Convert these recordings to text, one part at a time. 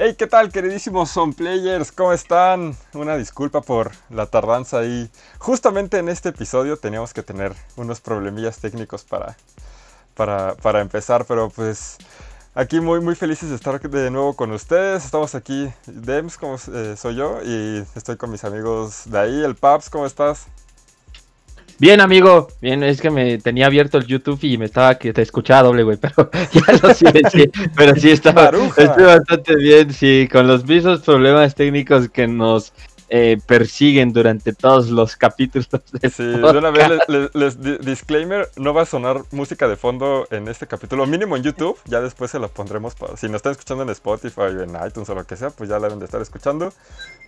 Hey, ¿qué tal, queridísimos Son Players? ¿Cómo están? Una disculpa por la tardanza ahí. Justamente en este episodio teníamos que tener unos problemillas técnicos para, para, para empezar, pero pues aquí muy, muy felices de estar de nuevo con ustedes. Estamos aquí, Dems, como eh, soy yo, y estoy con mis amigos de ahí, el Paps, ¿cómo estás? Bien, amigo. Bien, es que me tenía abierto el YouTube y me estaba que te escuchaba doble, güey, pero ya lo silencié. pero sí estaba estoy bastante bien, sí, con los mismos problemas técnicos que nos eh, persiguen durante todos los capítulos. De sí, de una vez les, disclaimer, no va a sonar música de fondo en este capítulo, mínimo en YouTube, ya después se lo pondremos, para, si nos están escuchando en Spotify, en iTunes o lo que sea, pues ya la deben de estar escuchando.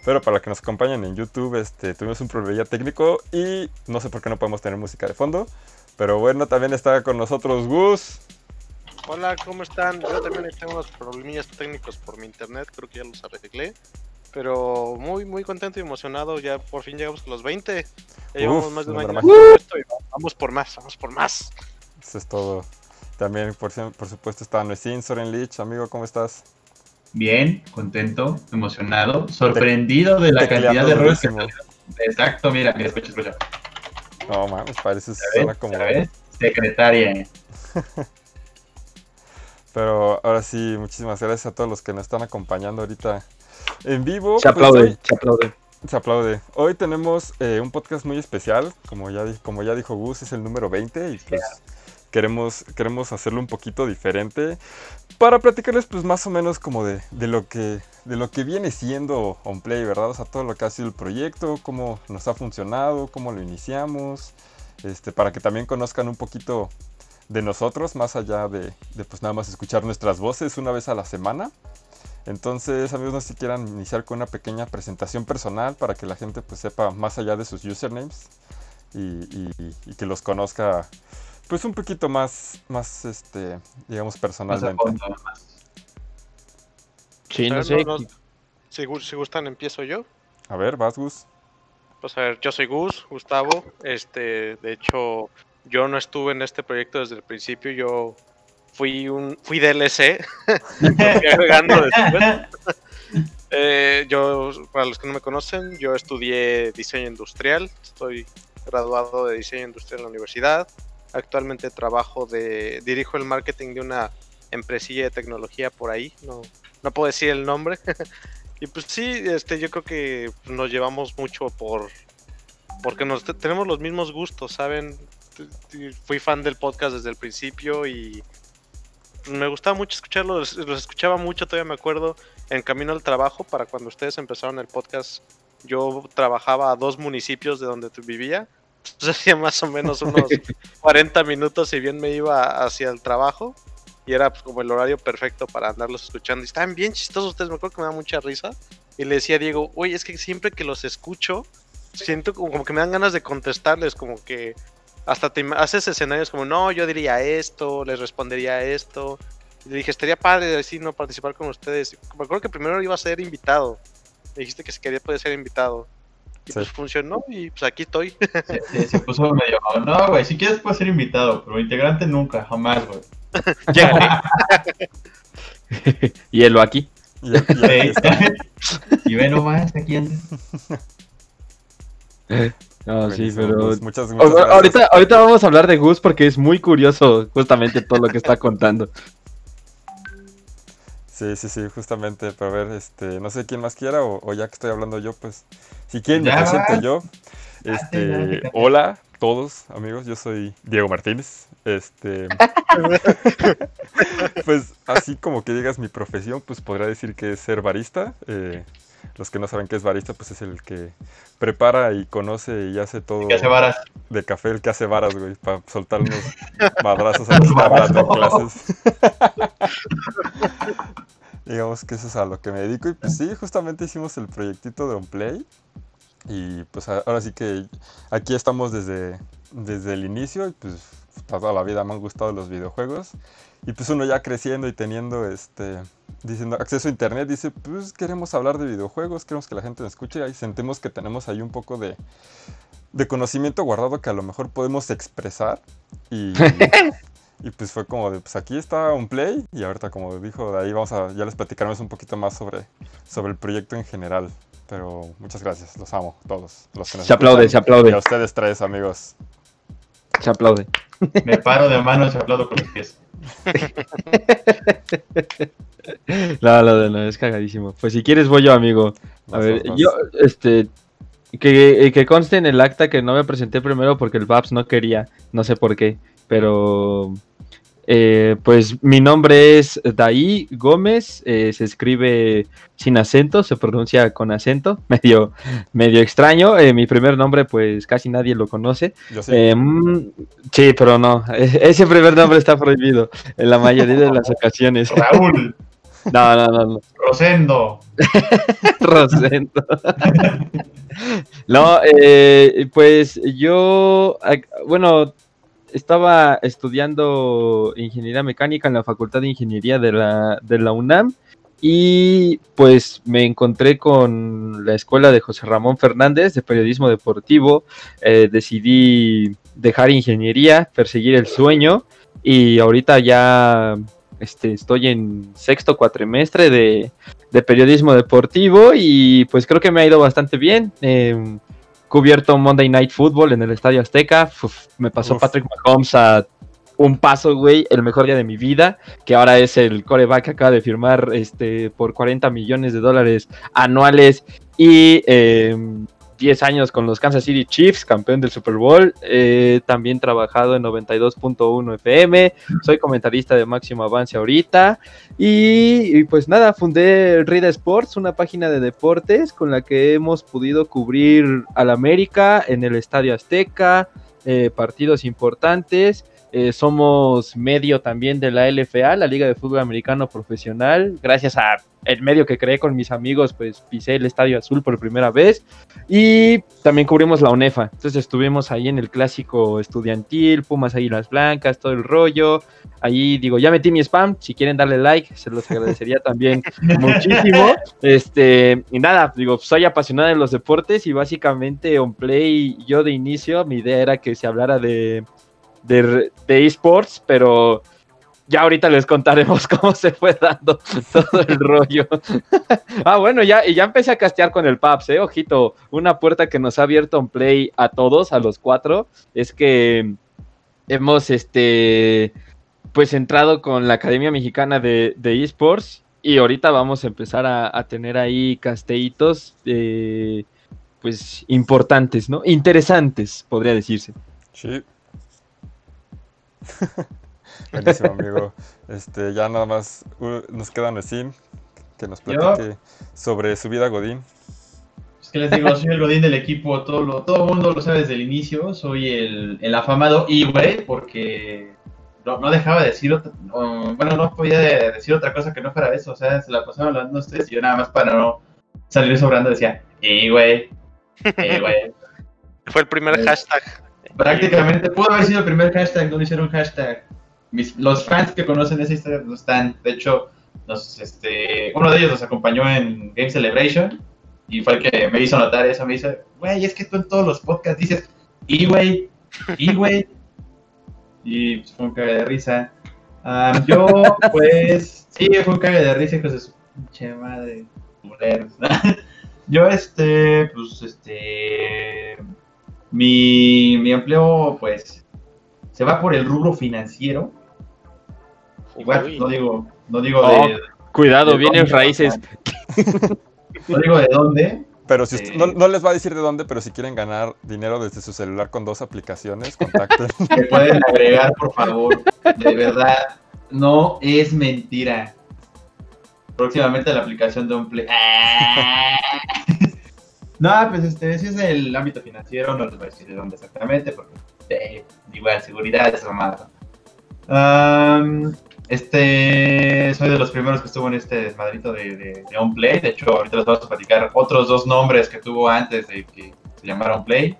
Pero para los que nos acompañan en YouTube, este, tuvimos un problema técnico y no sé por qué no podemos tener música de fondo. Pero bueno, también está con nosotros Gus. Hola, ¿cómo están? Yo también tengo unos problemillas técnicos por mi internet, creo que ya los arreglé. Pero muy, muy contento y emocionado. Ya por fin llegamos a los 20. Ya llevamos más de un año y vamos por más, vamos por más. Eso es todo. También, por, por supuesto, está Nuesin Soren Lich. Amigo, ¿cómo estás? Bien, contento, emocionado, sorprendido de la cantidad de errores que Exacto, mira, mira, escucha, escucha. No mames, parece como. Secretaria. Pero ahora sí, muchísimas gracias a todos los que nos están acompañando ahorita en vivo. Se pues, aplaude, se aplaude. Se aplaude. Hoy tenemos eh, un podcast muy especial, como ya, como ya dijo Gus, es el número 20 y pues queremos, queremos hacerlo un poquito diferente para platicarles pues más o menos como de, de, lo, que, de lo que viene siendo OnPlay, ¿verdad? O sea, todo lo que ha sido el proyecto, cómo nos ha funcionado, cómo lo iniciamos, este, para que también conozcan un poquito de nosotros, más allá de, de pues nada más escuchar nuestras voces una vez a la semana. Entonces, amigos, no sé si quieran iniciar con una pequeña presentación personal para que la gente pues sepa más allá de sus usernames y, que los conozca pues un poquito más, más este, digamos, personalmente. Sí, no sé. si, gustan, empiezo yo. A ver, vas, Gus. Pues a ver, yo soy Gus, Gustavo. Este, de hecho, yo no estuve en este proyecto desde el principio. Yo fui un fui DLC después. Eh, yo para los que no me conocen yo estudié diseño industrial estoy graduado de diseño industrial en la universidad. Actualmente trabajo de dirijo el marketing de una empresilla de tecnología por ahí no no puedo decir el nombre. Y pues sí este yo creo que nos llevamos mucho por porque nos tenemos los mismos gustos saben fui fan del podcast desde el principio y me gustaba mucho escucharlos, los escuchaba mucho, todavía me acuerdo, en camino al trabajo, para cuando ustedes empezaron el podcast, yo trabajaba a dos municipios de donde vivía, entonces hacía más o menos unos 40 minutos y bien me iba hacia el trabajo, y era pues, como el horario perfecto para andarlos escuchando, y estaban bien chistosos ustedes, me acuerdo que me da mucha risa, y le decía a Diego, oye, es que siempre que los escucho, siento como que me dan ganas de contestarles, como que hasta te haces escenarios como, no, yo diría esto, les respondería esto. Y le dije, estaría padre decir no participar con ustedes. Me acuerdo que primero iba a ser invitado. Me dijiste que si quería poder ser invitado. Y pues funcionó y pues aquí estoy. se puso medio, no, güey, si quieres puedes ser invitado, pero integrante nunca, jamás, güey. y él lo aquí. Y, y ve nomás, aquí No, sí, pero. muchas, ahorita, ahorita vamos a hablar de Gus porque es muy curioso justamente todo lo que está contando. Sí, sí, sí, justamente. Pero a ver, este, no sé quién más quiera o, ya que estoy hablando yo, pues. Si quieren, me presento yo. Este, hola todos, amigos. Yo soy Diego Martínez. Este. pues así como que digas mi profesión, pues podría decir que es ser barista. Eh, los que no saben qué es barista, pues es el que prepara y conoce y hace todo de café, el que hace varas, güey, para soltar unos madrazos a los hablando en clases. Digamos que eso es a lo que me dedico. Y pues sí, justamente hicimos el proyectito de OnPlay. Y pues ahora sí que aquí estamos desde, desde el inicio y pues toda la vida me han gustado los videojuegos. Y pues uno ya creciendo y teniendo este diciendo acceso a internet, dice, pues queremos hablar de videojuegos, queremos que la gente nos escuche, y sentimos que tenemos ahí un poco de, de conocimiento guardado que a lo mejor podemos expresar y, Y pues fue como de, pues aquí está un play y ahorita como dijo, de ahí vamos a, ya les platicaremos un poquito más sobre, sobre el proyecto en general. Pero muchas gracias, los amo, todos. Los que nos Se aplaude, se aplaude. Y a ustedes tres, amigos. Se aplaude. Me paro de manos y aplaudo con los pies. No, no, no, es cagadísimo. Pues si quieres voy yo, amigo. A Vas, ver, vas, yo, este, que, que conste en el acta que no me presenté primero porque el Babs no quería, no sé por qué, pero, eh, pues mi nombre es Daí Gómez, eh, se escribe sin acento, se pronuncia con acento, medio, medio extraño. eh, mi primer nombre, pues casi nadie lo conoce. Yo. Eh, mm, sí, pero no, e- ese primer nombre está prohibido en la mayoría de las ocasiones. Raúl, No, no, no, no. Rosendo. Rosendo. no, eh, pues yo, bueno, estaba estudiando ingeniería mecánica en la Facultad de Ingeniería de la, de la UNAM y pues me encontré con la escuela de José Ramón Fernández de periodismo deportivo. Eh, decidí dejar ingeniería, perseguir el sueño y ahorita ya este, estoy en sexto cuatrimestre de, de periodismo deportivo y pues creo que me ha ido bastante bien. Eh, cubierto Monday Night Football en el Estadio Azteca. Uf, me pasó Uf. Patrick Mahomes a un paso, güey, el mejor día de mi vida, que ahora es el coreback que acaba de firmar este, por 40 millones de dólares anuales y eh, 10 años con los Kansas City Chiefs, campeón del Super Bowl. Eh, también trabajado en 92.1 FM. Soy comentarista de Máximo Avance ahorita. Y, pues nada, fundé Rida Sports, una página de deportes con la que hemos podido cubrir al América en el Estadio Azteca, eh, partidos importantes. Eh, somos medio también de la LFA, la Liga de Fútbol Americano Profesional. Gracias a el medio que creé con mis amigos, pues pisé el Estadio Azul por primera vez. Y también cubrimos la UNEFA. Entonces estuvimos ahí en el clásico estudiantil, Pumas Águilas Blancas, todo el rollo. Ahí digo, ya metí mi spam. Si quieren darle like, se los agradecería también muchísimo. Este, y nada, digo, soy apasionado de los deportes y básicamente on play, yo de inicio, mi idea era que se hablara de, de, de esports, pero ya ahorita les contaremos cómo se fue dando todo el rollo. ah, bueno, ya, y ya empecé a castear con el PAPS, eh, ojito, una puerta que nos ha abierto on play a todos, a los cuatro, es que hemos, este, pues entrado con la Academia Mexicana de, de Esports y ahorita vamos a empezar a, a tener ahí casteitos, eh, pues importantes, ¿no? Interesantes, podría decirse. Sí. Buenísimo, amigo. Este, ya nada más uh, nos queda Nesim, que nos Yo. platique sobre su vida Godín. Es que les digo, soy el godín del equipo, todo lo, todo el mundo lo sabe desde el inicio, soy el, el afamado E-Way, porque no, no dejaba de decir otra, no, bueno, no podía de- decir otra cosa que no fuera eso, o sea, se la pasaban hablando ustedes y yo nada más para no salir sobrando decía, E-Way, E-Way. Fue el primer Eh, hashtag. Prácticamente pudo haber sido el primer hashtag, no hicieron hashtag. Mis- los fans que conocen esa historia no están. De hecho, nos, este, uno de ellos nos acompañó en Game Celebration y fue el que me hizo notar eso. Me dice, güey, es que tú en todos los podcasts dices, y güey, y güey. Y pues, fue un cague de risa. Yo, pues, sí, fue un cague de risa, hijos de su pinche madre. yo, este, pues, este. Mi, mi empleo, pues, se va por el rubro financiero. Igual, Uy. no digo, no digo Oh. de, Cuidado, de vienen dónde, raíces. No digo de dónde. Pero si usted- Sí. no, no les va a decir de dónde, pero si quieren ganar dinero desde su celular con dos aplicaciones, contacten. Me pueden agregar, por favor. De verdad, no es mentira. Próximamente la aplicación de un play. No, pues este, si es el ámbito financiero, no les voy a decir de dónde exactamente, porque eh, igual, seguridad es mamada. Am, este, soy de los primeros que estuvo en este desmadrito de, de, de OnPlay. De hecho, ahorita les vamos a platicar otros dos nombres que tuvo antes de que se llamara OnPlay.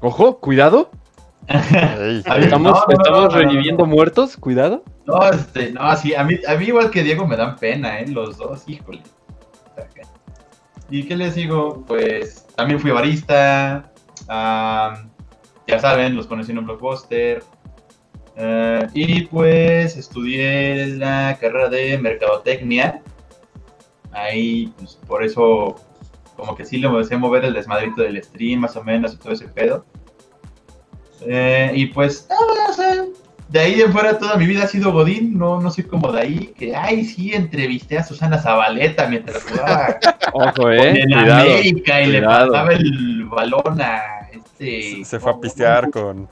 Ojo, cuidado. Estamos, No, no, no, estamos no, no, reviviendo no. muertos, cuidado. No, este, no, sí, a mí, a mí igual que Diego me dan pena, ¿eh? Los dos, híjole. ¿Y qué les digo? Pues también fui barista, ya saben, los conocí en un blockbuster. Eh, y pues estudié la carrera de mercadotecnia. Ahí, pues por eso, como que sí le empecé a mover el desmadrito del stream, más o menos, y todo ese pedo. Eh, y pues, nada, o sea, de ahí en fuera toda mi vida ha sido Godín, no, no soy como de ahí, que ay sí entrevisté a Susana Zabaleta mientras jugaba Ojo, eh. en Cuidado. América y cuidado. le pasaba el balón a este. Se fue a pistear con,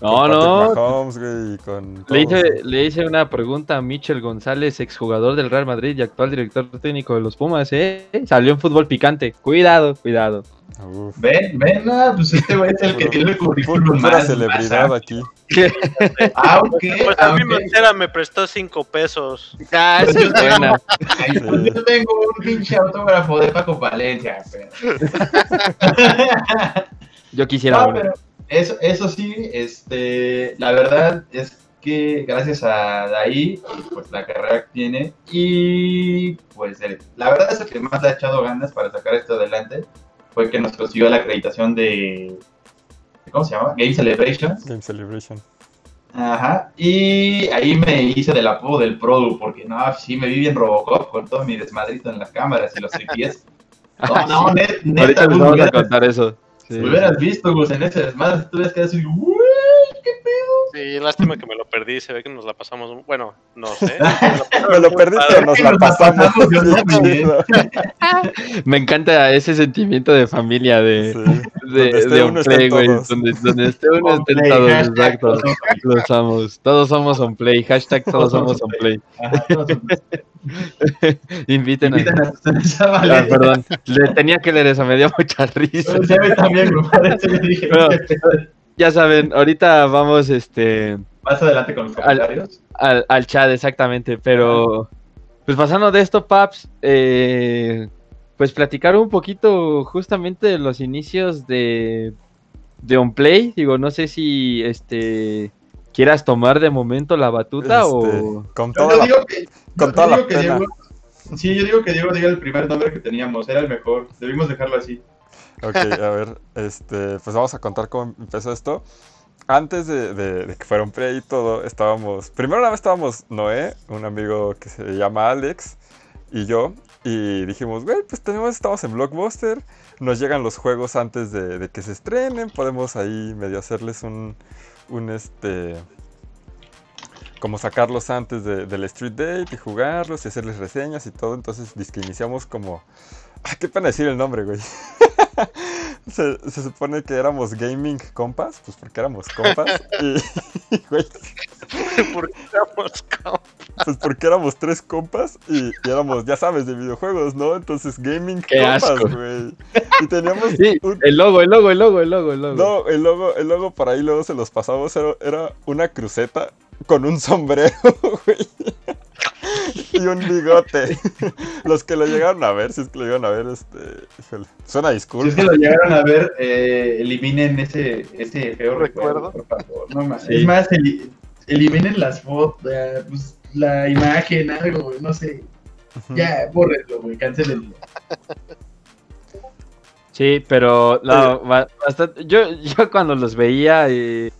No, con no. Mahomes, güey, con Le hice, le hice una pregunta a Michel González, exjugador del Real Madrid y actual director técnico de los Pumas, ¿eh? Salió en fútbol picante. Cuidado, cuidado. Uf. Ven, ven, ah, pues este güey es el que tiene el currículum más. celebridad más aquí. Ah, ok. Pues ah, a mí ok. Montera me prestó cinco pesos. Ah, Pues esa es buena. Ay, pues yo tengo un pinche autógrafo de Paco Palencia, pero. Yo quisiera No, uno. pero eso, eso sí, este, la verdad es que gracias a Daí, pues la carrera que tiene, y pues el- la verdad es el que más le ha echado ganas para sacar esto adelante, fue que nos consiguió la acreditación de, ¿cómo se llama? Game Celebration. Game Celebration. Ajá, y ahí me hice del apodo del Produ, porque no, sí me vi bien Robocop con todo mi desmadrito en las cámaras y los tripies. No, no, net, neta, Ahorita les vamos a contar eso. Sí. me hubieras visto, Gus, en ese desmadre, tú ves que así, "Uy, qué Sí, lástima que me lo perdí. Se ve que nos la pasamos. Bueno, no sé. Me lo perdí, pero nos la pasamos. Me encanta ese sentimiento de familia, de, Sí. de, Donde esté de uno, un play, güey. Donde, donde esté uno, On play, todos. Exacto. todos Los somos. Todos somos on play. Hashtag todos somos on play. Ajá, todos son- Inviten a. Ah, perdón, le tenía que leer eso, me dio mucha risa. Sí, a mí también, güey, por eso yo dije, Bueno. Ya saben, ahorita vamos este Más adelante con los Al- comentarios. al, al chat exactamente, pero pues pasando de esto, Paps, eh, pues platicar un poquito justamente de los inicios de de OnPlay, digo, no sé si este quieras tomar de momento la batuta o Este, con toda yo la, digo que, con yo toda la digo que pena. Diego, sí, yo digo que Diego diga el primer nombre que teníamos, era el mejor, debimos dejarlo así. Ok, a ver, este, pues vamos a contar cómo empezó esto. Antes de, que fuera un play y todo, estábamos. Primero una vez estábamos Noé, un amigo que se llama Alex, y yo, y dijimos, güey, pues tenemos, estamos en Blockbuster, nos llegan los juegos antes de, que se estrenen, podemos ahí medio hacerles un, un este. Como sacarlos antes de- del Street Date y jugarlos y hacerles reseñas y todo. Entonces, que iniciamos como. Ah, qué pena decir el nombre, güey. se, se supone que éramos gaming compas, pues porque éramos compas. y, güey, ¿Por qué éramos com- pues porque éramos tres compas y, y éramos, ya sabes, de videojuegos, ¿no? Entonces, gaming Qué compas, asco. güey. Y teníamos Sí, un- el logo, el logo, el logo, el logo, el logo. No, el logo, el logo por ahí luego se los pasamos, era, era una cruceta con un sombrero, güey. Y un bigote. Los que lo llegaron a ver, si es que lo llegaron a ver, este. Híjole, suena Si disculpa. es que lo llegaron a ver, eh, eliminen ese, ese feo Recuerdo. recuerdo, por favor. No más. Sí. Es más, eli- eliminen las fotos, eh, pues, la imagen, algo, güey, no sé. Ya, bórrenlo, güey, cancelenlo. Sí, pero no, ba- bastante- yo, yo cuando los veía, eh,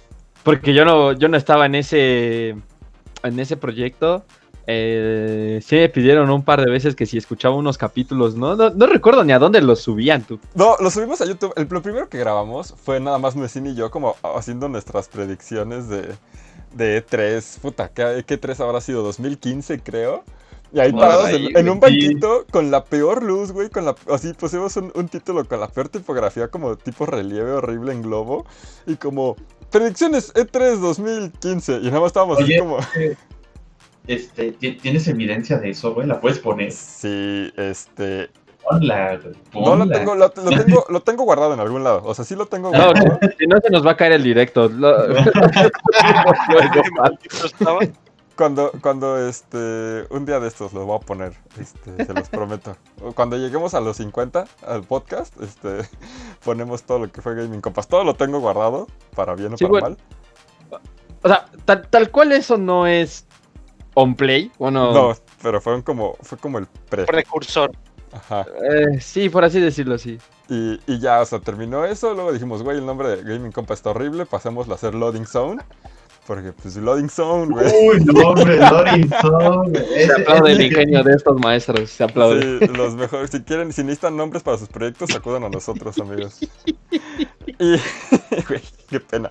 porque yo no, yo no estaba en ese, en ese proyecto, eh, sí me pidieron un par de veces que si escuchaba unos capítulos, no, no, no recuerdo ni a dónde los subían tú. No, lo subimos a YouTube. El, lo primero que grabamos fue nada más Messin y yo, como haciendo nuestras predicciones de, de E3. Puta, ¿qué, qué E3 habrá sido? 2015, creo. Y ahí Por parados ahí, en, en un banquito con la peor luz, güey, con la así pusimos un, un título con la peor tipografía como tipo relieve horrible en globo y como predicciones E E3 2015 y nada más estábamos así como Este, ¿ti- ¿tienes evidencia de eso, güey? ¿La puedes poner? sí, este, Ponla, güey, no lo tengo, lo, lo tengo, lo tengo guardado en algún lado, o sea, sí lo tengo No, guardado. si no se nos va a caer el directo. Lo-. Cuando, cuando este, un día de estos lo voy a poner, este, se los prometo. Cuando lleguemos a los 50 al podcast, este, ponemos todo lo que fue Gaming Compas. Todo lo tengo guardado, para bien o Sí, para bueno. mal. o sea, tal, tal cual eso no es on play. Bueno, No, pero fueron como, fue como el pre. Precursor. Ajá. eh, sí, por así decirlo, sí. Y, y ya, o sea, terminó eso. Luego dijimos, güey, el nombre de Gaming Compa está horrible. Pasémoslo a hacer Loading Zone. Porque, pues, Loading Zone, güey. Uy, no, hombre, Loading Zone. Se aplaude el ingenio de estos maestros, se aplaude. Sí, los mejores. Si quieren, si necesitan nombres para sus proyectos, acudan a nosotros, amigos. Y, güey, qué pena.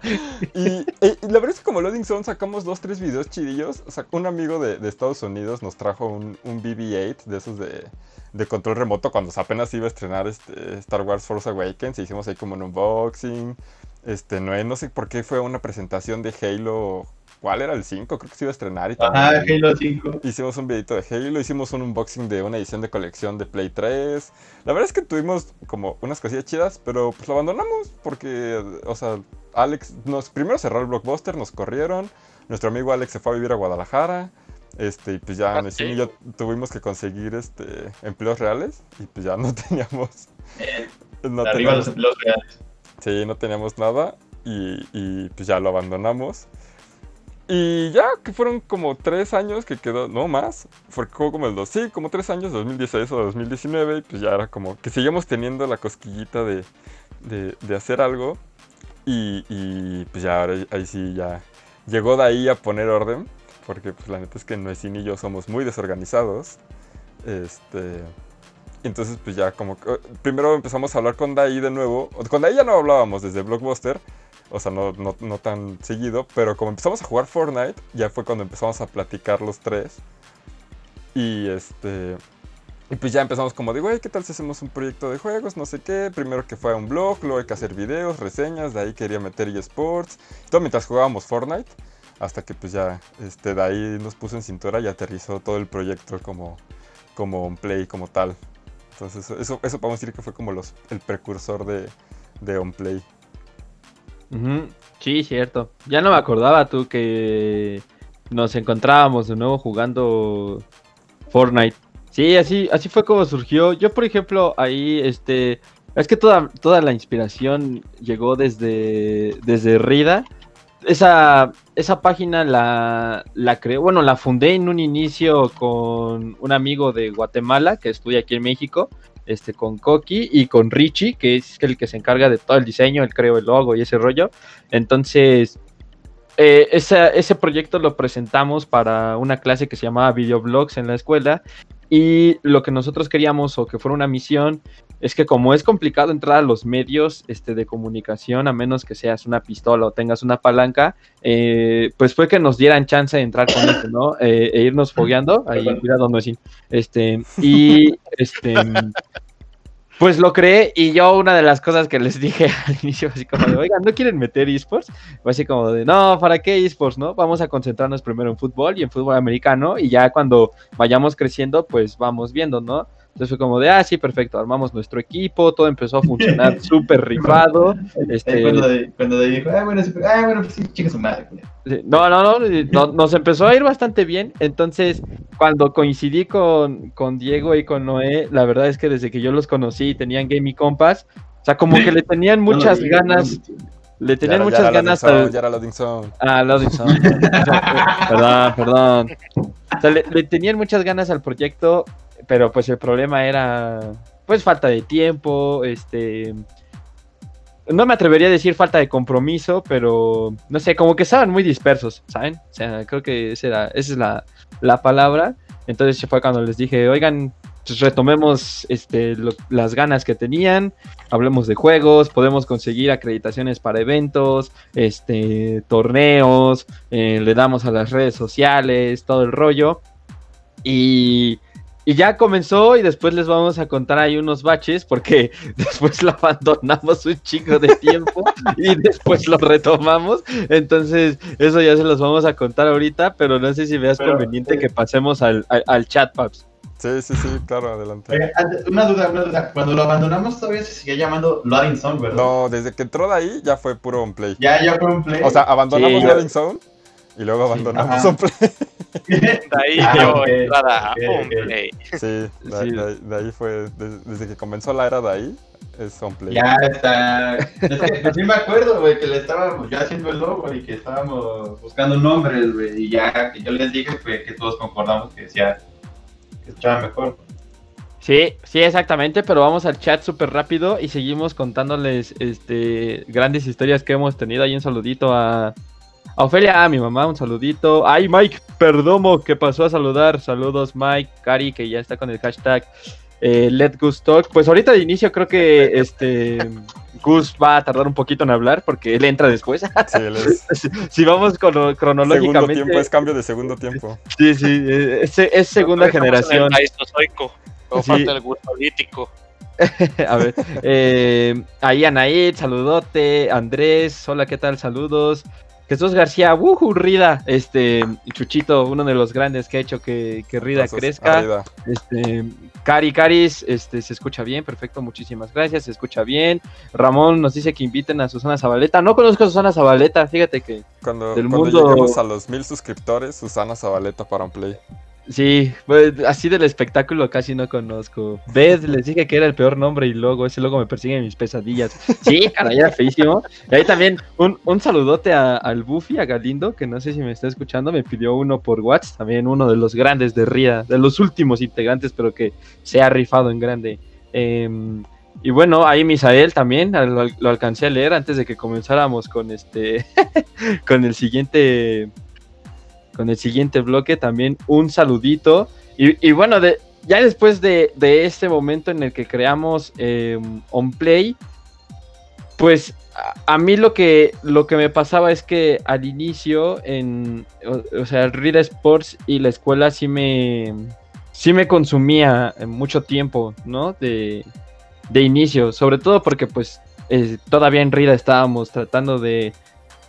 Y, y- y la verdad es que como Loading Zone sacamos dos, tres videos chidillos. O sea, un amigo de, de Estados Unidos nos trajo un, un BB-8 de esos de, de control remoto cuando apenas iba a estrenar este Star Wars Force Awakens. Hicimos ahí como un unboxing. Este, no, no sé por qué fue una presentación de Halo. ¿Cuál era el 5? Creo que se iba a estrenar. Y Ajá, también- Halo 5. Hicimos un videito de Halo, hicimos un unboxing de una edición de colección de Play 3. La verdad es que tuvimos como unas cosillas chidas, pero pues lo abandonamos porque, o sea, Alex, nos primero cerró el blockbuster, nos corrieron. Nuestro amigo Alex se fue a vivir a Guadalajara. Este, y pues ya Ah, sí. y yo tuvimos que conseguir este empleos reales y pues ya no teníamos. Eh, No Arriba los teníamos empleos reales. Sí, no teníamos nada y, pues ya lo abandonamos. Y ya que fueron como tres años que quedó, no más, fue como el dos, sí, como tres años, 2016 o 2019, y pues ya era como que seguíamos teniendo la cosquillita de, de, hacer algo. Y, y, pues ya ahora ahí sí ya llegó de ahí a poner orden, porque pues la neta es que Noesín y yo somos muy desorganizados. Este, entonces pues ya como que, primero empezamos a hablar con Dai de nuevo. Con Dai ya no hablábamos desde Blockbuster, o sea, no, no, no tan seguido, pero como empezamos a jugar Fortnite, ya fue cuando empezamos a platicar los tres. Y este... Y pues ya empezamos como de, güey, ¿qué tal si hacemos un proyecto de juegos? No sé qué. Primero que fue un blog, luego hay que hacer videos, reseñas, de ahí quería meter eSports. Todo mientras jugábamos Fortnite. Hasta que pues ya, este, de nos puso en cintura y aterrizó todo el proyecto como, como un play, como tal. Entonces eso, eso podemos decir que fue como los, el precursor de, de OnPlay. Ujú, Sí, cierto. Ya no me acordaba tú que nos encontrábamos de nuevo jugando Fortnite. Sí, así, así fue como surgió. Yo, por ejemplo, ahí, este, es que toda, toda la inspiración llegó desde, desde Rida. Esa, esa página la, la creé, bueno, la fundé en un inicio con un amigo de Guatemala que estudia aquí en México este, con Koki y con Richie, que es el que se encarga de todo el diseño, el creo el logo y ese rollo. Entonces, eh, ese proyecto lo presentamos para una clase que se llamaba Videoblogs en la escuela. Y lo que nosotros queríamos, o que fuera una misión, es que como es complicado entrar a los medios este, de comunicación, a menos que seas una pistola o tengas una palanca, eh, pues fue que nos dieran chance de entrar con eso, ¿no? Eh, e irnos fogueando. Ahí, cuidado, no es Este, y este. Pues lo creé y yo una de las cosas que les dije al inicio, así como de, oigan, ¿no quieren meter esports? Fue así como de, no, ¿para qué esports, no? Vamos a concentrarnos primero en fútbol y en fútbol americano y ya cuando vayamos creciendo, pues vamos viendo, ¿no? Entonces fue como de, ah, sí, perfecto, armamos nuestro equipo, todo empezó a funcionar súper rifado. Eh, Este, Cuando, de- cuando de dijo, ah, bueno, sí, ah, bueno, pues sí, chica su madre. güey". Sí, No, no, no, eh, no, nos empezó a ir bastante bien. Entonces, cuando coincidí con, con Diego y con Noé, la verdad es que desde que yo los conocí y tenían Gaming Compass, o sea, como que le tenían muchas No ganas, le tenían ya muchas ganas Zone, al- Ya era Loading Zone. Ah, Loading perdón, perdón. O sea, le, le tenían muchas ganas al proyecto, pero pues el problema era pues falta de tiempo, este no me atrevería a decir falta de compromiso, pero no sé, como que estaban muy dispersos, ¿saben? O sea, creo que esa, era, esa es la, la palabra. Entonces fue cuando les dije, oigan, pues retomemos este, lo- las ganas que tenían, hablemos de juegos, podemos conseguir acreditaciones para eventos, este, torneos, eh, le damos a las redes sociales, todo el rollo. Y, y ya comenzó y después les vamos a contar ahí unos baches porque después lo abandonamos un chico de tiempo y después lo retomamos. Entonces eso ya se los vamos a contar ahorita, pero no sé si veas Pero, conveniente eh, que pasemos al, al, al chat, Paps. Sí, sí, sí, claro, adelante. Antes- una duda, una duda. Cuando lo abandonamos todavía se seguía llamando Loading Zone, ¿verdad? No, desde que entró de ahí ya fue puro OnPlay. Ya, ya fue un play. O sea, abandonamos Sí, Loading Zone y luego abandonamos ajá. De ahí Ah, dio ok, entrada a. Homplay. Sí, de, Sí. de- de ahí fue, de- desde que comenzó la era de ahí, es OnPlay. ya está. Es que pues, sí me acuerdo, güey, que le estábamos ya haciendo el logo y que estábamos buscando nombres, güey. Y ya que yo les dije fue que todos concordamos que decía que escuchaba mejor. Sí, sí, exactamente, pero vamos al chat súper rápido y seguimos contándoles este grandes historias que hemos tenido. Ahí un saludito a, A Ofelia, a mi mamá, un saludito. Ay, Mike Perdomo, que pasó a saludar. Saludos, Mike, Cari, que ya está con el hashtag eh, Let Gus Talk. Pues ahorita de inicio creo que este Gus va a tardar un poquito en hablar porque él entra después. Sí, él es si vamos con, segundo cronológicamente. tiempo, es cambio de segundo tiempo. Sí, sí, es, es segunda Estamos en el generación. Pleistozoico, O Sí. falta el político. A ver, eh, ahí Anaid, saludote, Andrés, hola, ¿qué tal? Saludos. Jesús García, wuhu, Rida, este, Chuchito, uno de los grandes que ha hecho que, que Rida crezca. arriba. Este, Cari Caris, este, se escucha bien, perfecto, muchísimas gracias, se escucha bien. Ramón nos dice que inviten a Susana Zabaleta. No conozco a Susana Zabaleta, fíjate que Cuando, Del cuando mundo- lleguemos a los mil suscriptores, Susana Zabaleta para un play. Sí, pues, así del espectáculo casi no conozco. Beth, les dije que era el peor nombre y luego ese logo me persigue en mis pesadillas. Sí, caray, era feísimo. Y ahí también un, un saludote a- al Buffy, a Galindo, que no sé si me está escuchando, me pidió uno por WhatsApp, también uno de los grandes de RIA, de los últimos integrantes, pero que se ha rifado en grande. Em, y bueno, ahí Misael también, lo, lo alcancé a leer antes de que comenzáramos con este, con el siguiente, con el siguiente bloque, también un saludito. Y, y bueno, de, ya después de, de este momento en el que creamos em, OnPlay, pues a, a mí lo que, lo que me pasaba es que al inicio, en, o, o sea, Rida Sports y la escuela sí me, sí me consumía mucho tiempo, ¿no? De, de inicio, sobre todo porque pues eh, todavía en Rida estábamos tratando de,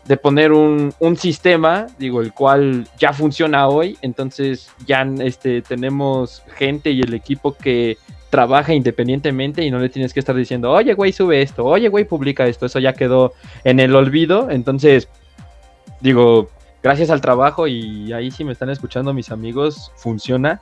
de poner un, un sistema, digo, el cual ya funciona hoy, entonces ya este, tenemos gente y el equipo que trabaja independientemente y no le tienes que estar diciendo, oye, güey, sube esto, oye, güey, publica esto, eso ya quedó en el olvido, entonces, digo, gracias al trabajo y ahí si me están escuchando mis amigos, funciona.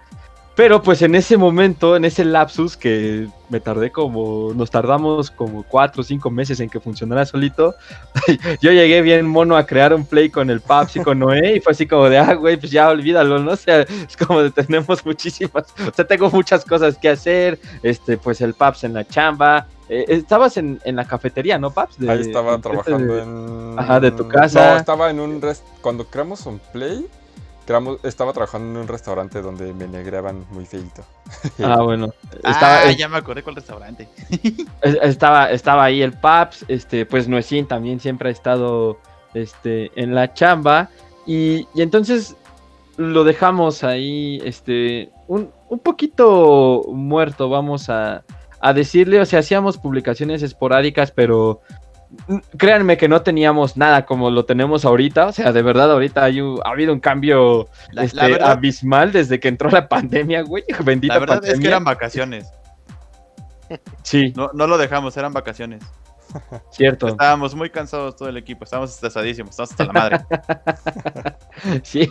Pero pues en ese momento, en ese lapsus que me tardé como, nos tardamos como cuatro o cinco meses en que funcionara solito, yo llegué bien mono a crear un play con el Paps y con Noé y fue así como de, ah, güey, pues ya olvídalo, ¿no? O sea, es como de tenemos muchísimas, o sea, tengo muchas cosas que hacer, este, pues el Paps en la chamba. Eh, estabas en, en la cafetería, ¿no, Paps? De- Ahí estaba trabajando de- en. Ajá, de tu casa. No, estaba en un. rest- Cuando creamos un play. Estaba trabajando en un restaurante donde me negreaban muy feito. Ah, bueno. Estaba, ah, ya me acordé con el restaurante. es- estaba, estaba ahí el Paps, este, pues Nuecín también siempre ha estado este, en la chamba. Y, y entonces lo dejamos ahí, este, un, un poquito muerto, vamos a, a decirle. O sea, hacíamos publicaciones esporádicas, pero créanme que no teníamos nada como lo tenemos ahorita. O sea, de verdad, ahorita hay un- ha habido un cambio La, este, la verdad, abismal desde que entró la pandemia, güey. Bendita la verdad pandemia. es que eran vacaciones. Sí, No, no lo dejamos, eran vacaciones. cierto. Estábamos muy cansados todo el equipo, estábamos estresadísimos, estábamos hasta la madre. Sí,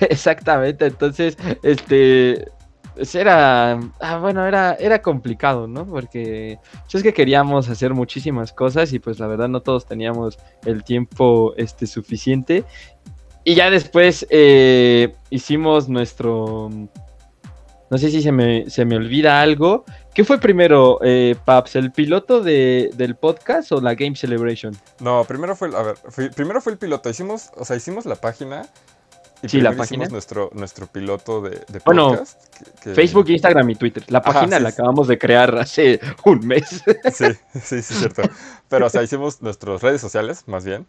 exactamente. Entonces, este, era, ah, bueno, era, era complicado, ¿no? Porque pues, es que queríamos hacer muchísimas cosas y pues la verdad no todos teníamos el tiempo, este, suficiente. Y ya después eh, hicimos nuestro, no sé si se me, se me olvida algo. ¿Qué fue primero, eh, Paps, el piloto de, del podcast o la Game Celebration? No, primero fue, el- a ver, primero fue el piloto. Hicimos, o sea, hicimos la página. Y Sí, la página. Nuestro, nuestro piloto de, de Bueno, podcast. que- que- Facebook, Instagram y Twitter. La Ajá, página sí, la acabamos de crear hace un mes. Sí, sí, sí, cierto. Pero, o sea, hicimos nuestras redes sociales, más bien.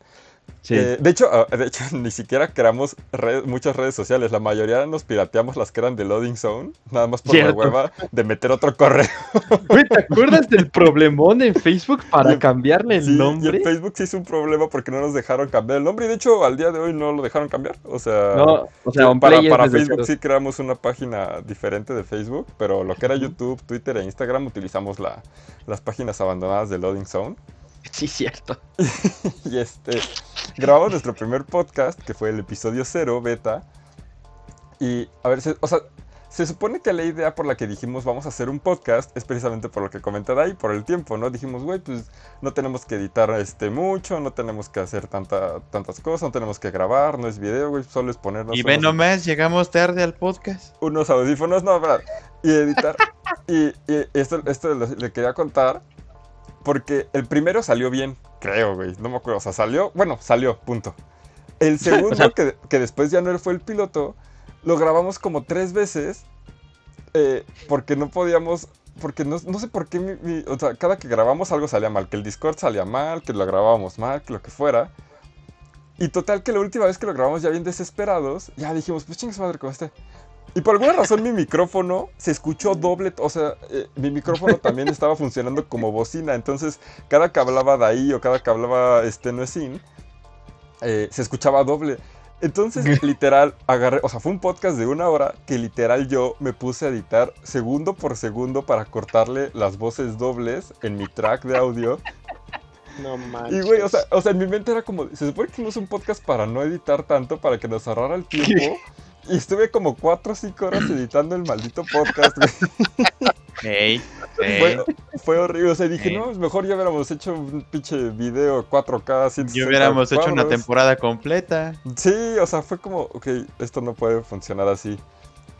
Sí. Eh, de, hecho, ah, de hecho, ni siquiera creamos red- muchas redes sociales. La mayoría nos pirateamos las que eran de Loading Zone, nada más por Cierto. la hueva de meter otro correo. Güey, ¿te acuerdas del problemón en Facebook para Y cambiarle el Sí, Y nombre? en Facebook sí es un problema porque no nos dejaron cambiar el nombre. Y de hecho, al día de hoy no lo dejaron cambiar. O sea, No, o sea, para, Facebook sí creamos una página diferente de Facebook. Pero lo que era YouTube, Twitter e Instagram utilizamos la- las páginas abandonadas de Loading Zone. Sí, cierto. Y este, grabamos nuestro primer podcast, que fue el episodio 0, beta. Y, a ver, se- o sea, se supone que la idea por la que dijimos vamos a hacer un podcast es precisamente por lo que comenté ahí, por el tiempo, ¿no? Dijimos, güey, pues no tenemos que editar este mucho, no tenemos que hacer tanta, tantas cosas, no tenemos que grabar, no es video, güey, solo es ponernos Y ven unos, nomás, llegamos tarde al podcast. unos audífonos, no, verdad, y editar. y, y esto, esto le, le quería contar porque el primero salió bien, creo, güey, no me acuerdo, o sea, salió, bueno, salió, punto. El segundo, que, que después ya no fue el piloto, lo grabamos como tres veces eh, porque no podíamos, porque no, no sé por qué, mi- mi- o sea, cada que grabamos algo salía mal, que el Discord salía mal, que lo grabábamos mal, que lo que fuera. Y total que la última vez que lo grabamos ya bien desesperados, ya dijimos, pues chingue su madre con este. Y por alguna razón mi micrófono se escuchó doble, o sea, eh, mi micrófono también estaba funcionando como bocina, entonces cada que hablaba de ahí o cada que hablaba este Nuesin, eh, se escuchaba doble. Entonces, literal, agarré, o sea, fue un podcast de una hora que literal yo me puse a editar segundo por segundo para cortarle las voces dobles en mi track de audio. No manches. Y güey, o sea, o sea, en mi mente era como, se supone que no es un podcast para no editar tanto, para que nos ahorrara el tiempo. Y estuve como 4 o 5 horas editando el maldito podcast, güey. Ey, ey. Fue, fue horrible. O sea, dije, Sí. no, mejor ya hubiéramos hecho un pinche video 4K, 160 Y hubiéramos hecho una cuadros". temporada completa. Sí, o sea, fue como, ok, esto no puede funcionar así.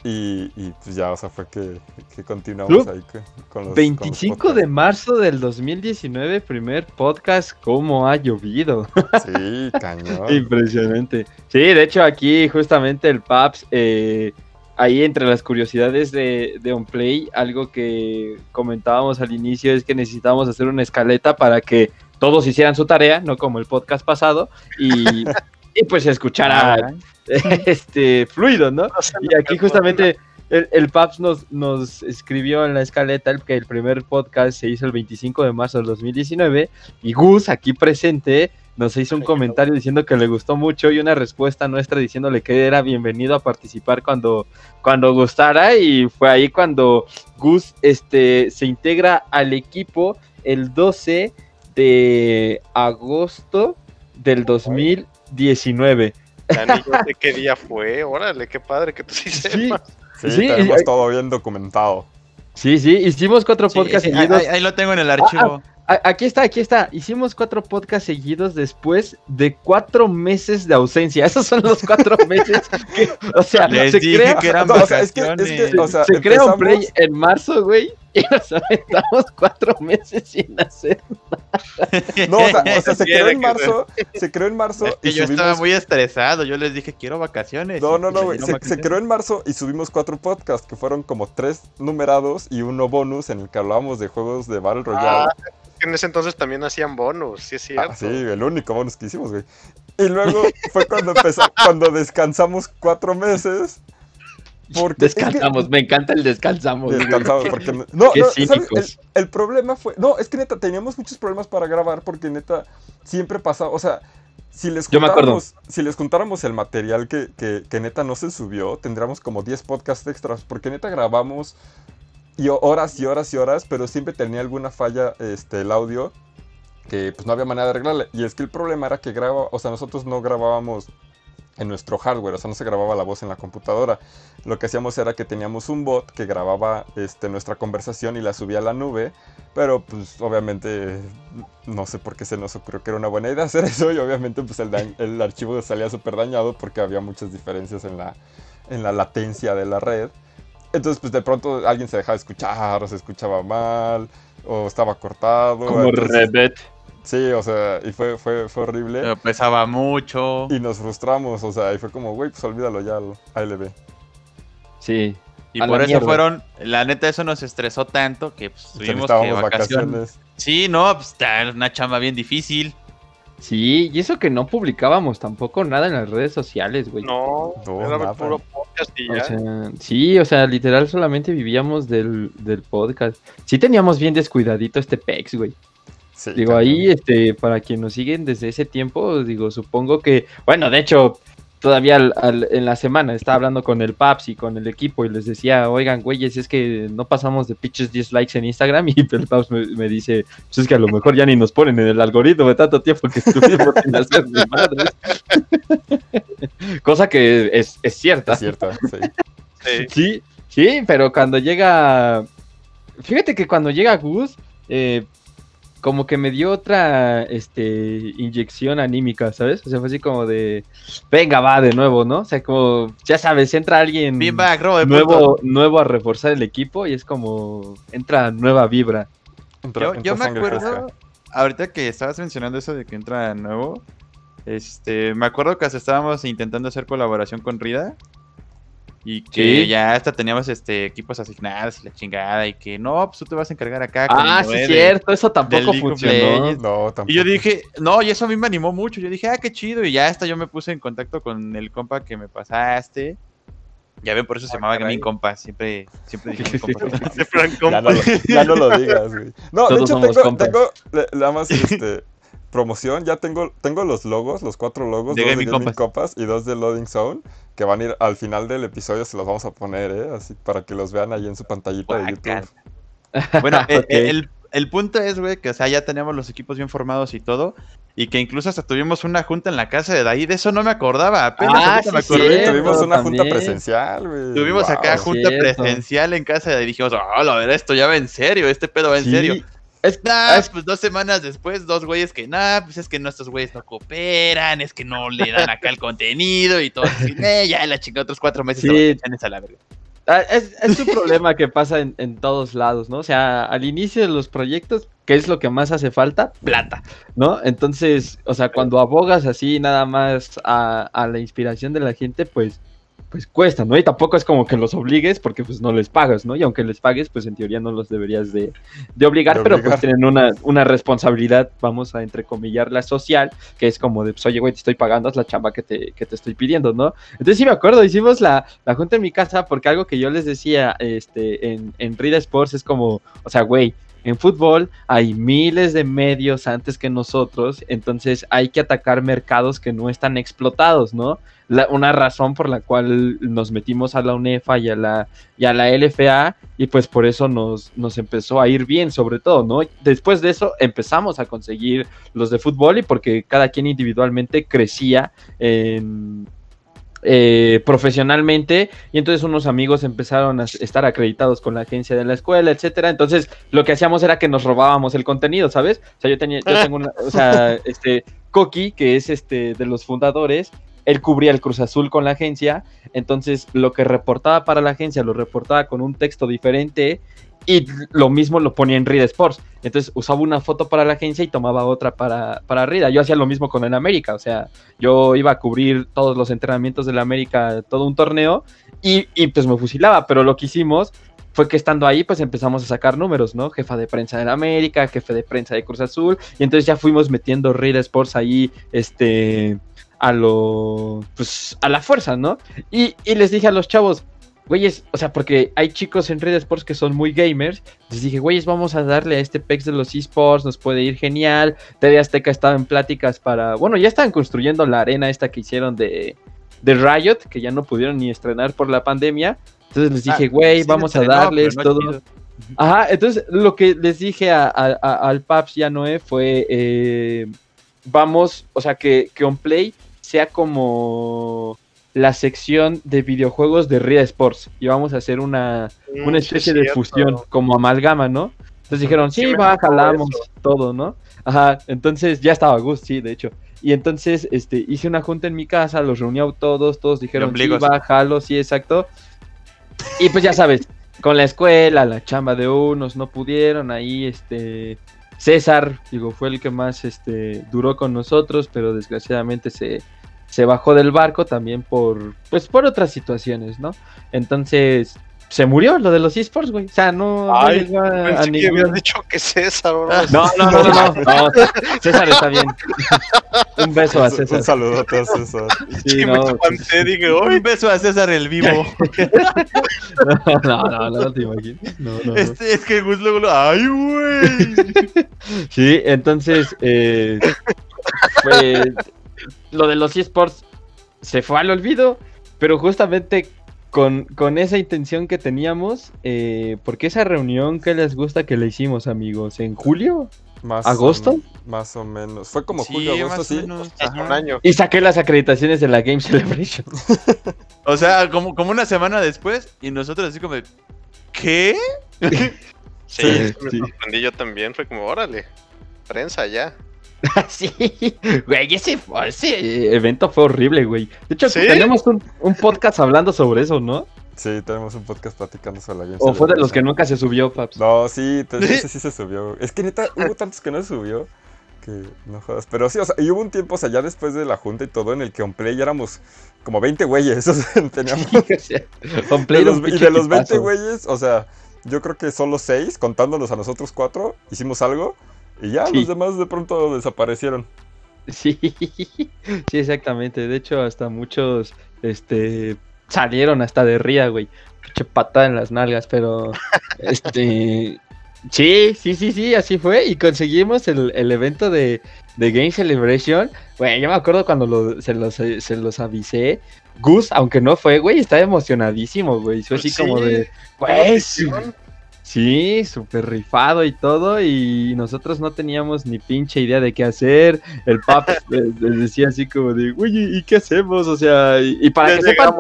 Y, y pues ya, o sea, fue que, que continuamos ahí con, los. 25 con los de marzo del 2019, primer podcast, ¿cómo ha llovido? Sí, cañón. Impresionante. Sí, de hecho aquí justamente el Paps, eh, ahí entre las curiosidades de, de OnPlay, algo que comentábamos al inicio es que necesitábamos hacer una escaleta para que todos hicieran su tarea, no como el podcast pasado, y, y pues escuchara Ah, este fluido, ¿no? Y aquí justamente el, el Paps nos, nos escribió en la escaleta que el primer podcast se hizo el 25 de marzo del 2019 y Gus, aquí presente, nos hizo un comentario diciendo que le gustó mucho y una respuesta nuestra diciéndole que era bienvenido a participar cuando, cuando gustara y fue ahí cuando Gus este, se integra al equipo el 12 de agosto del 2019. Ni yo sé qué día fue. Órale, qué padre que tú sí sepas. Sí, sí, tenemos y- todo bien documentado. sí, sí, hicimos cuatro sí, podcasts sí, ahí, seguidos. ahí- ahí lo tengo en el archivo. A- Aquí está, aquí está. Hicimos cuatro podcasts seguidos después de cuatro meses de ausencia. Esos son los cuatro meses que, o sea, Les se dije crea, que eran No, o sea, es que- es vacaciones. que, o sea, se crea un play en marzo, güey, y nos aventamos cuatro meses sin hacer. No, o sea, o sea, se creó en marzo, se creó en marzo Es que y yo subimos... estaba muy estresado. Yo les dije, quiero vacaciones. No, no, no, güey. Se, creó en marzo y subimos cuatro podcasts que fueron como tres numerados y uno bonus en el que hablábamos de juegos de Battle Royale. Ah, en ese entonces también hacían bonus, sí es cierto. Ah, sí, el único bonus que hicimos, güey. Y luego fue cuando empezó, cuando descansamos cuatro meses. Porque es que- Descansamos, me encanta el descansamos. güey. Descansamos, porque no, no, qué no, ¿sabes? cínicos. El, el problema fue, no, es que neta teníamos muchos problemas para grabar porque neta siempre pasaba, o sea, si les Yo me acuerdo. juntáramos, si les juntáramos el material que, que, que neta no se subió, tendríamos como 10 podcasts extras porque neta grabamos y ho- horas y horas y horas, pero siempre tenía alguna falla este el audio que pues no había manera de arreglarle y es que el problema era que graba, o sea, nosotros no grabábamos en nuestro hardware, o sea, no se grababa la voz en la computadora. Lo que hacíamos era que teníamos un bot que grababa este, nuestra conversación y la subía a la nube, pero pues obviamente no sé por qué se nos ocurrió que era una buena idea hacer eso y obviamente pues el, el archivo salía súper dañado porque había muchas diferencias en la, en la latencia de la red. Entonces pues de pronto alguien se dejaba de escuchar o se escuchaba mal o estaba cortado. Como entonces- Rebet. Sí, o sea, y fue, fue, fue horrible. Pero pesaba mucho. Y nos frustramos, o sea, y fue como, güey, pues olvídalo ya, ALB. Sí. Y a por eso mierda. fueron, la neta, eso nos estresó tanto que pues, tuvimos que vacaciones. vacaciones. Sí, no, pues está una chamba bien difícil. Sí, y eso que no publicábamos tampoco nada en las redes sociales, güey. No, No, era nada. puro podcast y O ya. sea, sí, o sea, literal solamente vivíamos del, del podcast. Sí teníamos bien descuidadito este pex, güey. Sí, Digo, ahí, este, para quien nos siguen desde ese tiempo, digo, supongo que, bueno, de hecho, todavía al- al- en la semana estaba hablando con el Paps y con el equipo y les decía, oigan, güeyes, es que no pasamos de pitches 10 likes en Instagram y el Paps me, me dice, pues es que a lo mejor ya ni nos ponen en el algoritmo de tanto tiempo que estuvimos sin hacer ni madres. Cosa que es, es cierta. Es cierto, sí. Sí. Sí, sí, pero cuando llega. Fíjate que cuando llega Gus, eh, como que me dio otra este, inyección anímica, ¿sabes? O sea, fue así como de. Venga, va de nuevo, ¿no? O sea, como. Ya sabes, entra alguien Bien back, nuevo, nuevo a reforzar el equipo y es como. Entra nueva vibra. Entra- Yo, entra yo me acuerdo, fresca. ahorita que estabas mencionando eso de que entra nuevo, Este, me acuerdo que hasta estábamos intentando hacer colaboración con Rida. Y que Sí. ya hasta teníamos este equipos asignados y la chingada. Y que no, pues tú te vas a encargar acá. Ah, sí, es de- cierto, eso tampoco funcionó. No, tampoco. Y yo dije, no, y eso a mí me animó mucho. Yo dije, ah, qué chido. Y ya hasta yo me puse en contacto con el compa que me pasaste. Ya ven, por eso se Ah, llamaba caray. mi compa. Siempre, siempre dije mi compa. Siempre eran Ya compas. no, lo, ya no lo digas, güey. No, de Todos hecho somos tengo, compas. tengo más este, promoción. Ya tengo, tengo los logos, los cuatro logos, De dos Gaming de Gaming Compass. Compass y dos de Loading Zone, que van a ir al final del episodio, se los vamos a poner, ¿eh? Así para que los vean ahí en su pantallita de. YouTube. Bueno, eh, eh, el, el punto es, güey, que o sea, ya teníamos los equipos bien formados y todo. Y que incluso hasta tuvimos una junta en la casa de Daí. De eso no me acordaba. Apenas Ah, ahorita me sí, acordé. cierto. Tuvimos una junta presencial, güey. Tuvimos acá Wow. junta Cierto. presencial en casa de Daí. Dijimos, oh, la verdad, esto ya va en serio. Este pedo va en Sí. serio. Es, Nah, es- pues dos semanas después, dos güeyes que, nah, pues es que nuestros güeyes no cooperan, es que no le dan acá el contenido y todo. así, eh, ya la chingada otros cuatro meses Sí. a la verga. ah, es, es un problema que pasa en, en todos lados, ¿no? O sea, al inicio de los proyectos, ¿qué es lo que más hace falta? Plata, ¿no? Entonces, o sea, cuando abogas así nada más a, a la inspiración de la gente, pues, pues cuesta, ¿no? Y tampoco es como que los obligues porque pues no les pagas, ¿no? Y aunque les pagues, pues en teoría no los deberías de, de obligar, De pero pues tienen una, una responsabilidad, vamos a entrecomillarla social, que es como de, pues oye, güey, te estoy pagando, es la chamba que te, que te estoy pidiendo, ¿no? Entonces sí me acuerdo, hicimos la, la junta en mi casa porque algo que yo les decía este, en, en Rida Sports es como, o sea, güey, en fútbol hay miles de medios antes que nosotros, entonces hay que atacar mercados que no están explotados, ¿no? Una razón por la cual nos metimos a la UNEFA y a la, y a la LFA y pues por eso nos, nos empezó a ir bien sobre todo, ¿no? Después de eso empezamos a conseguir los de fútbol y porque cada quien individualmente crecía en, eh, profesionalmente y entonces unos amigos empezaron a estar acreditados con la agencia de la escuela, etcétera. Entonces lo que hacíamos era que nos robábamos el contenido, ¿sabes? O sea, yo tenía, yo tengo una, o sea, este Coqui, que es este de los fundadores, él cubría el Cruz Azul con la agencia, entonces lo que reportaba para la agencia lo reportaba con un texto diferente y lo mismo lo ponía en Rida Sports. Entonces usaba una foto para la agencia y tomaba otra para, para Rida. Yo hacía lo mismo con el América, o sea, yo iba a cubrir todos los entrenamientos del América, todo un torneo, y, y, pues me fusilaba, pero lo que hicimos fue que estando ahí, pues empezamos a sacar números, ¿no? Jefa de prensa del América, jefe de prensa de Cruz Azul, y entonces ya fuimos metiendo Rida Sports ahí, este, a pues, a la fuerza, ¿no? Y, y les dije a los chavos, güeyes, o sea, porque hay chicos en Red Sports que son muy gamers. Les dije, güeyes, vamos a darle a este PEX de los esports, nos puede ir genial. TV Azteca estaba en pláticas para. Bueno, ya estaban construyendo la arena esta que hicieron de, de Riot, que ya no pudieron ni estrenar por la pandemia. Entonces les dije, Ah, güey, sí, vamos a darles no todo. Ajá, entonces lo que les dije a- a- a- al Paps y a Noé fue, eh, vamos, o sea, que, que OnPlay sea como la sección de videojuegos de Ria Sports y vamos a hacer una, Mm, una especie es de fusión, como amalgama, ¿no? Entonces dijeron, sí, Sí va, jalamos eso. todo, ¿no? Ajá, entonces ya estaba Gus, sí, de hecho. Y entonces este, hice una junta en mi casa, los reuní a todos, todos dijeron, sí, va, jalo, sí, exacto. Y pues ya sabes, con la escuela, la chamba de unos, no pudieron, ahí este... César, digo, fue el que más este, duró con nosotros, pero desgraciadamente se, se bajó del barco también por, pues, por otras situaciones, ¿no? Entonces, se murió lo de los esports, güey. O sea, no, no Ay, llegó a, a Pensé que ningún- habías dicho que César, bro. No, no, no, no, no, no, César está bien. Un beso a César. un saludo a todos César. Sí, no, me espanté, dije. Un beso a César el vivo. no, no, no, no te imaginas. No, no, no. Este, es que Gus luego lo. ¡Ay, güey! Sí, entonces, eh, pues, lo de los esports se fue al olvido, pero justamente con, con esa intención que teníamos, eh, porque esa reunión que les gusta que le hicimos, amigos, en julio, Más ¿Agosto? O, más o menos. Fue como Sí, julio, agosto, sí. un año. y saqué las acreditaciones de la Game Celebration. O sea, como, como una semana después, y nosotros así como de. ¿Qué? Sí, Sí, me sorprendí yo también. Fue como, órale, prensa ya. sí, güey, ese, evento fue horrible, güey. De hecho, ¿Sí? tenemos un, un podcast hablando sobre eso, ¿no? Sí, tenemos un podcast platicando sobre la O fue de los que nunca se subió, Paps. No, sí, te- ese sí se subió. Es que neta, hubo tantos que no se subió. que no jodas. Pero sí, o sea, y hubo un tiempo, o sea, ya después de la junta y todo, en el que Onplay ya éramos como 20 güeyes. O sea, teníamos. De los- un y de los 20 equipazo. güeyes, o sea, yo creo que solo 6, contándonos a nosotros 4, hicimos algo. Y ya Sí. los demás de pronto desaparecieron. Sí, sí, exactamente. De hecho, hasta muchos, este, salieron hasta de ría, güey. Pinche patada en las nalgas, pero, este, sí, sí, sí, sí, así fue. Y conseguimos el, el evento de, de Game Celebration. Güey, yo me acuerdo cuando lo- se, los, se los avisé. Gus, aunque no fue, güey, estaba emocionadísimo, güey. Fue así Pues como de, güey, sí, súper rifado y todo, y nosotros no teníamos ni pinche idea de qué hacer. El pap les, decía así como de, oye, ¿y qué hacemos? O sea, y, y para que sepan,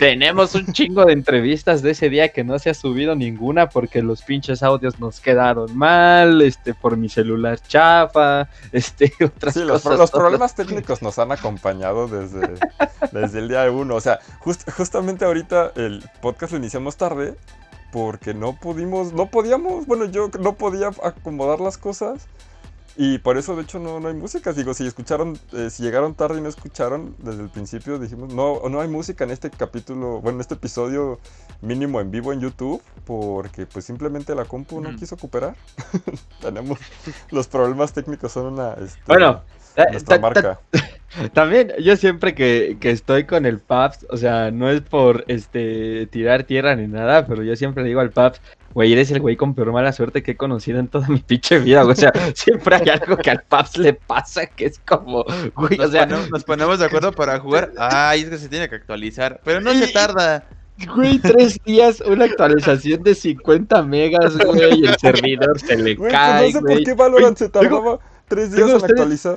tenemos un chingo de entrevistas de ese día que no se ha subido ninguna porque los pinches audios nos quedaron mal, este, por mi celular chafa, este, otras Sí, los, cosas. los todas. problemas técnicos nos han acompañado desde, desde el día de uno. O sea, just- justamente ahorita el podcast lo iniciamos tarde porque no pudimos, no podíamos, bueno, yo no podía acomodar las cosas y por eso de hecho no, no hay música. Digo, si escucharon, eh, si llegaron tarde y no escucharon desde el principio, dijimos, no, no hay música en este capítulo, bueno, en este episodio mínimo en vivo en YouTube porque pues simplemente la compu no quiso cooperar. Tenemos, los problemas técnicos son una... este, Bueno, nuestra ta- ta- marca. También, yo siempre que, que estoy con el Paps, o sea, no es por este tirar tierra ni nada, pero yo siempre le digo al Paps, güey, eres el güey con peor mala suerte que he conocido en toda mi pinche vida, güey. O sea, siempre hay algo que al Paps le pasa que es como, güey, o Nos, sea, ponemos, nos ponemos de acuerdo para jugar. Ay, es que se tiene que actualizar. Pero no se tarda. güey, tres días, una actualización de 50 megas, güey, y el servidor se le Güey, pues cae, no sé güey. por qué Valorant se tengo- tardaba tres días en ustedes- actualizar.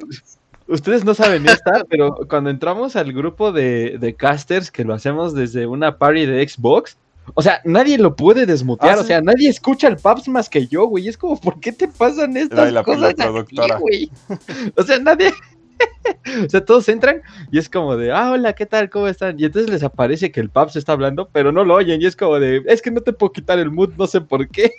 Ustedes no saben esta, pero cuando entramos al grupo de, de casters, que lo hacemos desde una party de Xbox, o sea, nadie lo puede desmutear, Ah, o sí. sea, nadie escucha el Paps más que yo, güey. Es como, ¿por qué te pasan estas Era la- la cosas güey? O sea, nadie... O sea, todos entran y es como de, ah, hola, ¿qué tal? ¿Cómo están? Y entonces les aparece que el Paps está hablando, pero no lo oyen. Y es como de, es que no te puedo quitar el mood, no sé por qué.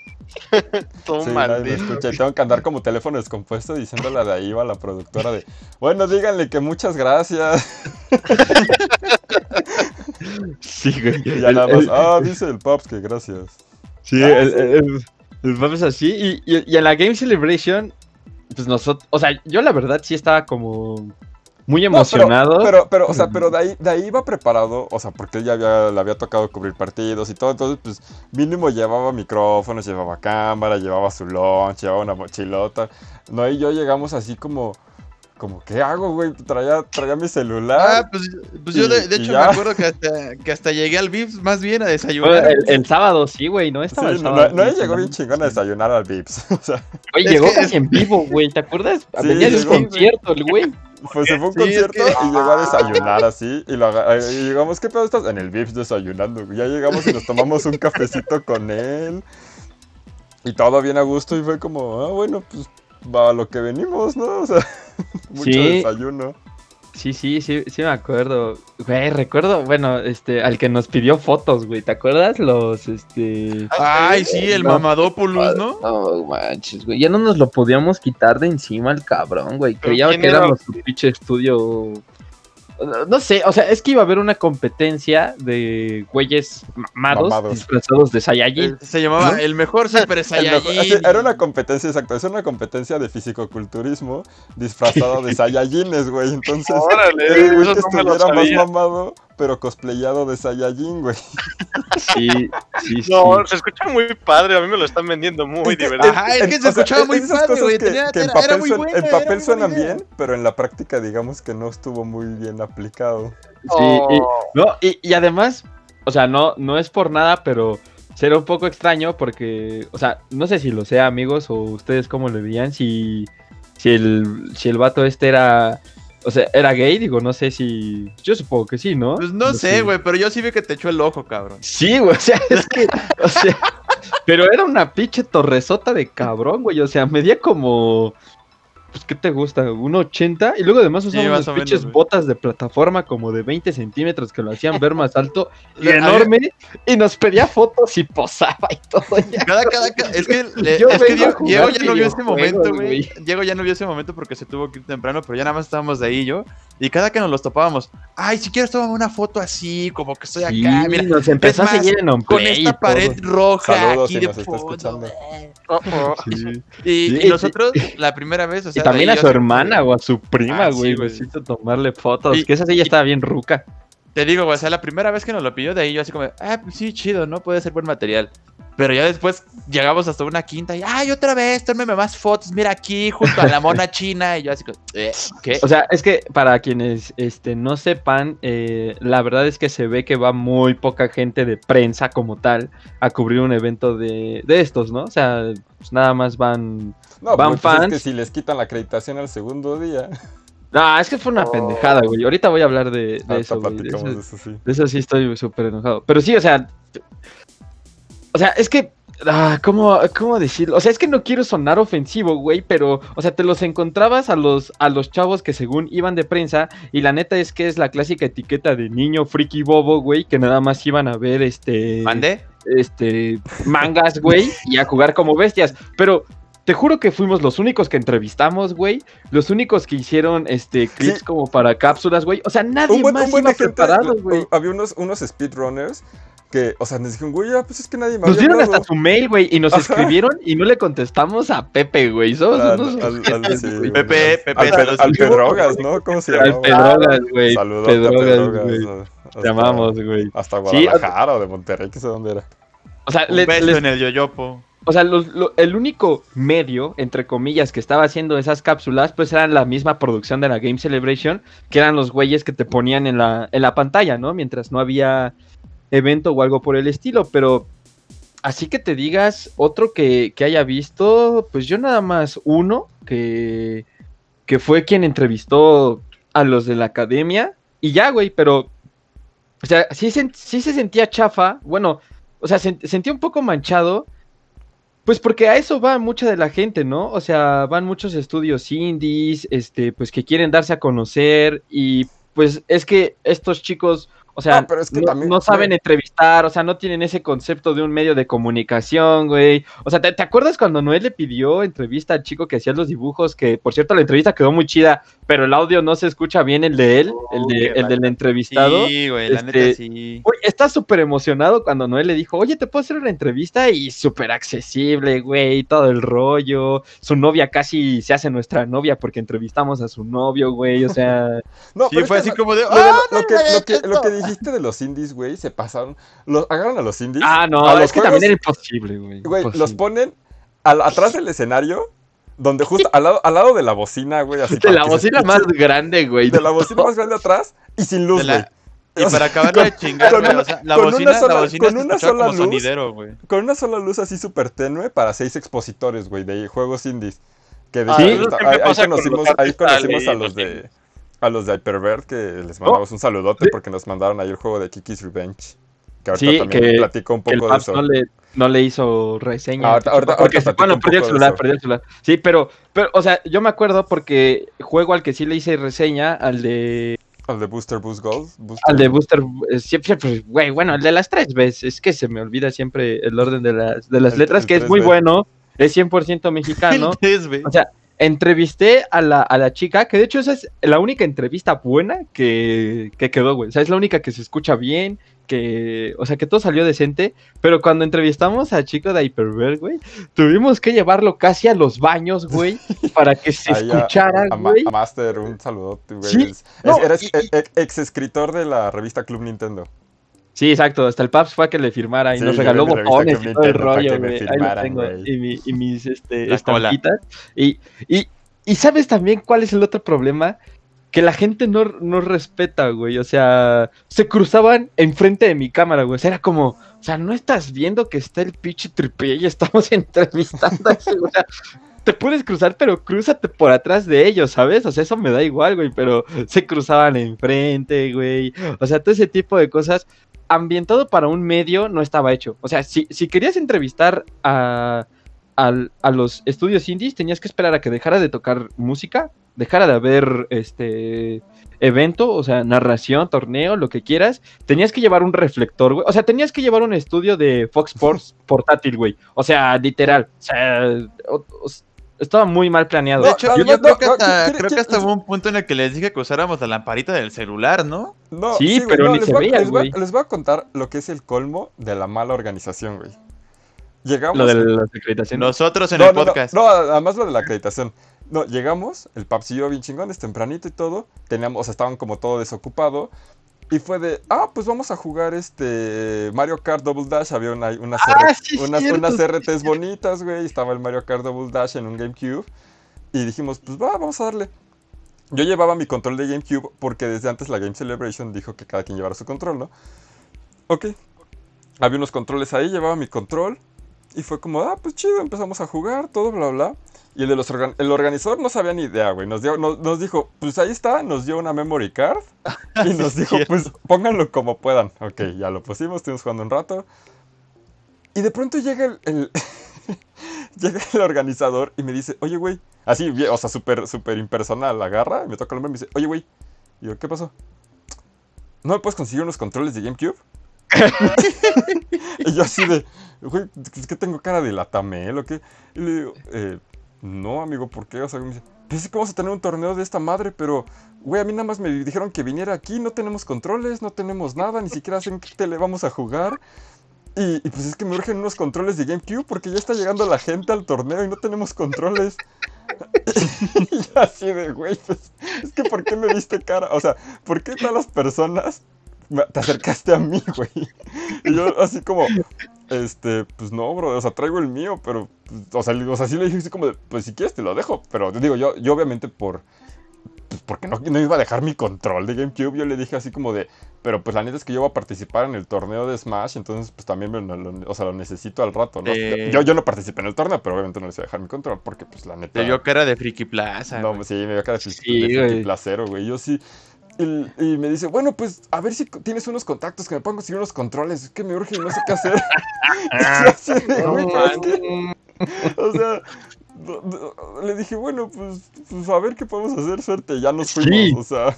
Todo Sí, maldito. escucha y tengo que andar como teléfono descompuesto diciéndole de ahí a la productora de, bueno, díganle que muchas gracias. Sí, güey. Y ya El- nada más, el- ah, dice el Pops que gracias. Sí, Ah, el, sí. el, el- el Pap es así. Y, y- y en la Game Celebration, pues nosotros, o sea, yo la verdad sí estaba como muy No, pero- emocionado. Pero, pero, o sea, pero de ahí, de ahí iba preparado, o sea, porque él ya había, le había tocado cubrir partidos y todo, entonces, pues, mínimo llevaba micrófonos, llevaba cámara, llevaba su launch, llevaba una mochilota. No, y yo llegamos así como, como, ¿qué hago, güey? Traía, traía mi celular. Ah, pues, pues yo de, hecho ya. me acuerdo que hasta, que hasta llegué al VIPS más bien a Bueno, desayunar. el, el sábado sí, güey, no Sí, estaba el no, sábado. no, sí, llegó bien sí. chingón a desayunar al Vips. O sea, Güey, Es llegó que- casi en vivo, güey, ¿te acuerdas? Sí, Venía de un concierto el güey. pues se fue a un Sí, es concierto que- y llegó a desayunar así. Y, lo aga- y llegamos, ¿qué pedo estás? En el Vips desayunando. güey. Ya llegamos y nos tomamos un cafecito con él. Y todo bien a gusto. Y fue como, ah, bueno, pues va a lo que venimos, ¿no? O sea, mucho Sí. desayuno. Sí, sí, sí, sí me acuerdo. Güey, recuerdo, bueno, este, al que nos pidió fotos, güey, ¿te acuerdas? Los, este... Ay, sí, el No. Mamadopoulos, ¿no? No manches, güey. Ya no nos lo podíamos quitar de encima el cabrón, güey. ¿Pero Creía que era? éramos su pinche estudio. No- sé, o sea, es que iba a haber una competencia de güeyes mamados, Mamados. disfrazados de Saiyajin. Eh, Se llamaba el mejor Super Saiyajin. era una competencia, exacto. Es una competencia de fisicoculturismo disfrazado de Saiyajines, güey. Entonces, Órale, el güey que no estuviera más mamado, pero cosplayado de Saiyajin, güey. Sí, sí, sí. No, se escucha muy padre, a mí me lo están vendiendo muy divertido. Ajá, es que En- se sea, escuchaba muy padre, cosas güey. que- tenía- que en papel, era muy suen- buena, en era papel muy suenan buena bien, pero en la práctica digamos que no estuvo muy bien aplicado. Sí, Oh. y, no, y, y además, o sea, no, no es por nada, pero será un poco extraño porque, o sea, no sé si lo sea, amigos, o ustedes cómo le veían, si, si, el, si el vato este era, o sea, era gay, digo, no sé si, yo supongo que sí, ¿no? Pues no sé, güey, pero yo sí vi que te echó el ojo, cabrón. Sí, güey, o sea, es que, o sea, pero era una pinche torresota de cabrón, güey, o sea, medía como, pues, ¿qué te gusta? ¿Un 80? Y luego además usaba más unas pinches botas de plataforma como de 20 centímetros que lo hacían ver más alto y enorme. Y nos pedía fotos y posaba y todo. Ya. Cada, cada, cada- es que, le- Yo es que Diego, ya no vio ese momento, güey. Diego ya no vio ese momento porque se tuvo que ir temprano, pero ya nada más estábamos de ahí yo. Y cada que nos los topábamos, ay, si quieres tomar una foto así, como que estoy acá, Sí, mira, nos empezó a seguir en con esta todo. pared roja Saludos aquí si de fondo. Sí. Y, Sí, y nosotros, la primera vez, o sea, también a su hermana o a su prima, Ah, sí, güey. güey. necesito tomarle fotos. Y- que esa sí ya estaba bien ruca. Te digo, güey, o sea, la primera vez que nos lo pidió, de ahí yo así como, ah, pues sí, chido, ¿no? Puede ser buen material. Pero ya después llegamos hasta una quinta y, ay, otra vez, tómeme más fotos, mira aquí, junto a la mona china. Y yo así eh, ¿qué? O sea, es que para quienes este, no sepan, eh, la verdad es que se ve que va muy poca gente de prensa como tal a cubrir un evento de, de estos, ¿no? O sea, pues nada más van... No, Van güey, pues es fans. que si les quitan la acreditación al segundo día. No, es que fue una Oh. pendejada, güey. Ahorita voy a hablar de, eso, güey. De eso, de eso, sí. de eso sí estoy súper enojado. Pero sí, o sea... O sea, es que... Ah, ¿cómo, ¿Cómo decirlo? O sea, es que no quiero sonar ofensivo, güey, pero, o sea, te los encontrabas a los, a los chavos que según iban de prensa, y la neta es que es la clásica etiqueta de niño friki bobo, güey, que nada más iban a ver este. ¿Mande? Este. mangas, güey, y a jugar como bestias. Pero. Te juro que fuimos los únicos que entrevistamos, güey. Los únicos que hicieron este clips Sí. como para cápsulas, güey. O sea, nadie Un buen, más un buen iba gente, preparado, güey. había unos, unos speedrunners que, o sea, nos dijeron, güey, ya, pues es que nadie me Nos dieron hablado". hasta su mail, güey, y nos Ajá. escribieron y no le contestamos a Pepe, güey. Somos Al, unos al- al- sí, güey, Pepe, al- Pepe, al, al Pedrogas, ¿no? ¿Cómo se Al llama? Pedrogas, güey. Saludos Pedrogas, Pedrogas. güey. hasta- Te amamos, güey. Hasta Sí, Guadalajara o de Monterrey, que sé dónde era. O sea, Un le- beso les- en el yoyopo. o sea los- lo- el único medio, entre comillas, que estaba haciendo esas cápsulas, pues eran la misma producción de la Game Celebration, que eran los güeyes que te ponían en la, en la pantalla, ¿no? Mientras no había evento o algo por el estilo, pero así que te digas otro que, que haya visto, pues yo nada más uno, que, que fue quien entrevistó a los de la academia, y ya, güey, pero, o sea, sí, se- sí se sentía chafa, bueno, o sea, se sentía un poco manchado, pues porque a eso va mucha de la gente, ¿no? O sea, van muchos estudios indies, este, pues que quieren darse a conocer y pues es que estos chicos, o sea, No, pero es que no, también, no saben güey. entrevistar, o sea, no tienen ese concepto de un medio de comunicación, güey. O sea, ¿te, te acuerdas cuando Noel le pidió entrevista al chico que hacía los dibujos? Que, por cierto, la entrevista quedó muy chida, pero el audio no se escucha bien el de él, el, de, qué el del entrevistado. Sí, güey, la este, neta sí. Güey, está súper emocionado cuando Noel le dijo, oye, ¿te puedo hacer una entrevista? Y súper accesible, güey, todo el rollo. Su novia casi se hace nuestra novia porque entrevistamos a su novio, güey, o sea... No, Sí, pero fue así como de. Lo, de ¡Ah, lo- lo que, lo, que, inventes lo que esto! Dijiste de los indies, güey, se pasaron. Los, agarran a los indies. Ah, no, a los es que juegos- también era imposible, güey. Güey, los ponen al- atrás del escenario, donde justo al lado, al lado de la bocina, güey. Así De la bocina más grande, güey. De la bocina más grande atrás y sin luz, güey. la- Y para acabar de chingar, con o sea, la con una bocina, sola- la bocina con se una sola como luz. sonidero, güey. Con una sola luz así súper tenue para seis expositores, güey, de juegos indies. Que de Ah, ahí, conocimos, ahí conocimos a los de. A los de Hypervert que les mandamos un saludote sí. porque nos mandaron ahí el juego de Kiki's Revenge. Que ahorita Sí, también que- platico un Que el poco de eso. no le, no le hizo reseña. Ahorita- ahorita- porque ahorita bueno, perdió el celular, perdió el celular. Sí, pero, pero, o sea, yo me acuerdo porque juego al que sí le hice reseña, al de Al de Booster Boost Gold. Booster- Al de Booster, eh, siempre, pues, güey, bueno, el de las tres veces, es que se me olvida siempre el orden de las, de las El- letras, el que es muy 3B. bueno, es 100% mexicano. O sea, entrevisté a la, a la chica, que de hecho esa es la única entrevista buena que, que quedó, güey. O sea, es la única que se escucha bien, que, o sea, que todo salió decente, pero cuando entrevistamos al chico de Hyperverse, güey, tuvimos que llevarlo casi a los baños, güey, para que se a- escuchara, a, güey. a Master, un saludote, güey. Sí, Es- no, es- eres y- e- e- ex escritor de la revista Club Nintendo. Sí, exacto, hasta el Paps fue a que le firmara y Sí, nos regaló botones y todo el rollo, que me güey. Ahí lo tengo. Y, mi- y mis este, estampitas. Y, y, y sabes también cuál es el otro problema? Que la gente no, no respeta, güey. O sea, se cruzaban enfrente de mi cámara, güey. O sea, era como, o sea, no estás viendo que está el pinche tripié y estamos entrevistando a ese? O sea, te puedes cruzar, pero crúzate por atrás de ellos, ¿sabes? O sea, eso me da igual, güey, pero se cruzaban enfrente, güey. O sea, todo ese tipo de cosas ambientado para un medio no estaba hecho. O sea, si, si querías entrevistar a, al- a los estudios indies tenías que esperar a que dejara de tocar música, dejara de haber este evento, o sea, narración, torneo, lo que quieras. Tenías que llevar un reflector, güey. O sea, tenías que llevar un estudio de Fox Sports portátil, güey. O sea, literal. O sea, o- o- estaba muy mal planeado. De hecho, no, yo, no, creo no, que no, hasta, ¿quiere- creo que quiere- hasta hubo un punto en el que les dije que usáramos la lamparita del celular, ¿no? No, Sí, güey, pero no, ni les se voy, a- veía, les, voy a- güey. les voy a contar lo que es el colmo de la mala organización, güey. Llegamos. lo de. Nosotros en no, el podcast. No, además lo de la acreditación. No, llegamos, el Paps y yo bien chingones, tempranito y todo. Teníamos, o sea, estaban como todo desocupado. Y fue de, ah, pues vamos a jugar este Mario Kart Double Dash. Había una- unas, Ah, sí, unas, cierto, unas sí. RTs bonitas, güey. Estaba el Mario Kart Double Dash en un GameCube. Y dijimos, pues va, vamos a darle. Yo llevaba mi control de GameCube porque desde antes la Game Celebration dijo que cada quien llevara su control, ¿no? Ok. Había unos controles ahí, llevaba mi control. Y fue como, ah, pues chido, empezamos a jugar, todo, bla, bla. Y el, de los organ- el organizador no sabía ni idea, güey. Nos, dio, nos, nos dijo, pues ahí está, nos dio una memory card. Y nos dijo, pues pónganlo como puedan. Ok, ya lo pusimos, estuvimos jugando un rato. Y de pronto llega el, el- llega el organizador y me dice, oye, güey. Así, o sea, súper, súper impersonal. Agarra, y me toca el hombro y me dice, oye, güey. Y yo, ¿qué pasó? ¿No me puedes conseguir unos controles de GameCube? y yo así de, güey, es que tengo cara de latamel o qué. Y le digo, eh, no, amigo, ¿por qué? O sea, me dice, pensé que vamos a tener un torneo de esta madre, pero, güey, a mí nada más me dijeron que viniera aquí, no tenemos controles, no tenemos nada, ni siquiera sé en qué tele vamos a jugar. Y, pues es que me urgen unos controles de GameCube porque ya está llegando la gente al torneo y no tenemos controles. y así de, güey, pues es que ¿por qué me viste cara? O sea, ¿por qué todas las personas te acercaste a mí, güey? Y yo así como, este, pues no, bro, o sea, traigo el mío, pero, pues, o sea, o sea, sí le dije así como, de, pues si quieres te lo dejo, pero te digo, yo, yo obviamente por, pues porque no, no iba a dejar mi control de GameCube, yo le dije así como de, pero pues la neta es que yo voy a participar en el torneo de Smash, entonces pues también me lo, o sea, lo necesito al rato, ¿no? Eh. Yo, yo no participé en el torneo, pero obviamente no les iba a dejar mi control, porque pues la neta... Te vio cara de Friki Plaza. No, güey. sí, me dio cara de, Sí, de güey. placero, güey. Yo sí. Y, y me dice, bueno, pues a ver si tienes unos contactos que me puedan conseguir unos controles. Es que me urge y no sé qué hacer. O sea, le dije, bueno, pues, pues a ver qué podemos hacer, suerte. Ya nos Sí. fuimos, o sea.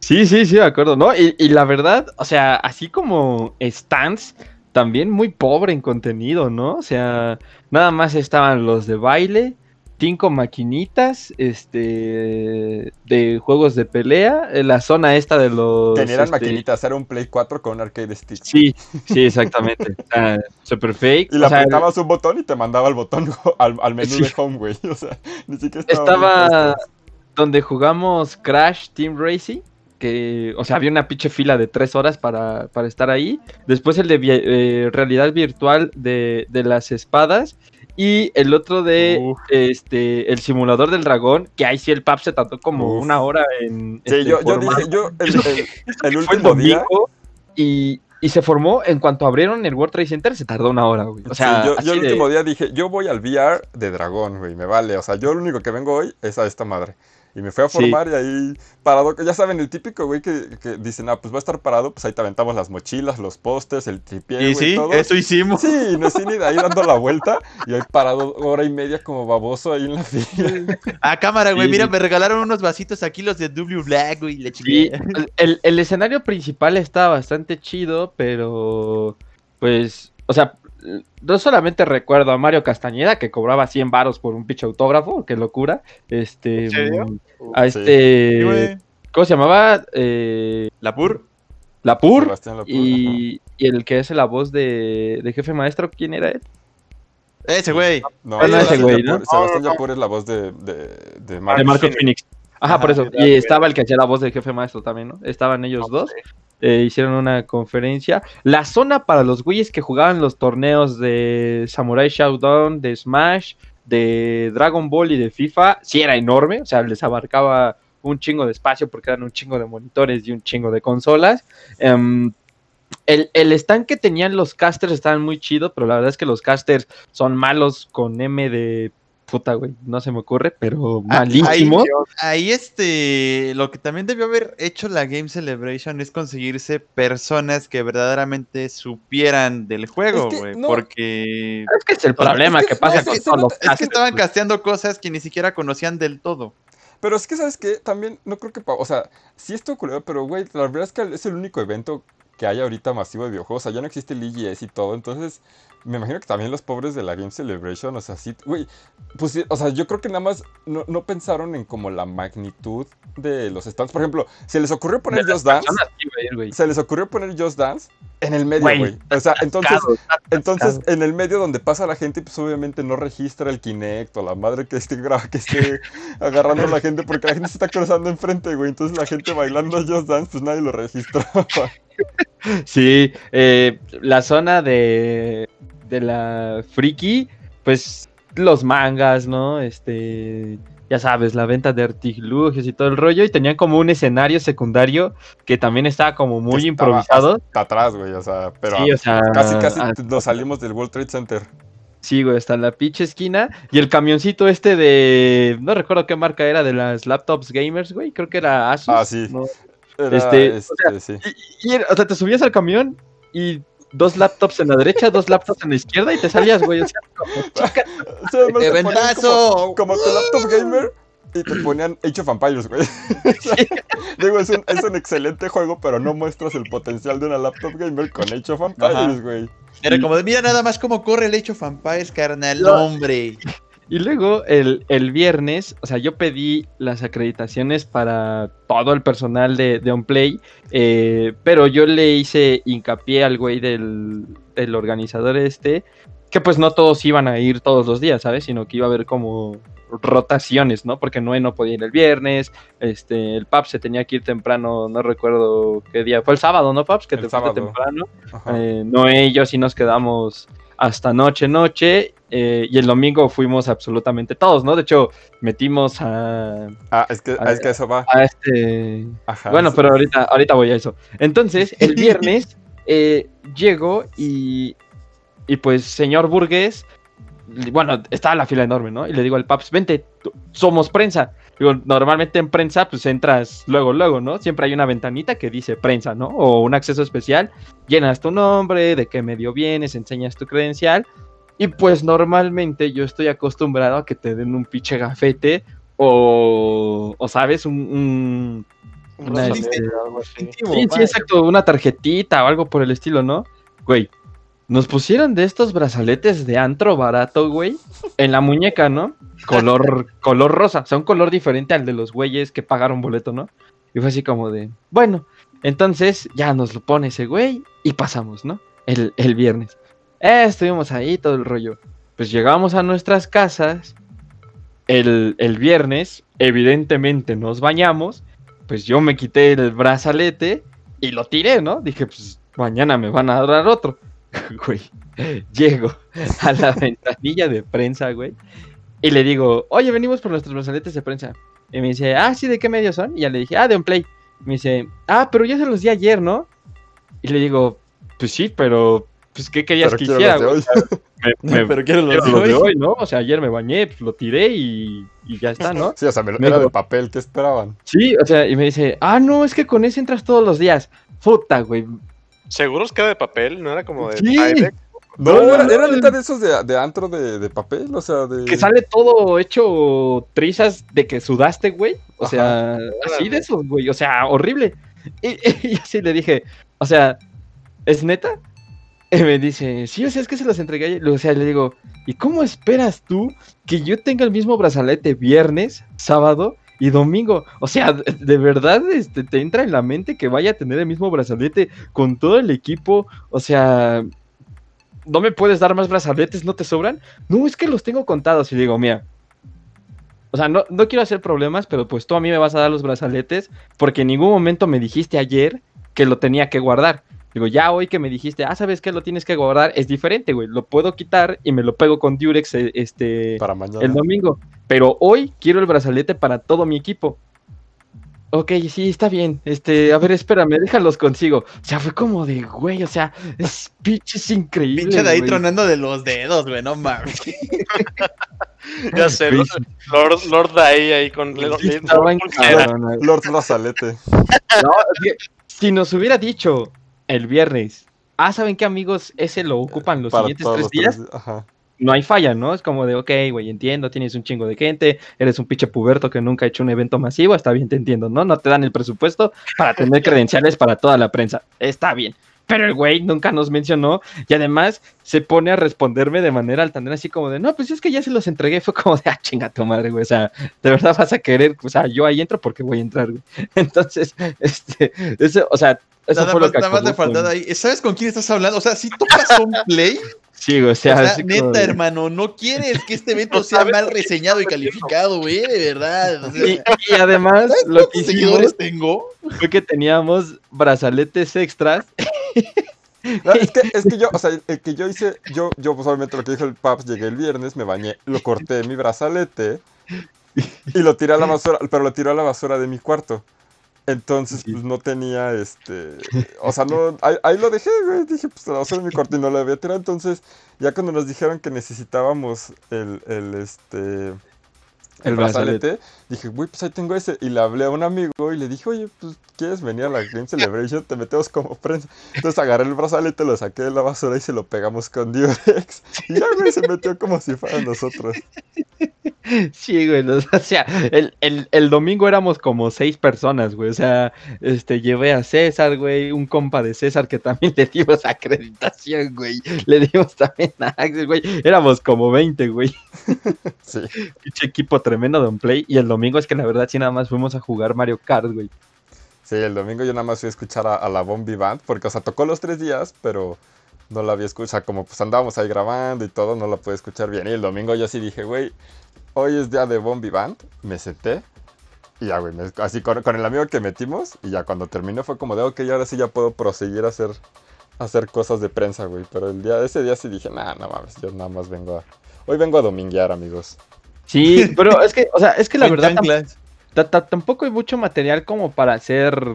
Sí, sí, sí, de acuerdo, ¿no? Y, y la verdad, o sea, así como stands, también muy pobre en contenido, ¿no? O sea, nada más estaban los de baile, cinco maquinitas, este, de juegos de pelea, en la zona esta de los... Tenían este, maquinitas, era un Play 4 con un arcade stick. Sí, sí, exactamente. O sea, super fake. Y le sea, apretabas un botón y te mandaba el botón al, al menú Sí. de home, güey. O sea, ni siquiera estaba. estaba donde jugamos Crash Team Racing. Que, o sea, había una pinche fila de tres horas para, para estar ahí. Después el de eh, realidad virtual de, de las espadas. Y el otro de Uf. este el simulador del dragón. Que ahí sí el pap se tardó como Uf. una hora en. Sí, este, yo, dije, yo, el, el- el último día. Y, y se formó en cuanto abrieron el World Trade Center. Se tardó una hora, güey. O sea, Sí, yo, así yo el de- último día dije, yo voy al VR de dragón, güey, me vale. O sea, yo lo único que vengo hoy es a esta madre. Y me fui a Sí. formar y ahí parado, ya saben, el típico, güey, que, que dicen, ah, pues va a estar parado, pues ahí te aventamos las mochilas, los postes, el tripié, Y güey, sí, todo. eso hicimos. Sí, no ni de ahí dando la vuelta y ahí parado hora y media como baboso ahí en la fila. A cámara, güey. Sí. Mira, me regalaron unos vasitos aquí, los de W Black, güey. Sí, el, el escenario principal está bastante chido, pero pues, o sea, no solamente recuerdo a Mario Castañeda que cobraba 100 varos por un pinche autógrafo, qué locura. Este, mm, a este, Sí. ¿cómo se llamaba? Eh, La Pur. Lapur Lapur, ajá. y, y el que es la voz de, de jefe maestro, ¿quién era él? Ese, güey. No, Ah, no, ese güey, ¿no? Sebastián Yapur es la voz de, de, de Marvel. de Marco Phoenix. Ajá, por eso. Y estaba el que hacía la voz del jefe maestro también, ¿no? Estaban ellos dos. eh, hicieron una conferencia. La zona para los güeyes que jugaban los torneos de Samurai Shodown, de Smash, de Dragon Ball y de FIFA, sí era enorme. O sea, les abarcaba un chingo de espacio porque eran un chingo de monitores y un chingo de consolas. Em, el, el stand que tenían los casters estaban muy chido, pero la verdad es que los casters son malos con M de puta, güey, no se me ocurre, pero Ah, malísimo. Ahí este, lo que también debió haber hecho la Game Celebration es conseguirse personas que verdaderamente supieran del juego, Es que güey, no- porque Es que es el problema es que que pasa no, con es que todos los es que estaban casteando cosas que ni siquiera conocían del todo. Pero es que, ¿sabes qué? También no creo que... O sea, sí esto ocurrió, pero, güey, la verdad es que es el único evento que hay ahorita masivo de videojuegos. O sea, ya no existe el EGS y todo. Entonces, me imagino que también los pobres de la Game Celebration, o sea, sí... Güey, pues o sea, yo creo que nada más no, no pensaron en como la magnitud de los stands. Por ejemplo, se les ocurrió poner Just Dance. personas ir, güey. Se les ocurrió poner Just Dance en el medio, Güey. O sea, entonces... Entonces, en el medio donde pasa la gente, pues obviamente no registra el Kinect o la madre que esté, que esté agarrando a la gente, porque la gente se está cruzando enfrente, güey. Entonces la gente bailando Just Dance, pues nadie lo registró. Sí, eh, la zona de, de la friki, pues los mangas, ¿no? Este, ya sabes, la venta de artilugios y todo el rollo, y tenían como un escenario secundario que también estaba como muy estaba improvisado. Hasta atrás, güey, o sea, pero sí, o sea, casi, casi nos salimos del World Trade Center. sí, güey, hasta la pinche esquina, y el camioncito este de, no recuerdo qué marca era, de las laptops gamers, güey, creo que era Asus. Ah, sí. ¿no? Era, Este, o este, sí. Y, o sea, te subías al camión y dos laptops en la derecha, dos laptops en la izquierda y te salías, güey. O sea, como, te. Como, como tu laptop gamer y te ponían Age of Empires, güey. O sea, Digo, es un, es un excelente juego, pero no muestras el potencial de una laptop gamer con Age of Empires, güey. Era como mira nada más cómo corre el hecho Vampires, carnal, No. hombre. Y luego el, el viernes, o sea, yo pedí las acreditaciones para todo el personal de, de OnPlay, eh, pero yo le hice hincapié al güey del, del organizador este, que pues no todos iban a ir todos los días, ¿sabes? Sino que iba a haber como rotaciones, ¿no? Porque Noé no podía ir el viernes, este, el Paps se tenía que ir temprano, no recuerdo qué día, fue el sábado, ¿no, Paps? Que El te fuiste temprano. Eh, Noé y yo sí nos quedamos hasta noche, noche. Eh, y el domingo fuimos absolutamente todos, ¿no? De hecho, metimos a, Ah, es que, a- es que eso va. a este. Ajá. Bueno, pero ahorita, ahorita voy a eso. Entonces, el viernes eh, llego y. Y pues, señor Burgués. Bueno, estaba la fila enorme, ¿no? Y le digo al Paps, vente, somos prensa. Digo, normalmente en prensa, pues entras luego, luego, ¿no? Siempre hay una ventanita que dice prensa, ¿no? O un acceso especial. Llenas tu nombre, de qué medio vienes, enseñas tu credencial. Y pues normalmente yo estoy acostumbrado a que te den un pinche gafete o, o sabes, un, un- Un Una, este. Sí, sí, exacto, una tarjetita o algo por el estilo, ¿no? Güey, nos pusieron de estos brazaletes de antro barato, güey, en la muñeca, ¿no? Color, color rosa, o sea, un color diferente al de los güeyes que pagaron boleto, ¿no? Y fue así como de, bueno, entonces ya nos lo pone ese güey y pasamos, ¿no? El, el viernes. Eh, estuvimos ahí, todo el rollo. Pues llegamos a nuestras casas el, el viernes, evidentemente nos bañamos, pues yo me quité el brazalete y lo tiré, ¿no? Dije, pues mañana me van a dar otro. Güey, llego a la ventanilla de prensa, güey, y le digo, oye, venimos por nuestros brazaletes de prensa. Y me dice, ah, sí, ¿de qué medio son? Y ya le dije, ah, de Unplay. Me dice, ah, pero yo se los di ayer, ¿no? Y le digo, pues sí, pero, pues, ¿qué querías Pero que hiciera? los de güey? hoy. Me- me- Pero quiero los quiero de los de hoy. hoy, ¿no? O sea, ayer me bañé, pues lo tiré y, y ya está, ¿no? Sí, o sea, me lo- Me era de papel, ¿qué esperaban? Sí, o sea, y me dice, ah, no, es que con ese entras todos los días. Puta, güey. ¿Seguros que era de papel? ¿No era como de Sí. No, No, era, neta de esos de, de antro de, de papel, o sea, de... Que sale todo hecho trizas de que sudaste, güey. O sea, así de esos, güey. O sea, horrible. Y, y así le dije, o sea, ¿es neta? Y me dice, sí, o sea, es que se los entregué. O sea, le digo, ¿y cómo esperas tú que yo tenga el mismo brazalete viernes, sábado y domingo? O sea, de, de verdad este, te entra en la mente que vaya a tener el mismo brazalete con todo el equipo. O sea, ¿no me puedes dar más brazaletes? ¿No te sobran? No, es que los tengo contados. Y digo, mira, o sea, no, no quiero hacer problemas, pero pues tú a mí me vas a dar los brazaletes porque en ningún momento me dijiste ayer que lo tenía que guardar. Digo, ya hoy que me dijiste, ah, ¿sabes qué? Lo tienes que guardar, es diferente, güey. Lo puedo quitar y me lo pego con Durex eh, este, Para mañana. el domingo. Pero hoy quiero el brazalete para todo mi equipo. Ok, sí, está bien. Este, a ver, espérame, déjalos consigo. O sea, fue como de, güey, o sea, es pinches increíble. Pinche de ahí güey. tronando de los dedos, güey, no mames. Ya sé, Sí, Lord, Lord Day ahí con Lord, Estaba en cabrón, Lord Brazalete. No, es que si nos hubiera dicho el viernes, ah, ¿saben qué amigos? Ese lo ocupan los Para siguientes tres días. tres- Ajá. No hay falla, ¿no? Es como de, ok, güey, entiendo, tienes un chingo de gente, eres un pinche puberto que nunca ha hecho un evento masivo, está bien, te entiendo, ¿no? No te dan el presupuesto para tener credenciales para toda la prensa. Está bien. Pero el güey nunca nos mencionó y además se pone a responderme de manera altanera, así como de, no, pues es que ya se los entregué. Fue como de, ah, chinga tu madre, güey. O sea, de verdad vas a querer, o sea, yo ahí entro porque voy a entrar, güey. Entonces, este, eso, o sea, eso Nada fue más, lo que nada más faltaba ahí. ¿Sabes con quién estás hablando? O sea, si tocas un play, Sí, o o sea, como neta, hermano, no quieres que este evento sea mal reseñado y calificado, güey, de verdad. O sea, Y, y además, ¿Sabes lo que seguidores tengo? fue que teníamos brazaletes extras. No, es, que, es que yo, o sea, el que yo hice, yo, yo pues obviamente lo que dijo el Paps, llegué el viernes, me bañé, lo corté mi brazalete y lo tiré a la basura, pero lo tiré a la basura de mi cuarto. Entonces, Sí. pues no tenía este. O sea, no. Ahí, ahí lo dejé, güey. Dije, pues a la basura de mi no lo había tirado. Entonces, ya cuando nos dijeron que necesitábamos el, el este. El, El brazalete, brazalete. Dije, güey, pues ahí tengo ese. Y le hablé a un amigo y le dije, oye, pues, ¿quieres venir a la Game Celebration? Te metemos como prensa. Entonces agarré el brazalete, lo saqué de la basura y se lo pegamos con Durex. Y ya, güey, se metió como si fuera nosotros. Sí, güey. O sea, el, el, el domingo éramos como seis personas, güey. O sea, este, llevé a César, güey, un compa de César que también le dimos acreditación, güey. Le dimos también a Axel, güey. Éramos como 20, güey. Sí. Pinche equipo tremendo de un play. Y el domingo es que la verdad sí nada más fuimos a jugar Mario Kart, güey. Sí, el domingo yo nada más fui a escuchar a, la Bombi Band, porque, o sea, tocó los tres días, pero no la había escuchado. Como pues andábamos ahí grabando y todo, no la pude escuchar bien. Y el domingo yo sí dije, güey, hoy es día de Bombi Band. Me senté y ya, güey, me- así con, el amigo que metimos. Y ya cuando terminó fue como de, ok, ahora sí ya puedo proseguir a hacer, hacer cosas de prensa, güey. Pero el día, ese día sí dije, nah, no mames, yo nada más vengo a. Hoy vengo a dominguear, amigos. Sí, pero es que, o sea, es que la verdad tampoco hay mucho material como para hacer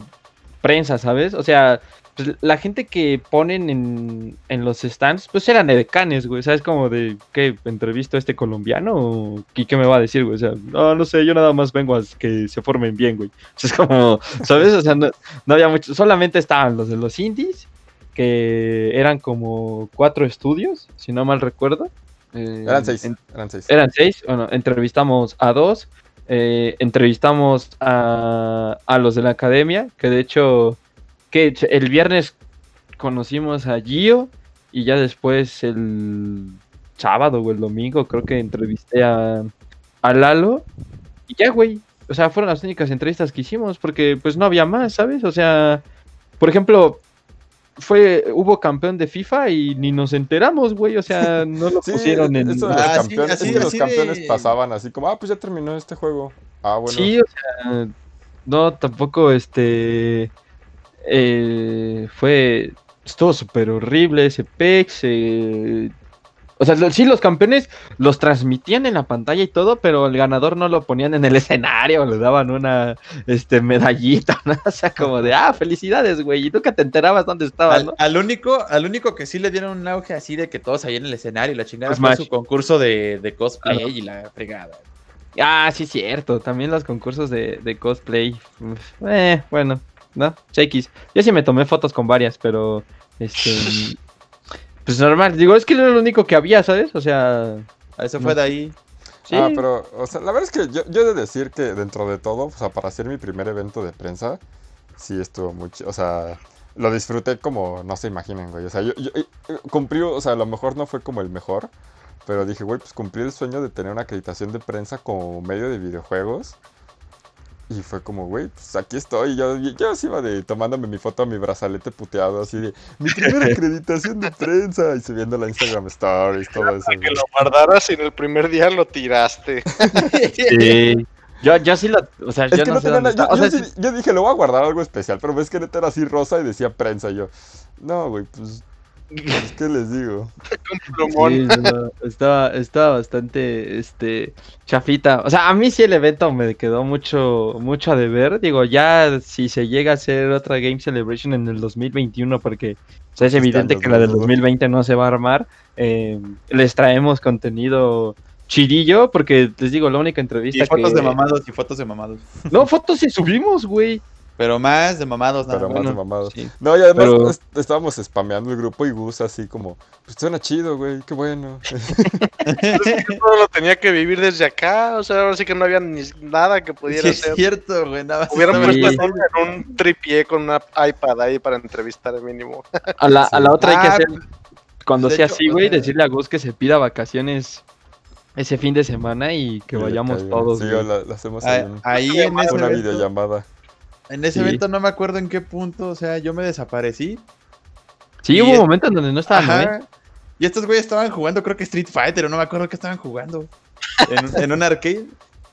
prensa, ¿sabes? O sea, pues, la gente que ponen en, en los stands, pues eran edecanes, güey, ¿sabes? Como de, ¿qué? ¿Entrevisto a este colombiano? ¿O qué, qué me va a decir, güey? O sea, no, no sé, yo nada más vengo a que se formen bien, güey. O sea, es como, ¿sabes? O sea, no, no había mucho, solamente estaban los de los indies, que eran como cuatro estudios, si no mal recuerdo. Eh, Eran seis, en- eran seis. eran seis, bueno, entrevistamos a dos, eh, entrevistamos a, a los de la academia, que de hecho, que el viernes conocimos a Gio y ya después el sábado o el domingo creo que entrevisté a, a Lalo y ya, güey. O sea, fueron las únicas entrevistas que hicimos porque pues no había más, ¿sabes? O sea, por ejemplo, fue hubo campeón de FIFA y ni nos enteramos, güey. O sea, no lo Sí, pusieron en... eso de los Ah, sí, campeones, así- que los campeones de- pasaban así como, ah, pues ya terminó este juego. Ah, bueno. Sí, o sea, no, tampoco este eh, fue estuvo súper horrible ese PEX. eh, o sea, sí, los campeones los transmitían en la pantalla y todo, pero el ganador no lo ponían en el escenario, le daban una este medallita, ¿no? O sea, como de, ah, felicidades, güey, y nunca te enterabas dónde estabas, Al, ¿no? al único, al único que sí le dieron un auge así de que todos ahí en el escenario y la chingada Smash. fue su concurso de, de cosplay y la fregada. Ah, sí, cierto. También los concursos de, de cosplay. Eh, bueno, ¿no? X. Yo sí me tomé fotos con varias, pero. Este. Pues normal. Digo, es que era lo único que había, ¿sabes? O sea. Eso fue de ahí. Sí. Ah, pero, o sea, la verdad es que yo, yo he de decir que dentro de todo, o sea, para hacer mi primer evento de prensa, sí estuvo muy ch- O sea, lo disfruté como no se imaginan, güey. O sea, yo, yo- eh, eh, cumplí, o sea, a lo mejor no fue como el mejor, pero dije, güey, pues cumplí el sueño de tener una acreditación de prensa como medio de videojuegos. Y fue como, güey, pues aquí estoy. Yo, yo, así iba de tomándome mi foto a mi brazalete puteado, así de mi primera acreditación de prensa. Y subiendo la Instagram Stories, todo eso. Que lo guardaras y en el primer día lo tiraste. Sí. Yo, yo sí lo. O sea, Es yo no, no sé dónde está. Yo, O sea, yo sí- sí- yo dije, le voy a guardar algo especial, pero ves que neta era así rosa y decía prensa. Y yo, no, güey, pues, pues, ¿qué les digo? Sí, estaba, estaba bastante este chafita. O sea, a mí sí el evento me quedó mucho, mucho a deber. Digo, ya si se llega a hacer otra Game Celebration en el 2021, porque o sea, es evidente que la del no dudo. 2020 no se va a armar, eh, les traemos contenido chidillo, porque les digo, la única entrevista Y fotos que... de mamados y fotos de mamados. No, fotos sí subimos, güey. Pero más de mamados, nada Pero más. de mamados. sí. No, y además Pero- es- estábamos spameando el grupo y Gus así como, pues suena chido, güey, qué bueno. Todo lo tenía que vivir desde acá, o sea, ahora sí que no había ni nada que Sí, pudiera es hacer. cierto, güey. Nada más Hubieran Sí. puesto en un tripié con una iPad ahí para entrevistar mínimo. A la, a la otra hay que Ah, hacer, cuando de sea hecho, así, o güey, sea- decirle a Gus que se pida vacaciones ese fin de semana y que vayamos todos, Sí, la, la hacemos ahí Ah, en Ahí en ese, una evento, videollamada. En ese Sí. evento no me acuerdo en qué punto, o sea, yo me desaparecí. Sí, hubo es- momentos en donde no estaba. Ajá. Y estos güeyes estaban jugando, creo que Street Fighter, o no me acuerdo qué estaban jugando. En, un- en un arcade.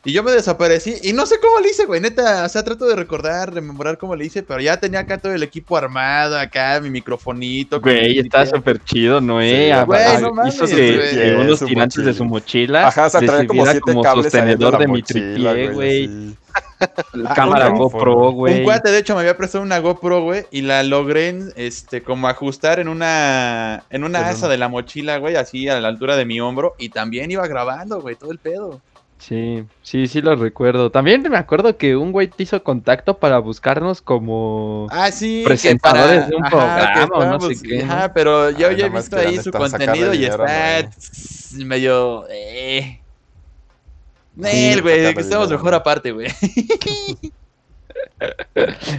Y yo me desaparecí. Y no sé cómo le hice, güey. Neta, o sea, trato de recordar, rememorar cómo le hice. Pero ya tenía acá todo el equipo armado, acá mi microfonito. Güey, está súper chido, Noé. Sí, a- güey, no mames, hizo que, güey. que unos Su tirantes de su mochila Ajá, o sea, traía como siete como cables sostenedor la de mi tripié, güey. La cámara un- GoPro, güey. Un cuate, de hecho, me había prestado una GoPro, güey, y la logré, este, como ajustar en una, en una asa de la mochila, güey, así a la altura de mi hombro, y también iba grabando, güey, todo el pedo. Sí, sí, sí lo recuerdo. También me acuerdo que un güey te hizo contacto para buscarnos como... Ah, sí. Presentadores de un que programa o no sé. Ajá, pero yo Ay, ya he visto ahí su contenido y dinero, está medio... Eh. Nel, güey, que estamos mejor aparte, güey.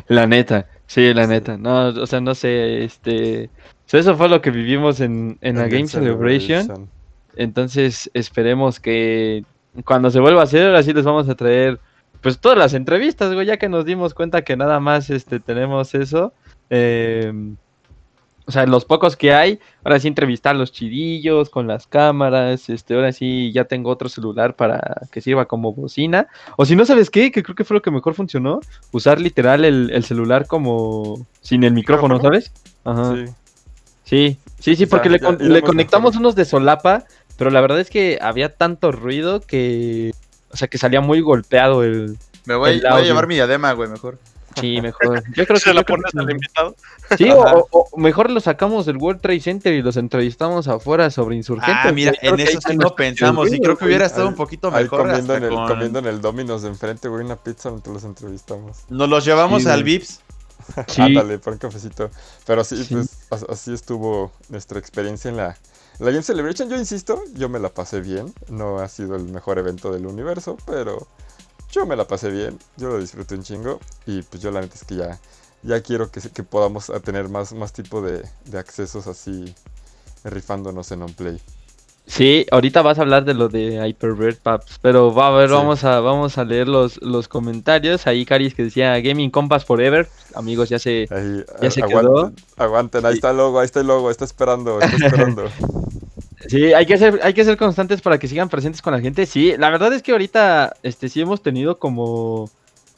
La neta, sí, la neta. No, o sea, no sé, este... o sea, eso fue lo que vivimos en, en la Game Celebration. Entonces esperemos que cuando se vuelva a hacer, ahora sí les vamos a traer pues todas las entrevistas, güey, ya que nos dimos cuenta que nada más este tenemos eso. eh, o sea, los pocos que hay, ahora sí entrevistar los chidillos con las cámaras, este, ahora sí ya tengo otro celular para que sirva como bocina. O si no, ¿sabes qué? Que creo que fue lo que mejor funcionó, usar literal el, el celular como sin el micrófono. ¿sabes? Ajá. Sí. Sí, sí, sí, O sea, porque le, ya le conectamos mejor. unos de solapa, pero la verdad es que había tanto ruido que, o sea, que salía muy golpeado el... Me voy, El voy a llevar mi diadema, güey, mejor. Sí, mejor. Yo creo Se que... la pones que- al invitado. Sí, o, o- mejor lo sacamos del World Trade Center y los entrevistamos afuera sobre insurgentes. Ah, mira, en eso sí no nos- pensamos, y creo que hubiera estado Ahí- un poquito Ahí mejor comiendo en, el, con- comiendo en el Domino's de enfrente, güey, una pizza donde los entrevistamos. Nos los llevamos Sí, al. Vips. Sí, Ándale, por un cafecito. Pero sí, Sí. pues as- así estuvo nuestra experiencia en la, la Game Celebration. Yo insisto, yo me la pasé bien. No ha sido el mejor evento del universo, pero yo me la pasé bien. Yo lo disfruté un chingo. Y pues yo la neta es que ya, ya quiero que, que podamos tener más, más tipo de, de accesos así rifándonos en OnPlay. Sí, ahorita vas a hablar de lo de Hyperbird Paps, pero va a ver, Sí. vamos a vamos a leer los, los comentarios. Ahí Caris que decía Gaming Compass Forever. Amigos, ya se Ahí, Ya se aguanten, aguanten, ahí está el logo, ahí está el logo, está esperando, está esperando. Sí, hay que ser, hay que ser constantes para que sigan presentes con la gente. Sí, la verdad es que ahorita, este, sí hemos tenido como,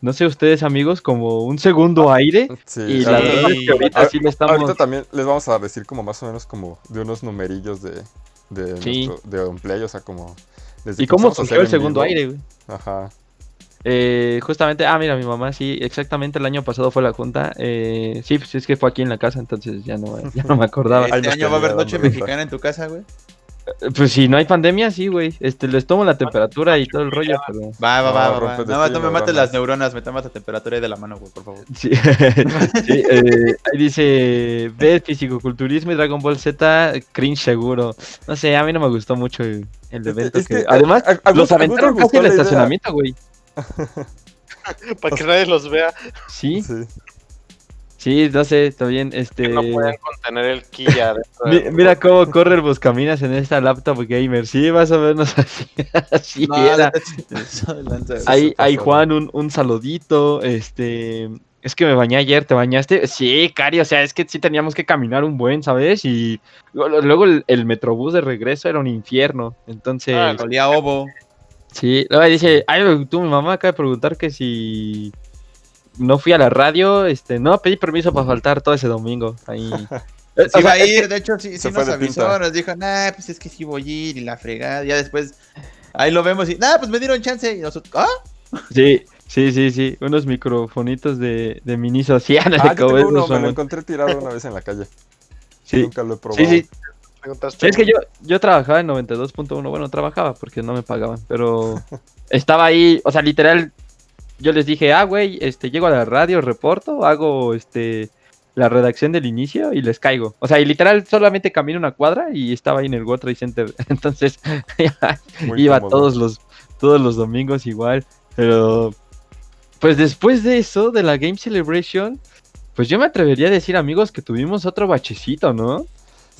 no sé ustedes amigos, como un segundo aire. Sí, Y la verdad- es que ahorita Ah, sí le estamos. Ahorita también les vamos a decir como más o menos como de unos numerillos de, de, Sí. nuestro, de OnPlay, o sea, como... desde ¿Y cómo surgió el segundo vivo. aire, güey? Ajá. Eh, justamente, ah, mira, mi mamá, sí, exactamente el año pasado fue la junta. Eh, sí, pues es que fue aquí en la casa, entonces ya no, ya no me acordaba. Este año va a haber noche mexicana en tu casa, güey. Eh, Pues si no hay pandemia, sí, güey. Este, les tomo la temperatura y todo el rollo, pero... Va, va, No, va, va, no destino, me mates las neuronas, me tomas la temperatura ahí de la mano, güey, por favor. Sí, sí, eh, ahí dice, ve fisicoculturismo y Dragon Ball Z, cringe seguro. No sé, a mí no me gustó mucho el, evento. es que- que, Además, a- a- a los aventaron casi el estacionamiento, güey. Para que nadie los vea. Sí, Sí. sí, no sé, está bien, este... Que no pueden contener el mi- del- mira cómo corre el Buscaminas en esta laptop gamer. Sí, más o menos así, así No, era. de. Ahí, ahí. Juan, un, un saludito, este... Es que me bañé ayer, ¿te bañaste? Sí, Cari, o sea, es que sí teníamos que caminar un buen, ¿sabes? Y luego el, el metrobús de regreso era un infierno, entonces... Ah, Olía a ovo. Sí, luego dice, ay, tú, mi mamá acaba de preguntar que si no fui a la radio, este, no, pedí permiso para faltar todo ese domingo, ahí... Sí o iba sea, a ir, de hecho, sí, sí nos avisó, pinta. nos dijo, nah, pues es que sí voy a ir y la fregada. Ya después, ahí lo vemos y, nah, pues me dieron chance. Y nosotros, ¿ah? Sí, sí, sí, sí, unos microfonitos de, de Miniso, sí, ándale, Ah, yo tengo uno, me lo encontré tirado una vez en la calle. Sí, Nunca lo he probado. sí, sí. Preguntaste. Es que yo, yo trabajaba en 92.1, bueno, trabajaba porque no me pagaban, pero estaba ahí, o sea, literal, yo les dije, ah, güey, este, llego a la radio, reporto, hago, este, la redacción del inicio y les caigo. O sea, y literal solamente camino una cuadra y estaba ahí en el World Trade Center. Entonces, iba cómodo. todos los, todos los domingos igual, pero, pues después de eso, de la Game Celebration, pues yo me atrevería a decir, amigos, que tuvimos otro bachecito, ¿no?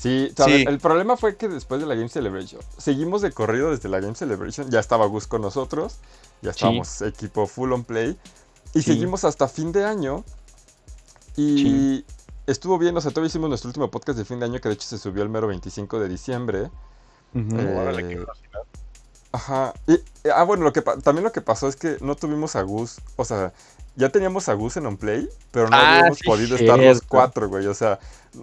Sí. El, problema fue que después de la Game Celebration, seguimos de corrido desde la Game Celebration, ya estaba Gus con nosotros, ya estábamos equipo full on play, y Sí. seguimos hasta fin de año, y Sí. estuvo bien, o sea, todavía hicimos nuestro último podcast de fin de año, que de hecho se subió el mero 25 de diciembre. Eh, Órale, qué velocidad. Ajá, y, eh, ah, bueno, lo que también lo que pasó es que no tuvimos a Gus, o sea, ya teníamos a Gus en on play, pero no Ah, habíamos sí, podido estar los cuatro, güey, o sea,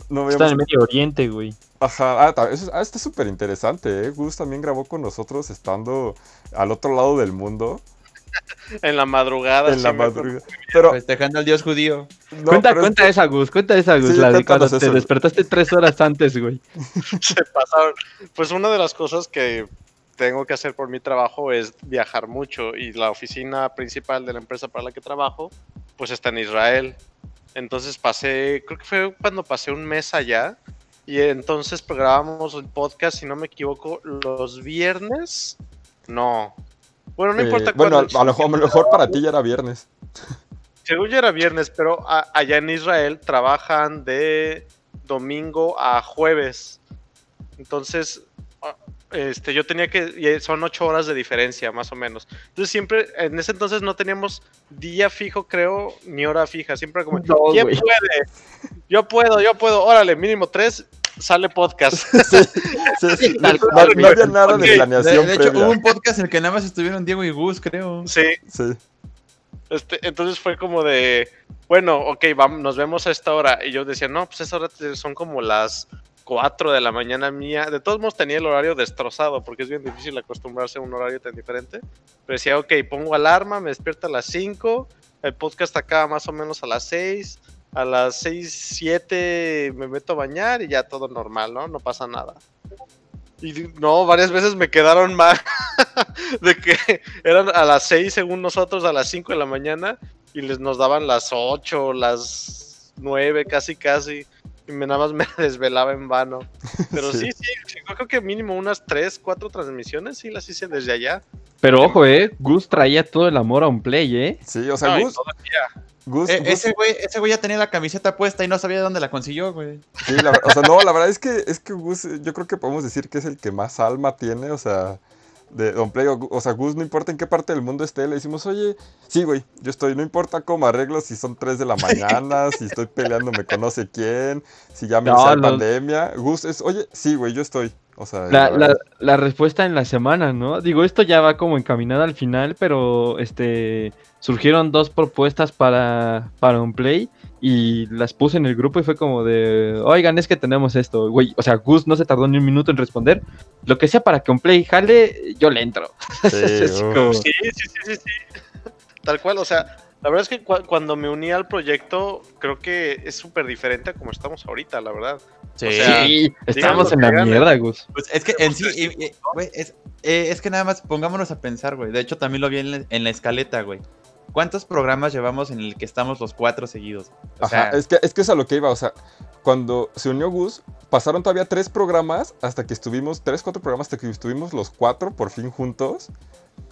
no Está habíamos en el Medio Oriente, güey. Ajá, ah, eso es- ah, está súper interesante, ¿eh? Gus también grabó con nosotros estando al otro lado del mundo, En la madrugada. en sí la madrugada. Pero, Festejando al dios judío. no, cuenta, es cuenta esa, Gus. Cuenta esa, Gus. Sí, la de cuando te eso. despertaste tres horas antes, güey. se pasaron. Pues una de las cosas que tengo que hacer por mi trabajo es viajar mucho y la oficina principal de la empresa para la que trabajo pues está en Israel. Entonces pasé, creo que fue cuando pasé un mes allá y entonces grabamos el podcast, si no me equivoco, los viernes. No. Bueno, no eh, importa bueno, a, a lo, a lo mejor para ti ya era viernes. Según yo era viernes, pero a- allá en Israel trabajan de domingo a jueves. Entonces, este, yo tenía que, y son ocho horas de diferencia, más o menos. Entonces siempre, en ese entonces no teníamos día fijo, creo, ni hora fija. Siempre como, No, ¿quién puede? Yo puedo, yo puedo. Órale, mínimo tres, sale podcast. Sí, sí, sí, Tal no, no había nada de planeación de hecho, previa. hubo un podcast en el que nada más estuvieron Diego y Gus, creo. sí, Sí, Este, entonces fue como de, bueno, ok, vamos, nos vemos a esta hora. Y yo decía, no, pues esa hora son como las 4 de la mañana mía. De todos modos tenía el horario destrozado porque es bien difícil acostumbrarse a un horario tan diferente. Pero decía, ok, pongo alarma, me despierto a las 5, el podcast acaba más o menos a las 6. A las 6, 7 me meto a bañar y ya todo normal, ¿no? No pasa nada. Y no, varias veces me quedaron mal de que eran a las 6 según nosotros, a las 5 de la mañana y les nos daban las 8, las 9, casi casi. Y me nada más me desvelaba en vano. Pero sí, Sí. yo creo que mínimo unas 3, 4 transmisiones sí las hice desde allá. Pero ojo, eh. Gus traía todo el amor a un play, eh. sí, o sea, No, Gus, Gus, Eh, Gus- ese güey ese güey ya tenía la camiseta puesta y no sabía de dónde la consiguió, güey. sí, la o sea, no, la verdad es que, es que Gus, yo creo que podemos decir que es el que más alma tiene, o sea, de Don Play, o, o sea, Gus, no importa en qué parte del mundo esté, le decimos, oye, sí, güey, yo estoy, no importa cómo arreglo, si son 3 de la mañana, si estoy peleando me conoce quién, si ya me No, no. pandemia, Gus es, oye, sí, güey, yo estoy, o sea, La, la respuesta en la semana, ¿no? Digo, esto ya va como encaminado al final, pero este surgieron dos propuestas para, para un play y las puse en el grupo y fue como de, oigan, es que tenemos esto, güey. O sea, Gus no se tardó ni un minuto en responder. Lo que sea para que un play jale, yo le entro. Sí, como- Sí, sí, sí, sí, sí. Tal cual, o sea, la verdad es que cua- cuando me uní al proyecto, creo que es súper diferente a como estamos ahorita, la verdad. Sí. O sea, Sí, estamos en la gane. mierda, Gus. Pues es que en sí, y- y- güey, es, eh, es que nada más pongámonos a pensar, güey. De hecho, también lo vi en la, en la escaleta, güey. ¿Cuántos programas llevamos en el que estamos los cuatro seguidos? O Ajá, sea, es que, es que es a lo que iba, o sea, cuando se unió Gus, pasaron todavía tres programas hasta que estuvimos, tres, cuatro programas hasta que estuvimos los cuatro por fin juntos.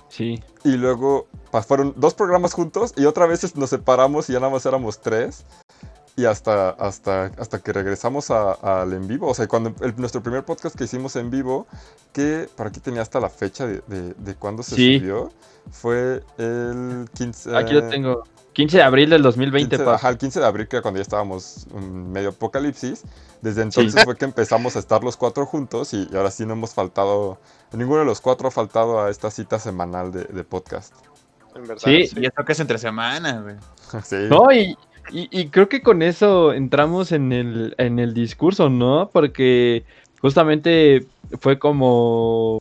Sí. Y luego fueron dos programas juntos y otra vez nos separamos y ya nada más éramos tres. Y hasta, hasta, hasta que regresamos al en vivo. O sea, cuando el- nuestro primer podcast que hicimos en vivo, que por aquí tenía hasta la fecha de, de, de cuándo se Sí. subió, fue el 15... Aquí lo tengo. 15 de abril del 2020, 15, pa. ajá, el 15 de abril, que era cuando ya estábamos medio apocalipsis. Desde entonces fue que empezamos a estar los cuatro juntos y, y ahora sí no hemos faltado, ninguno de los cuatro ha faltado a esta cita semanal de, de podcast. En verdad. Sí, y esto que es entre semana, güey. sí. No, y, y, y creo que con eso entramos en el, en el discurso, ¿no? Porque justamente fue como...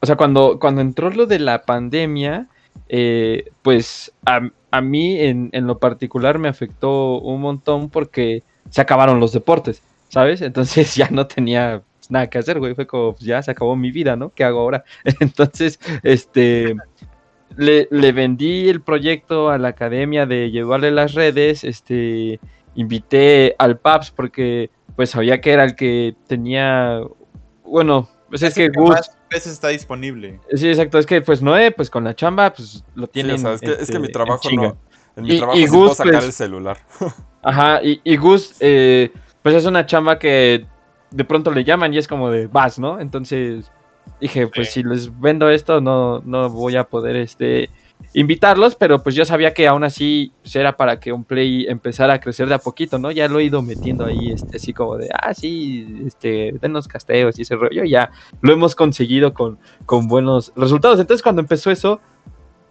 O sea, cuando, cuando entró lo de la pandemia, eh, pues a, a mí en, en lo particular me afectó un montón porque se acabaron los deportes, ¿sabes? Entonces ya no tenía pues, nada que hacer, güey. Fue como, pues, ya se acabó mi vida, ¿no? ¿Qué hago ahora? Entonces, este, le, le vendí el proyecto a la academia de llevarle las redes, este, invité al Paps porque pues sabía que era el que tenía, bueno, pues es que Gus, más veces está disponible. sí, exacto, es que pues Noé, pues con la chamba, pues lo Sí, tienen. o sea, es que, es que este, mi trabajo no. En mi Y- trabajo y Gus, sacar pues- el celular. Ajá, y, y Gus, eh, pues es una chamba que de pronto le llaman y es como de vas, ¿no? Entonces dije, pues si les vendo esto, no, no voy a poder este invitarlos, pero pues yo sabía que aún así pues, era para que un play empezara a crecer de a poquito, ¿no? Ya lo he ido metiendo ahí, este, así como de, ah, sí, este, denos casteos y ese rollo, ya lo hemos conseguido con, con buenos resultados. Entonces cuando empezó eso,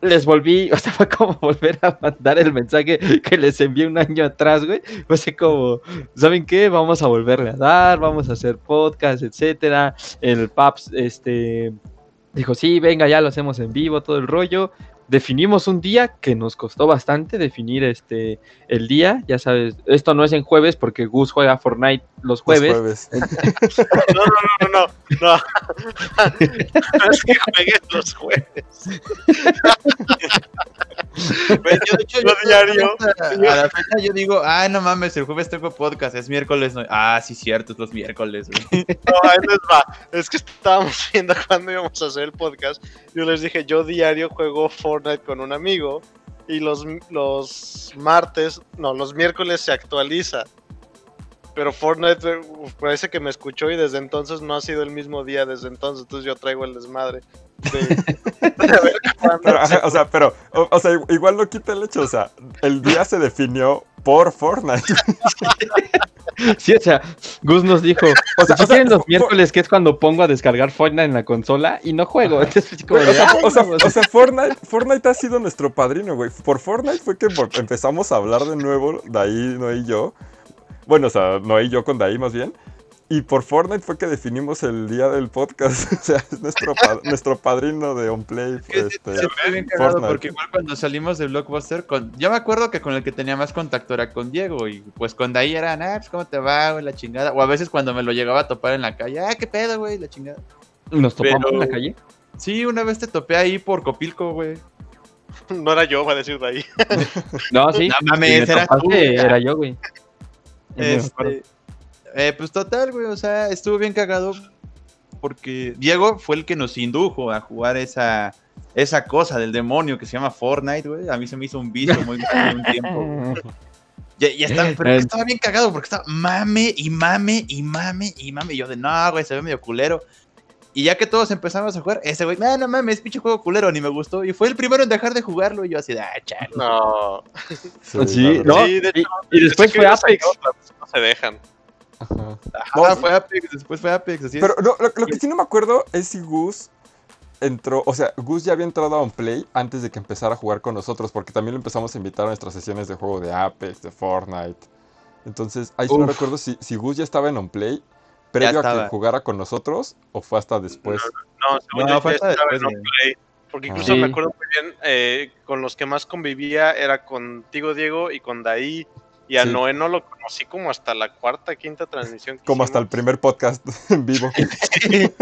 les volví, o sea, fue como volver a mandar el mensaje que les envié un año atrás, güey. Fue así como, ¿saben qué? Vamos a volverle a dar, vamos a hacer podcast, etcétera. El Paps, este, dijo, sí, venga, ya lo hacemos en vivo, todo el rollo. Definimos un día que nos costó bastante definir este el día, ya sabes, esto no es en jueves porque Gus juega Fortnite los Los jueves. jueves. No, no, no, no, no. No es que juegues los jueves. Yo, de hecho, yo- diario. A, a la fecha yo digo, ay, no mames, el jueves tengo podcast, es miércoles. No. Ah, sí, cierto, es los miércoles. güey. No, ahí les va. Es que estábamos viendo cuándo íbamos a hacer el podcast. Yo les dije, yo diario juego Fortnite con un amigo. Y los, los martes, no, los miércoles se actualiza. Pero Fortnite uf, parece que me escuchó y desde entonces no ha sido el mismo día desde entonces. Entonces yo traigo el desmadre. De, de ver cuándo Pero, se- ajá, o sea, pero, o, o sea, igual no quita el hecho, o sea, el día se definió por Fortnite. Sí, o sea, Gus nos dijo, O sea, o sea, los miércoles, que es cuando pongo a descargar Fortnite en la consola y no juego. Entonces, como de, o sea, "Ay, o sea, no, o sea, Fortnite, Fortnite ha sido nuestro padrino, güey. Por Fortnite fue que empezamos a hablar de nuevo, Daí, Noé y yo. Bueno, o sea, Noé y yo con Daí más bien. Y por Fortnite fue que definimos el día del podcast. O sea, es nuestro, pa- nuestro padrino de OnPlay. Este, sí, bien porque igual cuando salimos de Blockbuster, con... yo me acuerdo que con el que tenía más contacto era con Diego y pues con de ahí eran, ah, pues cómo te va, güey, la chingada. O a veces cuando me lo llegaba a topar en la calle, ah, qué pedo, güey, la chingada. Nos topamos Pero- en la calle. Sí, una vez te topé ahí por Copilco, güey. No era yo, va a decir de ahí. No, sí. No mames, tú. Era yo, güey. Este, eh, pues total, güey, o sea, estuvo bien cagado porque Diego fue el que nos indujo a jugar esa, esa cosa del demonio que se llama Fortnite, güey. A mí se me hizo un vicio muy un tiempo. Ya, ya estaba, pero estaba bien cagado porque estaba mame y mame y mame y mame. Y yo de, no, güey, se ve medio culero. Y ya que todos empezamos a jugar, ese güey, no, no mames, pinche juego culero, ni me gustó. Y fue el primero en dejar de jugarlo. Y yo así de, ah, chale. No. Sí, no. Sí, de y, hecho, y después fue Apex. No se dejan. Ajá. Ah, fue Apex, después fue Apex, así es. Pero no, lo, lo que sí no me acuerdo es si Gus entró, o sea, Gus ya había entrado a OnPlay antes de que empezara a jugar con nosotros, porque también lo empezamos a invitar a nuestras sesiones de juego de Apex, de Fortnite. Entonces, ahí sí no recuerdo si, si Gus ya estaba en OnPlay previo a que jugara con nosotros o fue hasta después. No, según No, yo fue hasta después, en. Play. Porque incluso Sí. me acuerdo muy bien, eh, con los que más convivía era contigo, Diego, y con Daí. Y a Sí. Noé no lo conocí como hasta la cuarta, quinta transmisión. que Como hasta el primer podcast en vivo.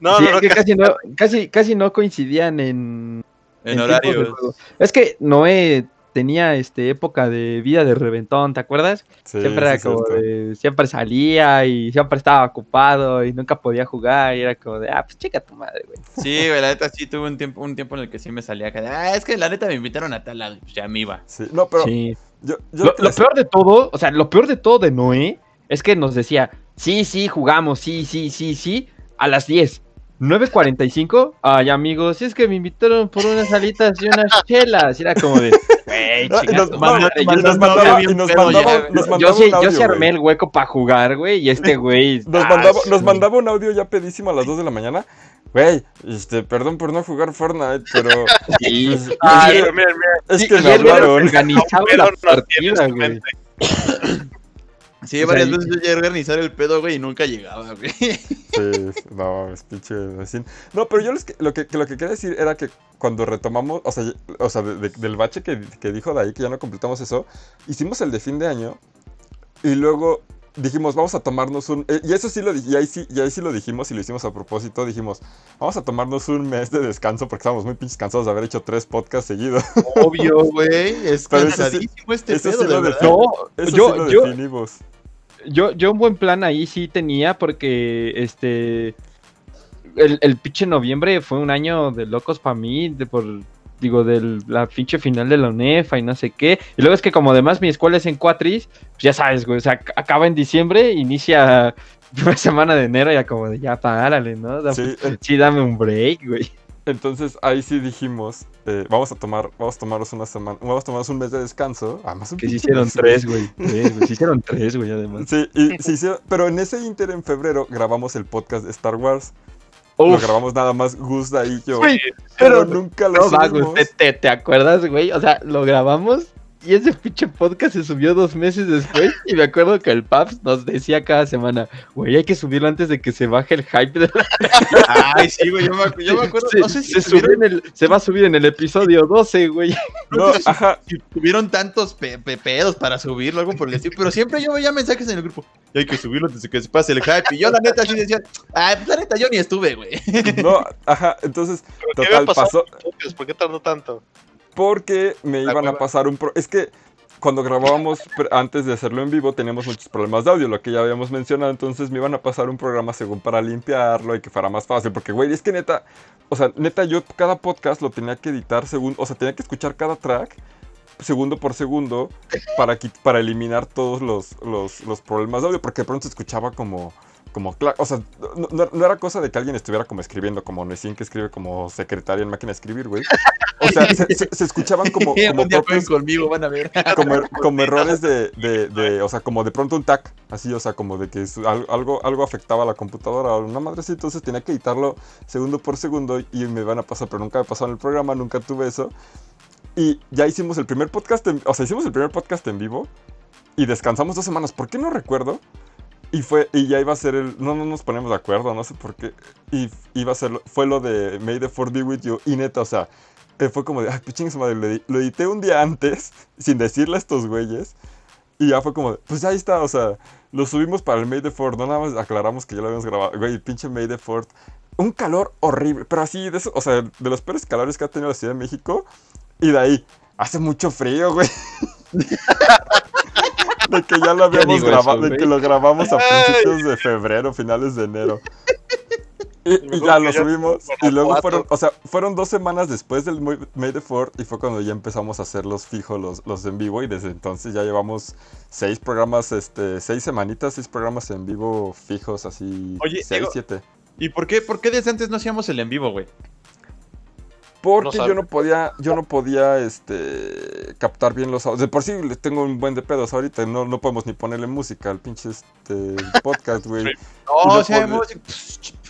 No, Sí, no, es que casi- casi no, casi, casi no coincidían en, en horarios. juego. Es que Noé tenía este época de vida de reventón, ¿te acuerdas? Sí, siempre era como de, siempre salía y siempre estaba ocupado y nunca podía jugar y era como de, ah, pues chica tu madre, güey. Sí, güey, la neta sí tuve un tiempo, un tiempo en el que sí me salía acá de, ah, es que la neta me invitaron a tal lado, pues ya me iba. Sí, no, pero Sí. yo, yo Lo, lo les- peor de todo, o sea, lo peor de todo de Noé es que nos decía, sí, sí, jugamos, sí, sí, sí, sí, a las 10. 9.45, ay amigos, si es que me invitaron por unas alitas y unas chelas. Y era como de, güey, nos- mandaba- yo sí, yo sí armé el hueco para jugar, güey, y este güey. Nos ah, mandaba, sí, nos mandaba un audio ya pedísimo a las 2 de la mañana. Güey, este, perdón por no jugar Fortnite, pero sí. pues, Ah, es que me hablaron. organizaba pero la no tienes partida, güey. Sí, O varias veces yo llegué a organizar el pedo, güey, y nunca llegaba, güey. Sí, no, es pinche. No, pero yo les lo, que, que lo que quería decir era que cuando retomamos, o sea, o sea de- de- del bache que, que dijo de ahí, que ya no completamos eso, hicimos el de fin de año y luego dijimos, vamos a tomarnos un... eh, y eso sí lo, y ahí sí, y ahí sí lo dijimos y lo hicimos a propósito. Dijimos, vamos a tomarnos un mes de descanso porque estábamos muy pinches cansados de haber hecho tres podcasts seguidos. Obvio, güey. Es Pero cansadísimo este eso pedo, sí de lo verdad. define. No, Eso yo, sí lo yo, definimos. yo, yo un buen plan ahí sí tenía porque este el, el pinche noviembre fue un año de locos para mí, de por digo, de la pinche final de la UNEFA y no sé qué. Y luego es que como además mi escuela es en Cuatris, pues ya sabes, güey, o sea, ac- acaba en diciembre, inicia una semana de enero, ya como de ya párale, ¿no? Sí, en- sí, dame un break, güey. entonces ahí sí dijimos, eh, vamos a tomar, vamos a tomarnos una semana, vamos a tomarnos un mes de descanso. Además, un Que se hicieron tres, güey. Se hicieron tres, güey, además. Sí, y se hicieron- pero en ese inter en febrero grabamos el podcast de Star Wars. Lo grabamos nada más Gusta y yo. Güey, pero pero nunca lo No, subimos. ¿te, te, te acuerdas, güey? O sea, lo grabamos y ese pinche podcast se subió dos meses después. Y me acuerdo que el Paps nos decía cada semana, güey, hay que subirlo antes de que se baje el hype de la. Ay, sí, güey. Yo me, acu- yo me acuerdo. se, no sé si se subió tuvieron, en el- se va a subir en el episodio 12, güey. No, ajá. si tuvieron tantos pe- pe- pedos para subirlo, algo por el estilo. Pero siempre yo veía mensajes en el grupo. Y hay que subirlo antes de que se pase el hype. Y yo, la neta, así decía. Ay, pues la neta, yo ni estuve, güey. No, ajá. Entonces, ¿Pero qué total, pasó. ¿Por qué tardó tanto? Porque me iban a pasar un... Pro es que cuando grabábamos, antes de hacerlo en vivo, teníamos muchos problemas de audio, lo que ya habíamos mencionado. Entonces me iban a pasar un programa según para limpiarlo y que fuera más fácil. Porque, güey, es que neta... O sea, neta, yo cada podcast lo tenía que editar según... O sea, tenía que escuchar cada track segundo por segundo para, para eliminar todos los, los, los problemas de audio. Porque de pronto se escuchaba como... Como, cla- o sea, no, no- no era cosa de que alguien estuviera como escribiendo, como Nessin que escribe como secretaria en máquina de escribir, güey. O sea, se, se- se escuchaban como, como propios- conmigo, van a ver. como, er- como errores de, de, de- o sea, como de pronto un tag, así, o sea, como de que algo, algo afectaba a la computadora una madre así, entonces tenía que editarlo segundo por segundo y me van a pasar, pero nunca me pasó en el programa, nunca tuve eso. Y ya hicimos el primer podcast, en- o sea, hicimos el primer podcast en vivo y descansamos dos semanas, ¿por qué no recuerdo? Y fue, y ya iba a ser el, no, no nos ponemos de acuerdo, no sé por qué, y iba a ser, fue lo de May the 4 be with you, y neta, o sea, eh, fue como de, ay, pues chingue su madre, lo, edi- lo edité un día antes, sin decirle a estos güeyes, y ya fue como de, pues ahí está, o sea, lo subimos para el May the 4 no nada más aclaramos que ya lo habíamos grabado, güey, pinche May the 4 un calor horrible, pero así, de eso, o sea, de los peores calores que ha tenido la Ciudad de México, y de ahí, hace mucho frío, güey. De que ya lo habíamos grabado, eso, de que lo grabamos a principios de febrero, finales de enero. Y, y ya lo subimos. Y luego fueron, o sea, fueron dos semanas después del May May the 4 y fue cuando ya empezamos a hacer los fijos, los, los en vivo. Y desde entonces ya llevamos seis programas, este, seis semanitas, seis programas en vivo fijos, así, Oye, seis, digo- siete. ¿Y por qué, por qué desde antes no hacíamos el en vivo, güey? Porque No yo no podía, yo no podía, este, captar bien los audios. De por sí le tengo un buen de pedos ahorita, no, no podemos ni ponerle música al pinche, este, podcast, güey. Sí. Y No, no o sea, podía-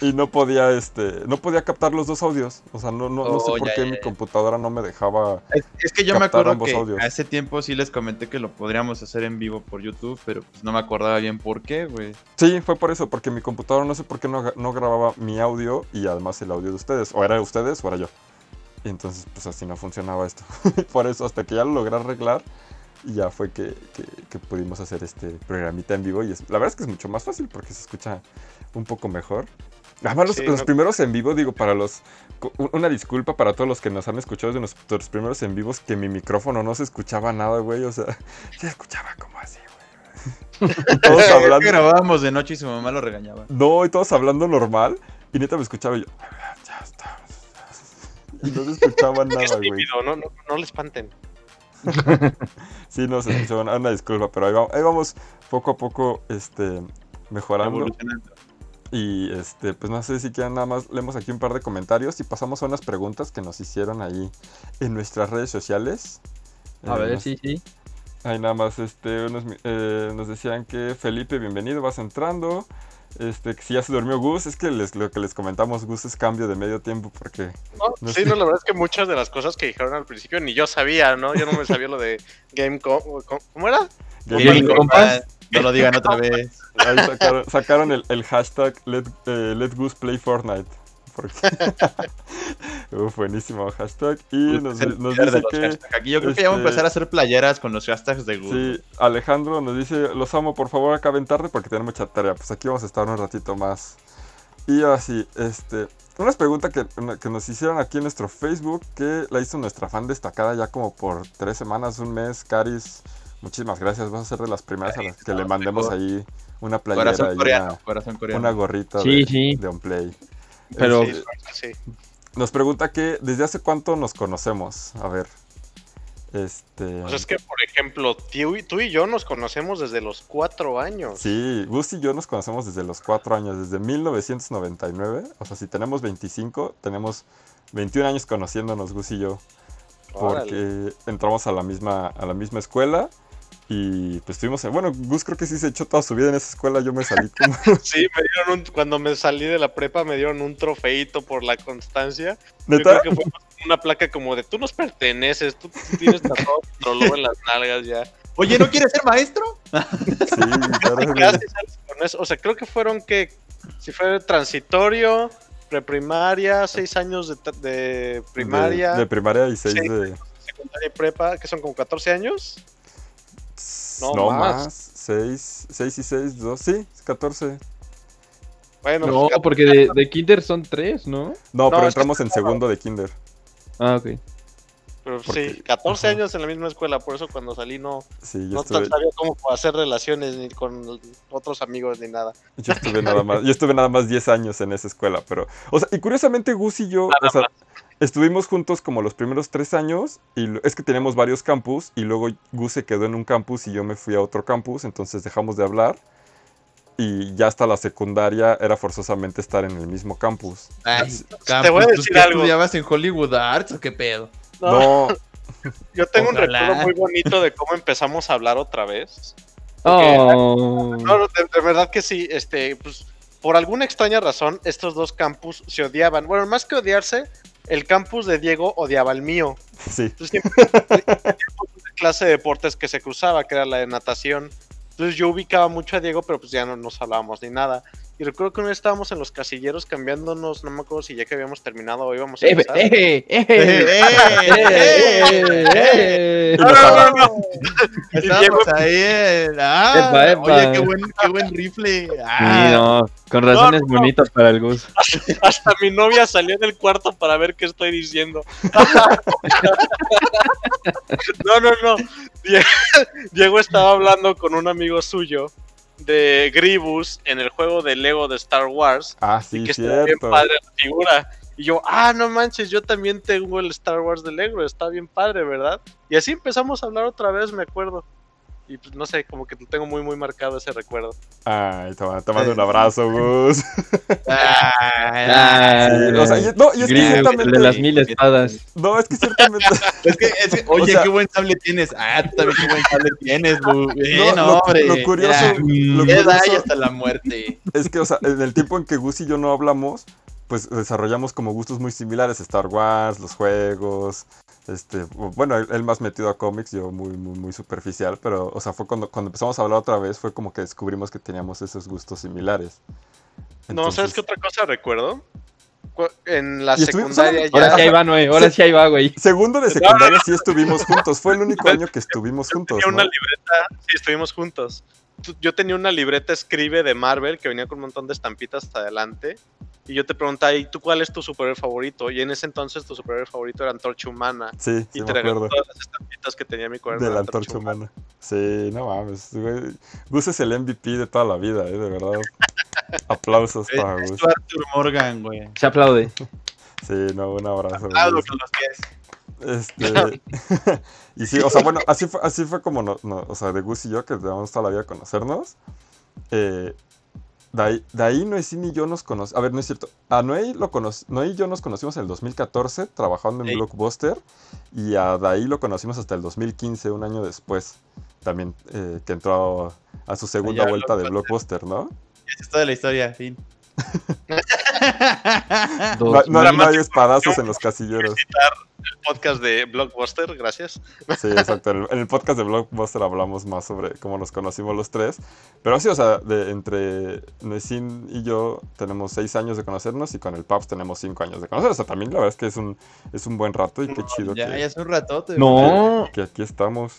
Y no podía, este, no podía captar los dos audios. O sea, no, no, no sé Oh, por ya, qué ya, mi ya. computadora no me dejaba. Es, es que yo me acuerdo ambos que audios. hace tiempo sí les comenté que lo podríamos hacer en vivo por YouTube, pero pues no me acordaba bien por qué, güey. Sí, fue por eso, porque mi computadora no sé por qué no, no grababa mi audio y además el audio de ustedes. O era de ustedes o era yo. Y entonces, pues así no funcionaba esto. por eso, hasta que ya lo logré arreglar, y ya fue que, que- que pudimos hacer este programita en vivo. Y es- la verdad es que es mucho más fácil porque se escucha un poco mejor. Además, los, Sí, los no- primeros en vivo, digo, para los. Una disculpa para todos los que nos han escuchado de nuestros primeros en vivos, que mi micrófono no se escuchaba nada, güey. O sea, se escuchaba como así, güey. Y todos hablando. grabábamos de noche y su mamá lo regañaba. No, y todos hablando normal. Y neta me escuchaba y yo. "Ah, Ya está. Y no se escuchaba Es nada, güey. no, no, no le espanten. Sí, no se escuchaba nada. Una disculpa, pero ahí, va- ahí vamos poco a poco este, mejorando. Y este, pues no sé si quieren nada más. Leemos aquí un par de comentarios y pasamos a unas preguntas que nos hicieron ahí en nuestras redes sociales. A Eh, ver, nos- sí, sí. Ahí nada más este, unos eh, nos decían que Felipe, bienvenido, vas entrando. Este, que si ya se durmió Gus, es que les, lo que les comentamos, Gus es cambio de medio tiempo porque No, No sí, sé. no, la verdad es que muchas de las cosas que dijeron al principio ni yo sabía, ¿no? Yo no me sabía lo de Gamecom. ¿Cómo era? Game Gaming Boy- Compas, No lo digan otra vez. ahí sacaron, sacaron el, el hashtag let, eh, let Gus play Fortnite. Porque... Uf, buenísimo hashtag. Y nos, nos dice que... Aquí yo creo que ya voy a este- empezar a hacer playeras con los hashtags de Google. Sí, Alejandro nos dice, los amo, por favor, acaben tarde porque tenemos mucha tarea. Pues aquí vamos a estar un ratito más. Y así, este, una pregunta que, que nos hicieron aquí en nuestro Facebook, que la hizo nuestra fan destacada ya como por tres semanas, un mes, Caris. Muchísimas gracias, vas a ser de las primeras a las que le mandemos ahí una playera Corazón y coreano, una, corazón coreano. una gorrita Sí, de, sí. de Onplay. Pero- Sí, nos pregunta que desde hace cuánto nos conocemos. A ver. Este. Pues es que, por ejemplo, tú y, tú y yo nos conocemos desde los cuatro años. Sí, Gus y yo nos conocemos desde los 4 años, desde 1999. O sea, si tenemos 25, tenemos 21 años conociéndonos, Gus y yo. Órale. Porque entramos a la misma, a la misma escuela. Y pues estuvimos en. Bueno, Gus creo que sí se echó toda su vida en esa escuela. Yo me salí como. Sí, me dieron un, cuando me salí de la prepa me dieron un trofeito por la constancia. Yo creo que fue una placa como de tú nos perteneces, tú tienes tatuado logo en las nalgas ya. Oye, ¿no quieres ser maestro? Sí, claro. Casi. O sea, creo que fueron que si fue transitorio, preprimaria, seis años de, de primaria, De, de primaria y 6 Sí. de. secundaria y prepa, que son como 14 años. No, No, más. más. 6, 6 y 6, 2. Sí, 14. Bueno, No, pues, porque de, de Kinder son tres, ¿no? No, pero es que entramos en segundo de kinder. Ah, ok. pero porque- sí, 14 ajá. años en la misma escuela, por eso cuando salí no, Sí, yo no estuve. sabía cómo hacer relaciones ni con otros amigos ni nada. Yo estuve nada más, yo estuve nada más 10 años en esa escuela, pero, o sea, y curiosamente Gus y yo, o sea, estuvimos juntos como los primeros tres años, y es que teníamos varios campus, y luego Gus se quedó en un campus y yo me fui a otro campus, entonces dejamos de hablar, y ya hasta la secundaria era forzosamente estar en el mismo campus. Ay, Te voy a ¿tú decir algo. estudiabas en Hollywood Arts o qué pedo? No, No, yo tengo un Ojalá. recuerdo muy bonito de cómo empezamos a hablar otra vez. Oh. No, no, de, de verdad que sí, este, pues, por alguna extraña razón, estos dos campus se odiaban. Bueno, más que odiarse, el campus de Diego odiaba el mío. sí, Entonces siempre clase de deportes que se cruzaba, que era la de natación. Entonces yo ubicaba mucho a Diego, pero pues ya no nos hablábamos ni nada. Y recuerdo que una vez estábamos en los casilleros cambiándonos, no me acuerdo si ya que habíamos terminado o íbamos a ¡Eh, empezar. eh, eh, ¡Eh, eh, eh, eh! No, no, no. Estábamos ahí. Ah, Epa, epa. Oye, qué buen, qué buen rifle. Sí, Ah, no, con razones No, no. bonitas para el Gus. Hasta mi novia salió del cuarto para ver qué estoy diciendo. no, no, no. Die- Diego estaba hablando con un amigo suyo de Gribus en el juego de Lego de Star Wars. ah, y que está bien cierto. padre la figura. Y yo, ah, no manches, yo también tengo el Star Wars de Lego, está bien padre, ¿verdad? Y así empezamos a hablar otra vez, me acuerdo. Y pues no sé, como que tengo muy, muy marcado ese recuerdo. Ay, te, te mando un abrazo, Gus. ah, Sí, o sea, y- no, y es que ciertamente- de las mil espadas. No, es que ciertamente... Es que, es que, oye, O sea- qué buen sable tienes. Ah, tú también qué buen sable tienes. Bien, No, lo- hombre. lo curioso- Ya, lo curioso- ahí hasta la muerte. Es que, o sea, en el tiempo en que Gus y yo no hablamos, pues desarrollamos como gustos muy similares. Star Wars, los juegos. Este, bueno, él, él más metido a cómics, yo muy, muy, muy superficial. Pero, o sea, fue cuando, cuando empezamos a hablar otra vez, fue como que descubrimos que teníamos esos gustos similares. No, ¿sabes Entonces, qué otra cosa recuerdo? Cu- En la secundaria Ahora ya... sí ahí va, Noé. Ahora sí ahí va, güey. Segundo de secundaria sí estuvimos juntos. Fue el único año que estuvimos juntos. tenía una ¿no? libreta, sí, estuvimos juntos. Yo tenía una libreta escribe de Marvel que venía con un montón de estampitas hasta adelante. Y yo te preguntaba, ¿y tú cuál es tu superhéroe favorito? Y en ese entonces tu superhéroe favorito era Antorcha Humana. Sí, sí Y me te regaló acuerdo. todas las estampitas que tenía mi cuaderno De la antorcha humana. Sí, no mames. güey. Gus es el MVP de toda la vida, ¿eh? De verdad. Aplausos para Gus. Arthur Morgan, güey. Se aplaude. Sí, no, un abrazo. Lo que los que es. Este, y sí, o sea, bueno, así fue, así fue como, no, no- o sea, de Gus y yo, que llevamos toda la vida a conocernos. Eh, de, ahí, de ahí Noecín y yo nos conocimos, a ver, no es cierto, a Noé, lo cono- Noé y yo nos conocimos en el 2014, trabajando en. Blockbuster, y a Daí lo conocimos hasta el 2015, un año después, también, eh, que entró a su segunda Allá, vuelta de Blockbuster, ¿no? Esa es toda la historia, fin. No, no- no hay espadazos en los casilleros. Podcast de Blockbuster, gracias. Sí, exacto. En el, el podcast de Blockbuster hablamos más sobre cómo nos conocimos los tres. Pero sí, o sea, de, entre Nesin y yo tenemos seis años de conocernos y con el Paps tenemos cinco años de conocernos. O sea, también la verdad es que es un, es un buen rato y qué chido Ya, que, ya es un ratote. No, que aquí estamos.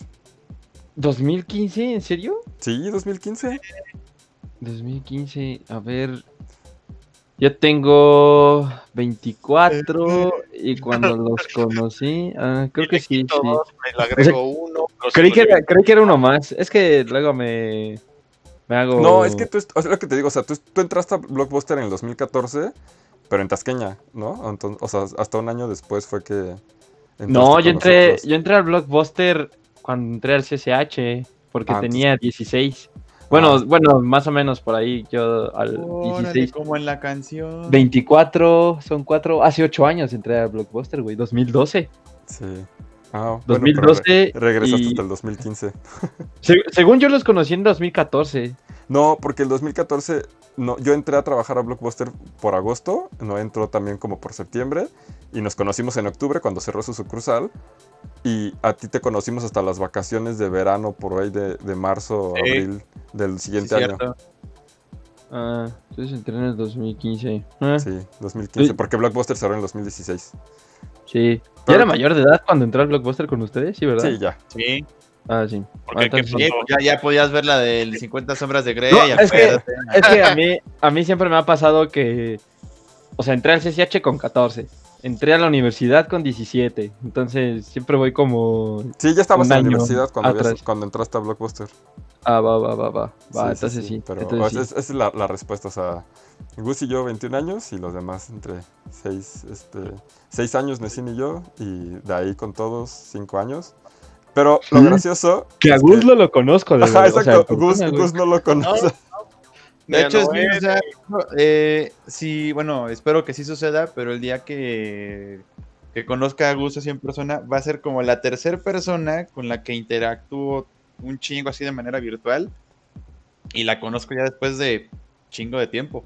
2015, ¿en serio? Sí, 2015. 2015, a ver. Yo tengo 24 y cuando los conocí, ah, creo que sí. sí. Le agrego uno. Creí que, los- era, creí que era uno más. Es que luego me, me hago. No, es que tú, o sea, lo que te digo, o sea, tú, tú entraste a Blockbuster en el 2014, pero en Tasqueña, ¿no? Entonces, o sea, hasta un año después fue que... No, yo entré, nosotros. yo entré al Blockbuster cuando entré al CCH, porque Ah, tenía 16. Bueno, Ah. bueno, más o menos por ahí, yo al Órale, 16. como en la canción. 24, son cuatro, hace 8 años entré al Blockbuster, güey, 2012. Sí. Ah, bueno, pero 2012 re- regresaste y- hasta el 2015. Se- según yo los conocí en 2014. No, porque el 2014, no, yo entré a trabajar a Blockbuster por agosto, no entró también como por septiembre, y nos conocimos en octubre cuando cerró su sucursal, y a ti te conocimos hasta las vacaciones de verano por ahí de, de marzo o Sí. abril del Sí, siguiente año. Ah, entonces entré en el 2015. Ah, sí. Sí, 2015, Sí. porque Blockbuster cerró en 2016. ¿Ya Pero- era mayor de edad cuando entré al Blockbuster con ustedes? Sí, ¿verdad? Sí, ya. Sí, Ah, sí. Porque Ah, entonces- sí, ya, ya podías ver la del 50 sombras de Grey. No, es que- acuérdate. Es que a mí, a mí siempre me ha pasado que. O sea, entré al CCH con 14. Entré a la universidad con 17. Entonces siempre voy como. Sí, ya estabas en la universidad cuando, habías- cuando entraste a Blockbuster. Ah, va, va, va, va. Va, Sí, entonces sí. Pero entonces esa sí. es, la, la respuesta. O sea, Gus y yo 21 años y los demás entre 6 este, seis años, Nessin y yo. Y de ahí con todos 5 años. Pero lo Mm. gracioso. Que a Gus lo, lo conozco, de Ajá, verdad, o sea, exacto. Gus. Gus no lo conoce. De hecho, es no o sea, eh, sí, bueno, espero que sí suceda, pero el día que, que conozca a Gus así en persona, va a ser como la tercera persona con la que interactúo un chingo así de manera virtual. Y la conozco ya después de chingo de tiempo.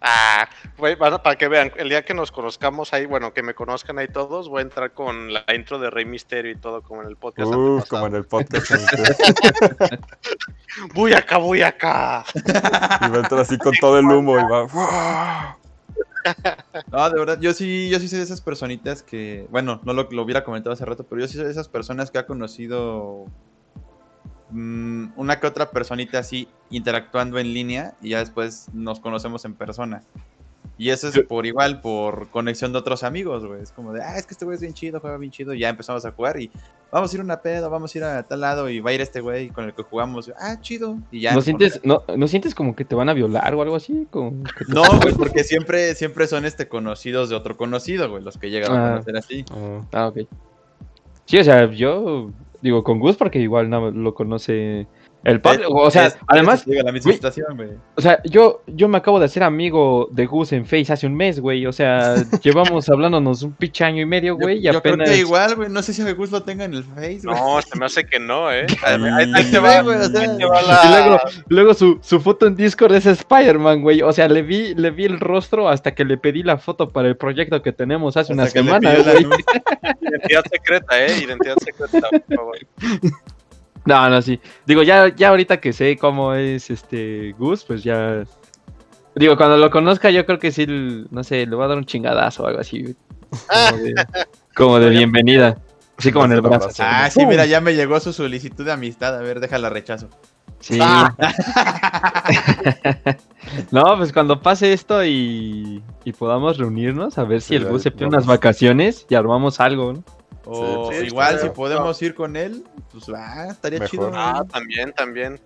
Ah, güey, para que vean, el día que nos conozcamos ahí, bueno, que me conozcan ahí todos, voy a entrar con la intro de Rey Misterio y todo, como en el podcast. Uf, como en el podcast. Voy acá, voy acá. y va a entrar así con todo el humo y va. No, de verdad, yo sí, yo sí soy de esas personitas que, bueno, no lo, lo hubiera comentado hace rato, pero yo sí soy de esas personas que ha conocido mm, una que otra personita así interactuando en línea y ya después nos conocemos en persona. Y eso es por igual, por conexión de otros amigos, güey. Es como de, ah, es que este güey es bien chido, juega bien chido. Y ya empezamos a jugar y vamos a ir a una pedo, vamos a ir a tal lado y va a ir este güey con el que jugamos. Ah, chido. Y ya. ¿No sientes, no, ¿No sientes como que te van a violar o algo así? Como que te- no, güey, porque siempre, siempre son este conocidos de otro conocido, güey, los que llegan a Ah. conocer así. Ah, Ah, ok. Sí, o sea, yo digo con Gus porque igual no lo conoce el padre. O sea, Es- además, llega la misma güey, situación, güey. o sea, yo, yo me acabo de hacer amigo de Gus en Face hace un mes, güey. O sea, llevamos hablándonos un pinche año y medio, güey, y yo, yo creo apenas. que igual, güey, no sé si a Gus lo tenga en el Face, güey. No, se me hace que no, ¿eh. Ahí- te va, güey, o sea, ahí te va Y la- luego, luego su, su foto en Discord es Spider-Man, güey. O sea, le vi, le vi el rostro hasta que le pedí la foto para el proyecto que tenemos hace Hasta una semana, güey. Identidad secreta, ¿eh? Identidad secreta, por favor. No, no, sí. Digo, ya, ya ahorita que sé cómo es este Gus, pues ya. Digo, cuando lo conozca, yo creo que sí, no sé, le voy a dar un chingadazo o algo así. Como de, como de bienvenida. Así como en el brazo. Ah, así, sí, ¡pum! mira, ya me llegó su solicitud de amistad. A ver, déjala rechazo. Sí. no, pues cuando pase esto y, y podamos reunirnos, a ver si el Gus se pide unas vacaciones y armamos algo, ¿no? O Sí, igual, si podemos ir con él, pues ah, estaría Mejor. chido. Ah, también, también.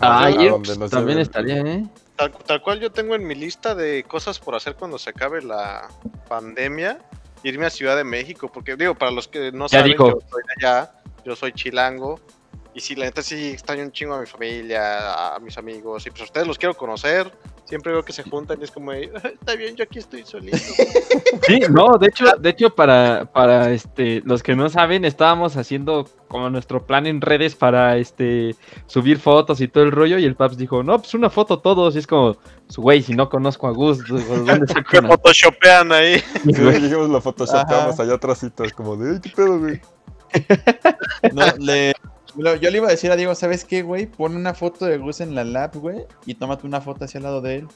Ah, pues, también estaría, ¿eh? Tal, tal cual yo tengo en mi lista de cosas por hacer cuando se acabe la pandemia, irme a Ciudad de México, porque digo, para los que no Ya saben, dijo. yo soy de allá, yo soy chilango, y sí, la neta sí extraño un chingo a mi familia, a mis amigos, y pues a ustedes los quiero conocer, Siempre veo que se juntan y es como, de, "Ah, está bien, yo aquí estoy solito. Sí, no, de hecho, de hecho para, para este, los que no saben, estábamos haciendo como nuestro plan en redes para este subir fotos y todo el rollo, y el Paps dijo, no, pues una foto todos, y es como, "Pues, güey, si no conozco a Gus, ¿dónde saco Que photoshopean ahí. Sí, dijimos lo photoshopeamos allá atrásito, es como de, qué pedo, güey. No, le- lo- yo le iba a decir a Diego, ¿sabes qué, güey? Pon una foto de Gus en la lab, güey, y tómate una foto hacia al lado de él.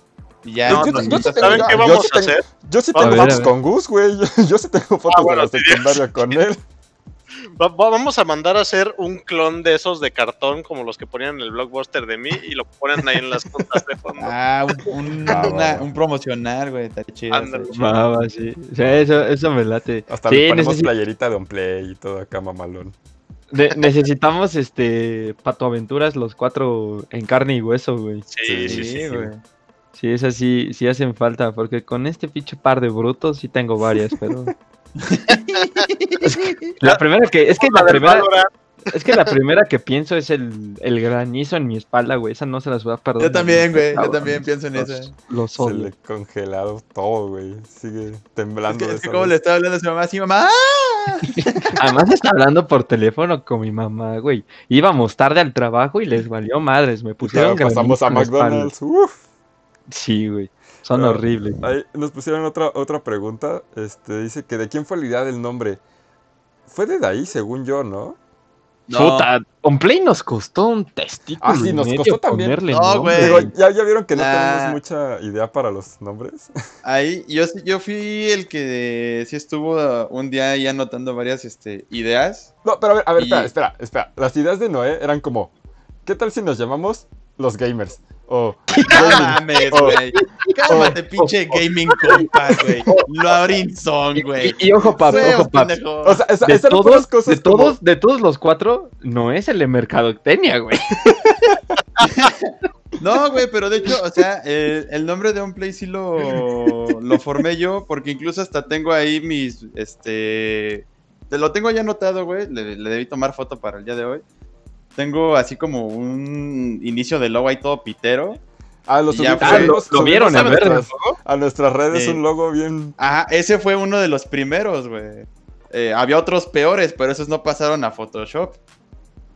Y ya. No, yo, no, yo no, sí tengo- ¿Saben qué vamos a tengo- hacer? Yo sí tengo ver, fotos con Gus, güey. Yo, yo sí tengo fotos bueno, de la sí. secundaria con él. Va- va- vamos a mandar a hacer un clon de esos de cartón como los que ponían en el blockbuster de mí y lo ponen ahí en las juntas de fondo. Ah, un, un, Ah, una- va. un promocional, güey, está chido. Sí. O sea, eso, eso me late. Hasta sí, le ponemos playerita de un play y todo acá mamalón. Ne- necesitamos este Pato Aventuras los cuatro en carne y hueso, güey. Sí, sí, sí. güey. Sí, esas sí, sí hacen falta, porque con este pinche par de brutos sí tengo varias, pero. Es que la primera que, es que la primera, Valorant, es que la primera que pienso es el, el granizo en mi espalda, güey. Esa no se las voy a perdonar. Yo también, güey, yo también pienso en los- eso. Los Se odio. le congelado todo, güey. Sigue Es temblando. que, de es que esa como le estaba hablando a su mamá, así, mamá. Además está hablando por teléfono con mi mamá, güey. Íbamos tarde al trabajo y les valió madres. Me pusieron Claro, pasamos a. McDonald's. Uf. Sí, güey. Son Pero- horribles. Ahí nos pusieron otra, otra pregunta. Este, dice que de quién fue la idea del nombre. Fue de Daí, según yo, ¿no? Puta, Play nos costó un testículo. Ah, sí, nos costó también. No, güey. ¿ya, ya vieron que no Ah. tenemos mucha idea para los nombres. Ahí, yo, sí- yo fui el que sí estuvo uh, un día ahí anotando varias este, ideas. No, pero a ver, a ver, Y- espera, espera, espera. Las ideas de Noé eran como, ¿qué tal si nos llamamos los gamers? O No mames, Oh. güey. Cálmate, pinche gaming compa, güey. Laurinson, güey. Y, y ojo, pap, ojo, pap. o sea, esa, De todos, cosas de, como- todos, de todos los cuatro, no es el de Mercadotecnia, güey. No, güey, pero de hecho, o sea, el nombre de OnPlay sí lo, lo formé yo, porque incluso hasta tengo ahí mis, este, te lo tengo ya anotado, güey, le, le debí tomar foto para el día de hoy. Tengo así como un inicio de logo ahí todo pitero. Ah, lo ya subimos, fue. Ah, lo, lo vieron a en verde. nuestras, a nuestras redes Sí. un logo bien... Ajá, ese fue uno de los primeros, güey. Eh, había otros peores, pero esos no pasaron a Photoshop.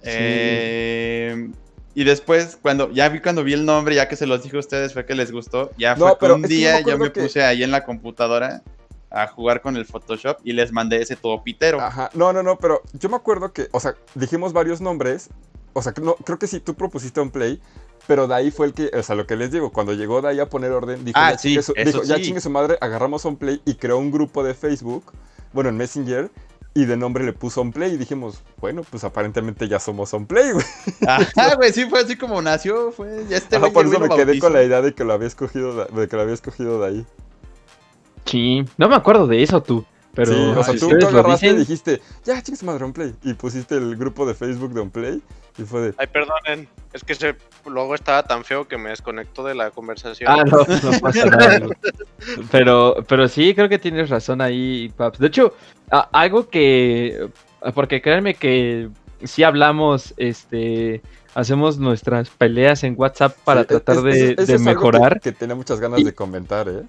Eh, y después, cuando ya vi cuando vi el nombre, ya que se los dije a ustedes, fue que les gustó. Ya No, fue que pero un que día yo me que- puse ahí en la computadora a jugar con el Photoshop y les mandé ese todo pitero. Ajá, no, no, no, pero yo me acuerdo que, o sea, dijimos varios nombres, o sea, que no, creo que sí, tú propusiste un play, pero de ahí fue el que, o sea, lo que les digo, cuando llegó de ahí a poner orden, dijo, Ah, ya, sí, chingue su, ya chingue madre, agarramos un play y creó un grupo de Facebook, bueno, en Messenger, y de nombre le puso on play y dijimos, bueno, pues aparentemente ya somos on play, güey. Ajá, güey, sí fue así como nació, fue. Ya este Ajá, por eso me quedé con la idea de que lo había escogido de, de que lo había escogido de ahí. Sí, no me acuerdo de eso tú. Pero sí, o sea, si tú, tú lo agarraste y dijiste, ya, su madre, on play, y pusiste el grupo de Facebook de on play, y fue de, Ay, perdonen. Es que ese logo estaba tan feo que me desconectó de la conversación. Ah, no, no pasa nada. Pero, pero sí, creo que tienes razón ahí, Paps. De hecho, a- algo que. Porque créanme que sí hablamos, este. Hacemos nuestras peleas en WhatsApp para Sí, tratar es- de, algo que- mejorar. Que, tenía muchas ganas Y- de comentar, ¿eh?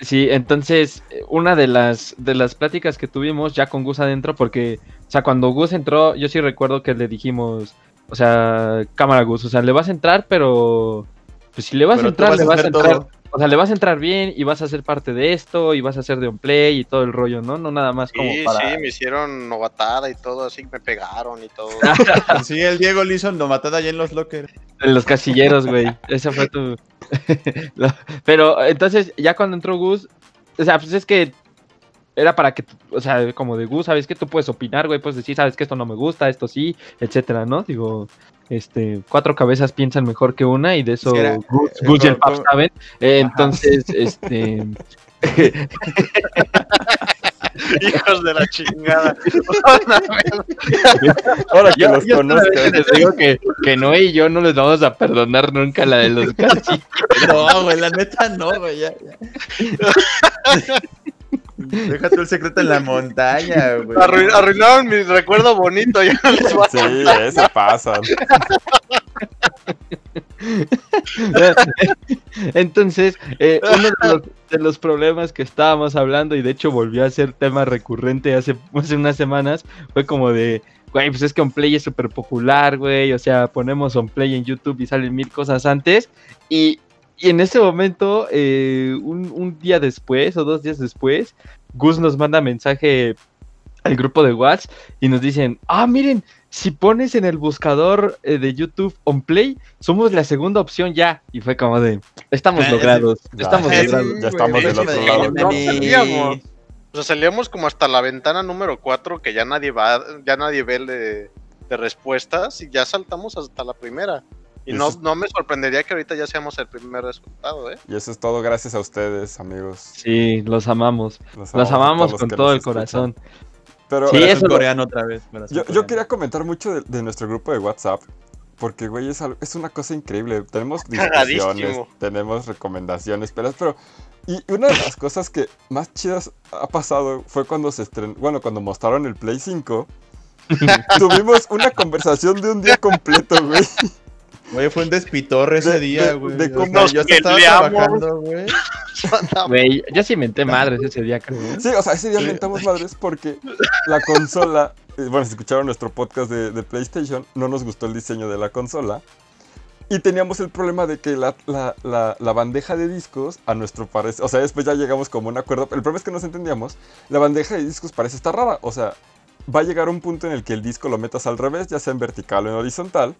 Sí, entonces, eh, una de las, de las pláticas que tuvimos ya con Gus adentro, porque, o sea, cuando Gus entró, yo sí recuerdo que le dijimos, o sea, cámara Gus, o sea, le vas a entrar, pero. Pues si le vas Pero a entrar, vas le vas a entrar. todo. O sea, le vas a entrar bien y vas a ser parte de esto y vas a hacer de un play y todo el rollo, ¿no? No nada más como Sí, para... sí, me hicieron novatada y todo, así me pegaron y todo. Sí, el Diego le hizo nomatada allá en los lockers. En los casilleros, güey. Esa fue tu... Pero entonces, ya cuando entró Gus, o sea, pues es que era para que, o sea, como de Gus, ¿sabes que Tú puedes opinar, güey, puedes decir, ¿sabes que Esto no me gusta, esto sí, etcétera, ¿no? Digo, este, cuatro cabezas piensan mejor que una y de eso Gus, eh, Gus y el como- Pap saben. Eh, entonces, este... Hijos de la chingada. Ahora que Yo, los yo conozcan. les digo que, que Noé y yo no les vamos a perdonar nunca la de los casi. No, güey, la neta no, güey, ya, ya. Deja tú el secreto en la montaña, güey. Arruin- arruinaron mi recuerdo bonito, ya no les va a Sí, ese pasa. Entonces, eh, uno de los, de los problemas que estábamos hablando, y de hecho volvió a ser tema recurrente hace, hace unas semanas, fue como de, güey, pues es que OnPlay es súper popular, güey, o sea, ponemos OnPlay en YouTube y salen mil cosas antes, y, y en ese momento, eh, un, un día después o dos días después, Gus nos manda mensaje al grupo de WhatsApp y nos dicen, ah, miren, si pones en el buscador eh, de YouTube OnPlay, somos la segunda opción ya. Y fue como de, estamos Eh, logrados, ya, estamos ya, logrados. ya estamos del otro lado. No salíamos. O sea, salíamos como hasta la ventana número 4 que ya nadie va, ya nadie ve el de, de respuestas y ya saltamos hasta la primera. Y Y no, es- no me sorprendería que ahorita ya seamos el primer resultado, ¿eh? Y eso es todo gracias a ustedes, amigos. Sí, los amamos, Los amamos con todo el escuchan. corazón. Pero Sí, eso lo- coreano otra vez. yo, yo quería comentar mucho de, de nuestro grupo de WhatsApp. Porque, güey, es, algo- es una cosa increíble. Tenemos discusiones, tenemos recomendaciones, pero, pero... Y una de las cosas que más chidas ha pasado fue cuando se estrenó, bueno, cuando mostraron el Play 5. Tuvimos una conversación de un día completo, güey. Güey, fue un despitorre ese De- día, de- güey. de O sea, cómo nos yo estaba peleamos. trabajando, güey. Güey, yo sí menté madres ese día, creo. Sí, o sea, ese día mentamos madres porque la consola, eh, bueno, si escucharon nuestro podcast de, de PlayStation, no nos gustó el diseño de la consola. Y teníamos el problema de que la, la- la- la bandeja de discos, a nuestro parecer, o sea, después ya llegamos como a un acuerdo. El problema es que nos entendíamos, la bandeja de discos parece estar rara. O sea, va a llegar un punto en el que el disco lo metas al revés, ya sea en vertical o en horizontal.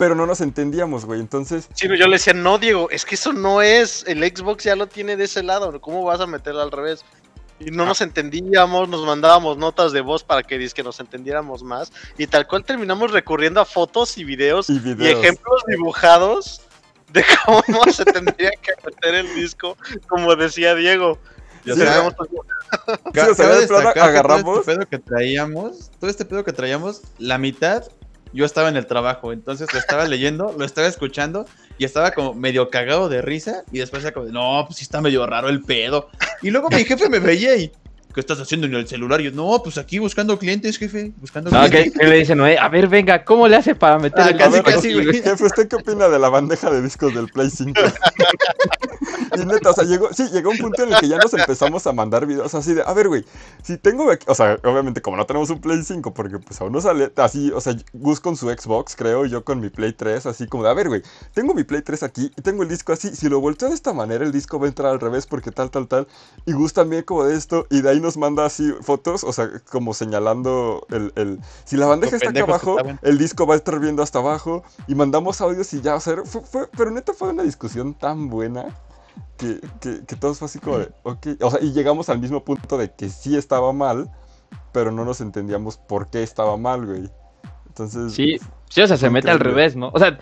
Pero no nos entendíamos, güey. Entonces, Sí, yo le decía, no, Diego, es que eso no es. El Xbox ya lo tiene de ese lado. ¿Cómo vas a meterlo al revés? Y no nos entendíamos, nos mandábamos notas de voz para que, que nos entendiéramos más. Y tal cual terminamos recurriendo a fotos y videos y ejemplos dibujados de cómo se tendría que meter el disco, como decía Diego. Ya Sí, Tenemos- Sí, o sea, de agarramos- Todo este pedo que traíamos, todo este pedo que traíamos, la mitad yo estaba en el trabajo, entonces lo estaba leyendo, lo estaba escuchando y estaba como medio cagado de risa y después era como, no, pues sí está medio raro el pedo. Y luego mi jefe me veía y, ¿qué estás haciendo en el celular? Y yo, no, pues aquí buscando clientes, jefe, buscando No, clientes. que le dicen, "Oye, a ver, venga, ¿cómo le hace para meter Ah, el casi, ver, disco?" casi, güey. Jefe, ¿usted qué opina de la bandeja de discos del Play 5? y neta, o sea, llegó, sí, llegó un punto en el que ya nos empezamos a mandar videos así de, a ver, güey, si tengo, aquí- o sea, obviamente como no tenemos un Play 5, porque pues aún no sale, así, o sea, Gus con su Xbox, creo, y yo con mi Play 3, así como de, a ver, güey, tengo mi Play 3 aquí y tengo el disco así, si lo volteo de esta manera, el disco va a entrar al revés porque tal, tal, tal, y Gus también como de esto, y de ahí nos manda así fotos, o sea, como señalando el, el si la bandeja está acá abajo, el disco va a estar viendo hasta abajo y mandamos audios y ya, o sea, fue, fue- pero neta fue una discusión tan buena que, que, que todos fue así como de, ok, o sea, y llegamos al mismo punto de que sí estaba mal, pero no nos entendíamos por qué estaba mal, güey. Entonces, Sí, sí, o sea, se mete al revés, ¿no? O sea,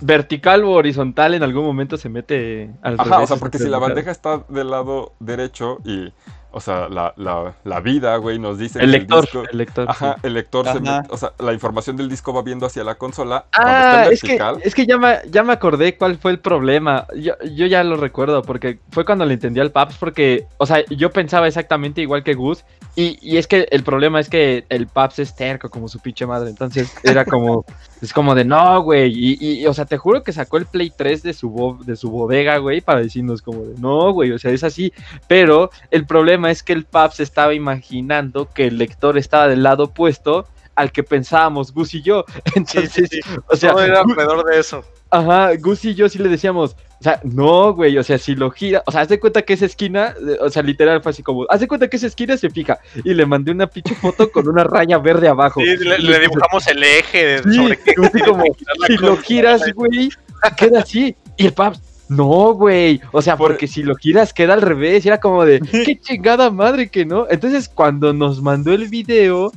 vertical o horizontal en algún momento se mete al revés. Ajá, o sea, porque si la bandeja está del lado derecho y, o sea, la, la, la vida, güey, nos dice El que lector, disco- el lector. sí. Ajá, el lector se mete, o sea, la información del disco va viendo hacia la consola. Ah, cuando está en es que, vertical. es que ya me, ya me acordé cuál fue el problema. Yo, yo ya lo recuerdo, porque fue cuando le entendí al Paps, porque, o sea, yo pensaba exactamente igual que Gus, y, y es que el problema es que el Paps es terco como su pinche madre, entonces era como, es como de, no, güey, y, y, o sea, te juro que sacó el Play 3 de su, bo- de su bodega, güey, para decirnos como de, no, güey, o sea, es así, pero el problema es que el Paps estaba imaginando que el lector estaba del lado opuesto al que pensábamos Gus y yo, entonces... sí, sí. O sea, Todo era alrededor de eso. Ajá, Gus y yo sí le decíamos, o sea, no, güey, o sea, si lo gira, o sea, haz de cuenta que esa esquina, o sea, literal fue así como, haz de cuenta que esa esquina se fija, y le mandé una pinche foto con una raya verde abajo. Sí, le, dibujamos el eje de Sí, sobre qué como, si lo giras, güey, queda así, y el Paps, no, güey, o sea, Por- porque si lo giras queda al revés, era como de, qué chingada madre que no. Entonces, cuando nos mandó el video,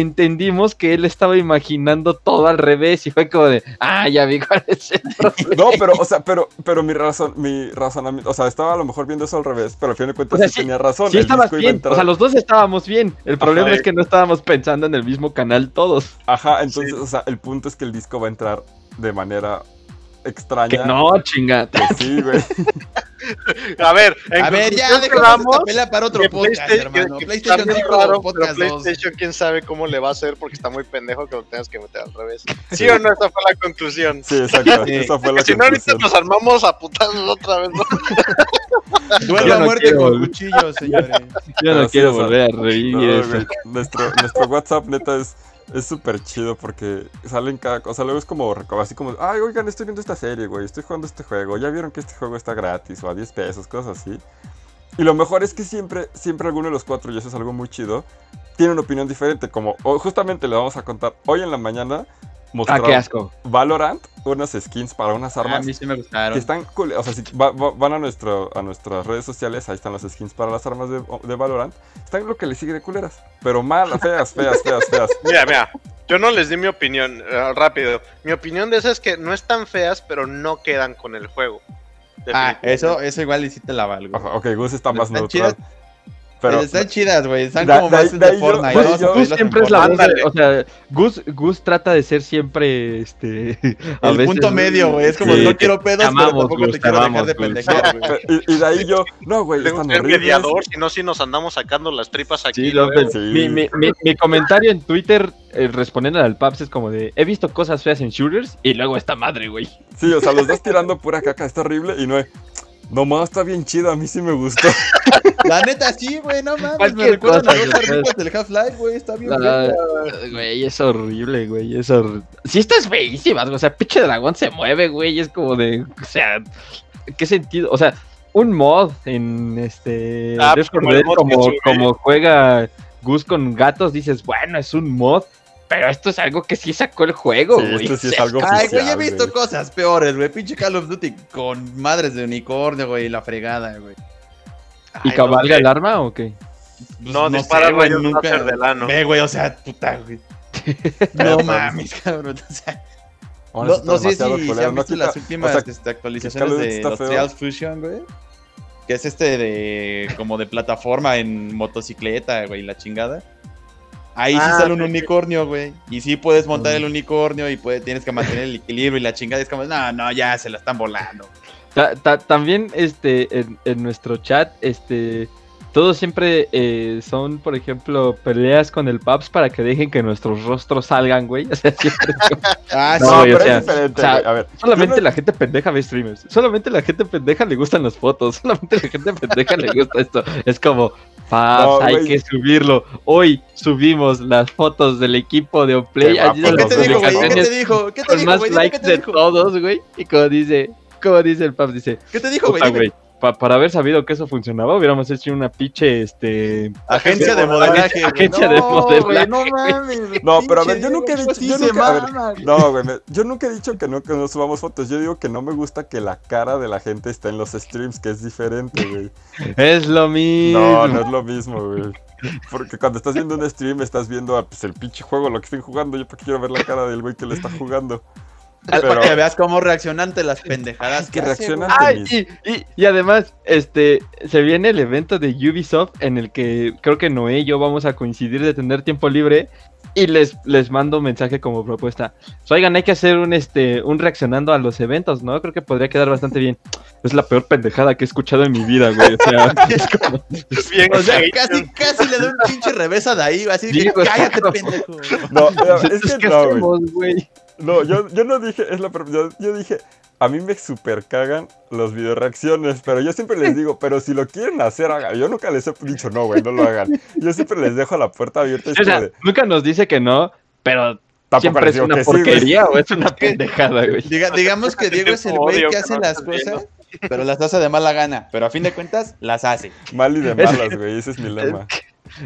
entendimos que él estaba imaginando todo al revés, y fue como de, ah, ya vi cuál es el problema. No, pero, o sea, pero, pero mi razón, mi razonamiento, o sea, estaba a lo mejor viendo eso al revés, pero al fin de cuentas O sea, sí, tenía razón. Sí estabas bien, entrar- o sea, los dos estábamos bien. El problema Ajá. es que no estábamos pensando en el mismo canal todos. Ajá, entonces, o sea, el punto es que el disco va a entrar de manera extraña. Que no, chinga. Que sí, güey. A ver, en A ver, ya, conclusión dejamos pelea para otro podcast, PlayStation- hermano. que- que PlayStation está muy 5, raro, podcast 2. PlayStation quién sabe cómo le va a hacer porque está muy pendejo que lo tengas que meter al revés. ¿Sí o no? Esa fue la conclusión. Sí, exacto. Sí. Esa fue la Si no, ahorita conclusión. nos armamos a putazos otra vez. ¿no? Duelo a no muerte quiero, con cuchillos, señores. Yo no quiero volver a revivir eso. Nuestro, nuestro WhatsApp, neta, es es súper chido porque salen cada cosa. Luego es como, así como, ay, oigan, estoy viendo esta serie, güey, estoy jugando este juego. Ya vieron que este juego está gratis o a 10 pesos, cosas así. Y lo mejor es que siempre, siempre alguno de los cuatro, y eso es algo muy chido, tiene una opinión diferente. Como justamente le vamos a contar hoy en la mañana, Ah, mostraron qué asco. Valorant, unas skins para unas A armas. mí sí me Que gustaron. están cool. O sea, si va- va- van a, nuestro, a nuestras redes sociales, ahí están las skins para las armas de, de Valorant. Están lo que le sigue de culeras. Pero mal, feas, feas, feas, feas. Mira, mira, yo no les di mi opinión eh, rápido. Mi opinión de esas es que no están feas, pero no quedan con el juego. Ah, eso, eso igual y sí te la valgo. Ok, Gus está más Están neutral. chidas. Pero, están chidas, güey. Están Da- como ahí- más de ahí de Fortnite. yo- Gus siempre es la Fortnite. voz de, o sea, Gus, Gus trata de ser siempre, este, a El veces- punto medio, güey. Es como Sí, no quiero pedos, pero tampoco Gus, te quiero dejar de pendejar, güey. y, y de ahí yo, no, güey, Tengo están que mediador, si no, si nos andamos sacando las tripas aquí. Sí, pero Sí. Mi, mi, mi- mi comentario en Twitter eh, respondiendo al Paps es como de, he visto cosas feas en shooters y luego esta madre, güey. Sí, o sea, los dos tirando pura caca, está horrible. Y no es, no más, está bien chido, a mí sí me gustó. La neta, sí, güey, no mames. Me recuerdan a los arrugas del Half-Life, güey. Está bien, La-. Güey, es horrible, güey, es horrible. Sí, estás feísimas, güey, o sea, pinche dragón se mueve, güey, es como de, o sea, ¿qué sentido? O sea, un mod en este Ah, pues, como 4 el Dead, mod que como, subí. como juega Gus con gatos, dices, bueno, es un mod, pero esto es algo que sí sacó el juego, Sí, güey. esto sí es algo Ay, güey, he oficial, visto güey. cosas peores, güey. Pinche Call of Duty con madres de unicornio, güey, y la fregada, güey. ¿Y Ay, cabalga no, el arma o qué? No, sé, dispara güey, rayos láser del ano. Ve, güey, o sea, puta, güey. No mames, cabrón. O sea, no, no sé si, han no visto las últimas o sea, este, actualizaciones de los. Trials Fusion, güey. Que es este de como de plataforma en motocicleta, güey, la chingada. Ahí sí Ah, sale un sí, sí. unicornio, güey. Y sí puedes montar el unicornio y puede, tienes que mantener el equilibrio y la chingada. Es como, no, no, ya se la están volando. Ta- ta- también este en, en nuestro chat este todos siempre eh, son por ejemplo peleas con el Paps para que dejen que nuestros rostros salgan güey o sea siempre Ah, No, güey, o pero sea, es diferente, o sea. A ver, solamente no- la gente pendeja ve streamers solamente la gente pendeja le gustan las fotos solamente la gente pendeja le gusta esto es como Paps No, hay güey. que subirlo hoy subimos las fotos del equipo de Oplay Qué allí guapo, de ¿Y qué te dijo, güey? ¿Y ¿Qué te dijo? ¿Qué te con dijo, más güey? Dime likes ¿Qué te de dijo? todos güey y como dice como dice el Paps dice ¿Qué te dijo, güey? Pa- para haber sabido que eso funcionaba, hubiéramos hecho una pinche, este... Agencia de modelaje. Agencia de No, modelaje. güey, No mames. No, pero a ver, yo nunca he dicho- yo se nunca- a ver, mama. No, güey, me- yo nunca he dicho que no, que no subamos fotos. Yo digo que no me gusta que la cara de la gente esté en los streams, que es diferente, güey. Es lo mismo. No, no es lo mismo, güey. Porque cuando estás viendo un stream, estás viendo ah, pues, el pinche juego, lo que estén jugando. Yo porque quiero ver la cara del güey que le está jugando. Pero Para que veas cómo reacciona ante las pendejadas que reaccionan. Ay, y, y- y además, este, se viene el evento de Ubisoft en el que creo que Noé y yo vamos a coincidir de tener tiempo libre y les, les mando un mensaje como propuesta. So, oigan, hay que hacer un, este, un reaccionando a los eventos, ¿no? Creo que podría quedar bastante bien. Es la peor pendejada que he escuchado en mi vida, güey. O sea, es como... Bien O sea, casi, casi le doy un pinche revés a Daí, así Sí, que güey. cállate, pendejo. No, no, es que ¿qué no, güey. No, yo, yo no dije, es la yo, yo dije, a mí me super cagan los video reacciones, pero yo siempre les digo, pero si lo quieren hacer, hagan. Yo nunca les he dicho, no, güey, no lo hagan. Yo siempre les dejo la puerta abierta. O sea, de, nunca nos dice que no, pero tampoco siempre es una que sí, güey. porquería o es una pendejada, güey. Diga- digamos que Diego es el güey que que hace no las cosas, pero las hace de mala gana. Pero a fin de cuentas, las hace. Mal y de malas, güey, ese es mi lema.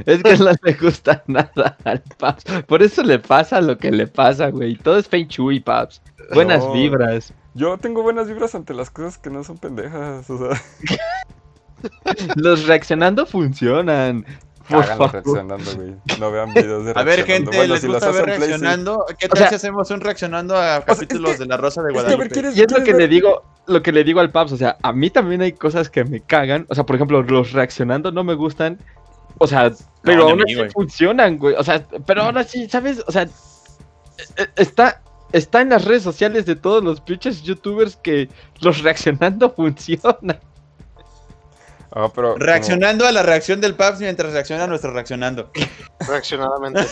Es que no le gusta nada al Paps. Por eso le pasa lo que le pasa, güey. Todo es feng shui, Paps. Buenas No. vibras. Yo tengo buenas vibras ante las cosas que no son pendejas, o sea, Los reaccionando funcionan. Por cagan favor. reaccionando, güey. No vean videos de A ver, reaccionando. gente, Bueno, ¿les si los gusta ver sí. reaccionando? ¿Qué O tal sea- si hacemos un reaccionando a es capítulos que- de La Rosa de Es que, a Guadalupe? ver, ¿quieres- Y es lo que ver- le digo, lo que le digo al Paps, o sea, a mí también hay cosas que me cagan, o sea, por ejemplo, los reaccionando no me gustan, o sea, pero a aún así güey. funcionan, güey, o sea, pero ahora sí, ¿sabes? O sea, e- e- está, está en las redes sociales de todos los pinches youtubers que los reaccionando funciona. Ah, pero como- Reaccionando a la reacción del Paps mientras reacciona a nuestro reaccionando. Reaccionadamente.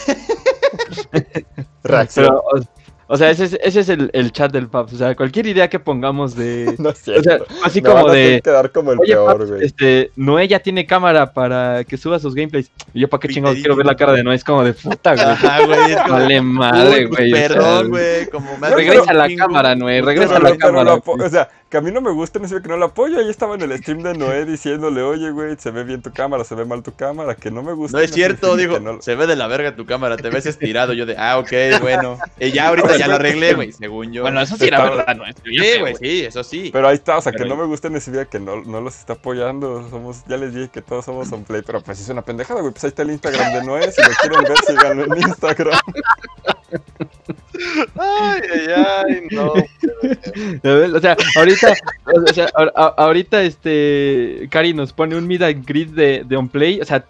reacción. Pero, o, o sea, ese es, ese es el, el chat del Paps. O sea, cualquier idea que pongamos de. No es O cierto. sea, así Me van como a de. quedar como el Oye, peor, güey. este, Noé ya tiene cámara para que suba sus gameplays. Y yo, ¿para qué chingados quiero ver la cara de Noé? Es como de puta, güey. Ajá, güey. es como, Vale madre, pues, güey. o sea, Perdón, güey. Como me Regresa a la cámara, Noé. Regresa a la cámara. o sea, que a mí no me gusta, no sé que no lo apoyo. Ahí estaba en el stream de Noé diciéndole, oye, güey, se ve bien tu cámara, se ve mal tu cámara, que no me gusta. No es cierto, digo, no- se ve de la verga tu cámara, te ves estirado. Yo de, ah, ok, bueno. Y ya ahorita ya lo arreglé, güey, según yo. Bueno, eso sí era Estaba- verdad, yo sí, güey, sí, eso sí. Pero ahí está, o sea, Pero que no me gusta ni siquiera que no, no los está apoyando. Somos, ya les dije que todos somos on play, pero pues es una pendejada, güey. Pues ahí está el Instagram de Noé. Si lo quieren ver, síganlo en Instagram. Ay, ay, ay, no. O sea, ahorita, o sea, ahorita este Cari nos pone un meet and greet de, de Onplay. O sea,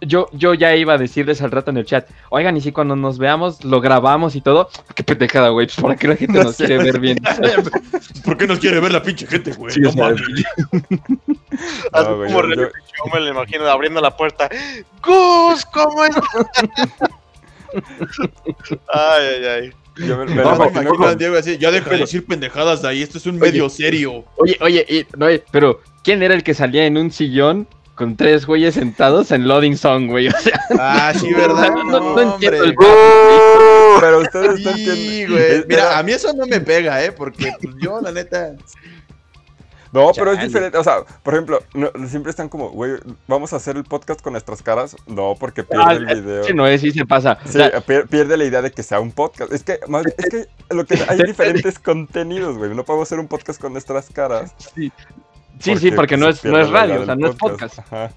yo, yo ya iba a decirles al rato en el chat, oigan, y si cuando nos veamos lo grabamos y todo, qué pendejada, güey, pues para que la gente No nos quiere ver bien. ¿Por qué nos quiere ver la pinche gente, güey? Sí, No mames. Así No, como yo- yo- Pichón, me lo imagino abriendo la puerta. ¡Gus! ¿Cómo estás? ay, ay, ay. Yo me, me No, lo me imagino imagino a con- Diego así, ya deja de decir pendejadas de ahí, esto es un medio serio. Oye, oye, y- no, eh, pero ¿quién era el que salía en un sillón con tres güeyes sentados en Loading Song, güey? O sea, Ah, sí, ¿verdad? no, no entiendo el. Pero ustedes no Sí, entienden. güey. Mira, a mí eso no me pega, ¿eh? Porque pues, yo, la neta. No, pero es diferente. O sea, por ejemplo, no- siempre están como, güey, vamos a hacer el podcast con nuestras caras. No, porque pierde Ah, el video. sí, no es, sí se pasa. O sea, pierde la idea de que sea un podcast. Es que, más- es que lo que hay diferentes contenidos, güey. No podemos hacer un podcast con nuestras caras. sí, sí, porque no es, no es radio, o sea, no es podcast. Ajá.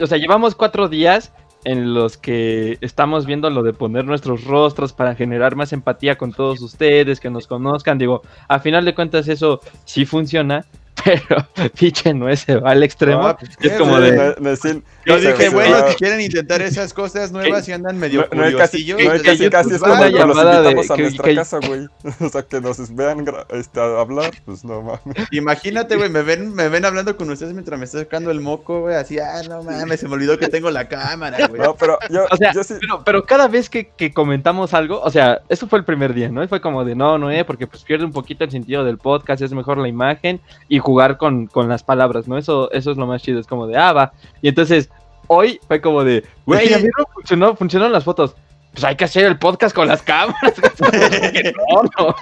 O sea, llevamos cuatro días en los que estamos viendo lo de poner nuestros rostros para generar más empatía con todos ustedes, que nos conozcan. Digo, a final de cuentas eso sí funciona, pero pinche no se va al extremo. Ah, pues, es ¿qué, como de... Es el- Yo dije, bueno, si quieren intentar esas cosas nuevas y andan medio No, no casi, no hay entonces casi, casi pues, es una cuando los llamada de- invitamos a que- nuestra que- casa, güey. O sea, que nos vean este, a hablar, pues no mames. Imagínate, güey, me ven, me ven hablando con ustedes mientras me está sacando el moco, güey, así, ah, no mames, se me olvidó que tengo la cámara, güey. No, pero yo, O sea, yo sí. Pero, pero cada vez que, que comentamos algo, o sea, eso fue el primer día, ¿no? Y fue como de, no, no, eh, porque pues pierde un poquito el sentido del podcast, es mejor la imagen y jugar con, con las palabras, ¿no? Eso, eso es lo más chido, es como de, ah, va. Y entonces, hoy fue como de, güey, a mí no funcionó, funcionaron las fotos. Pues hay que hacer el podcast con las cámaras. Que no, no.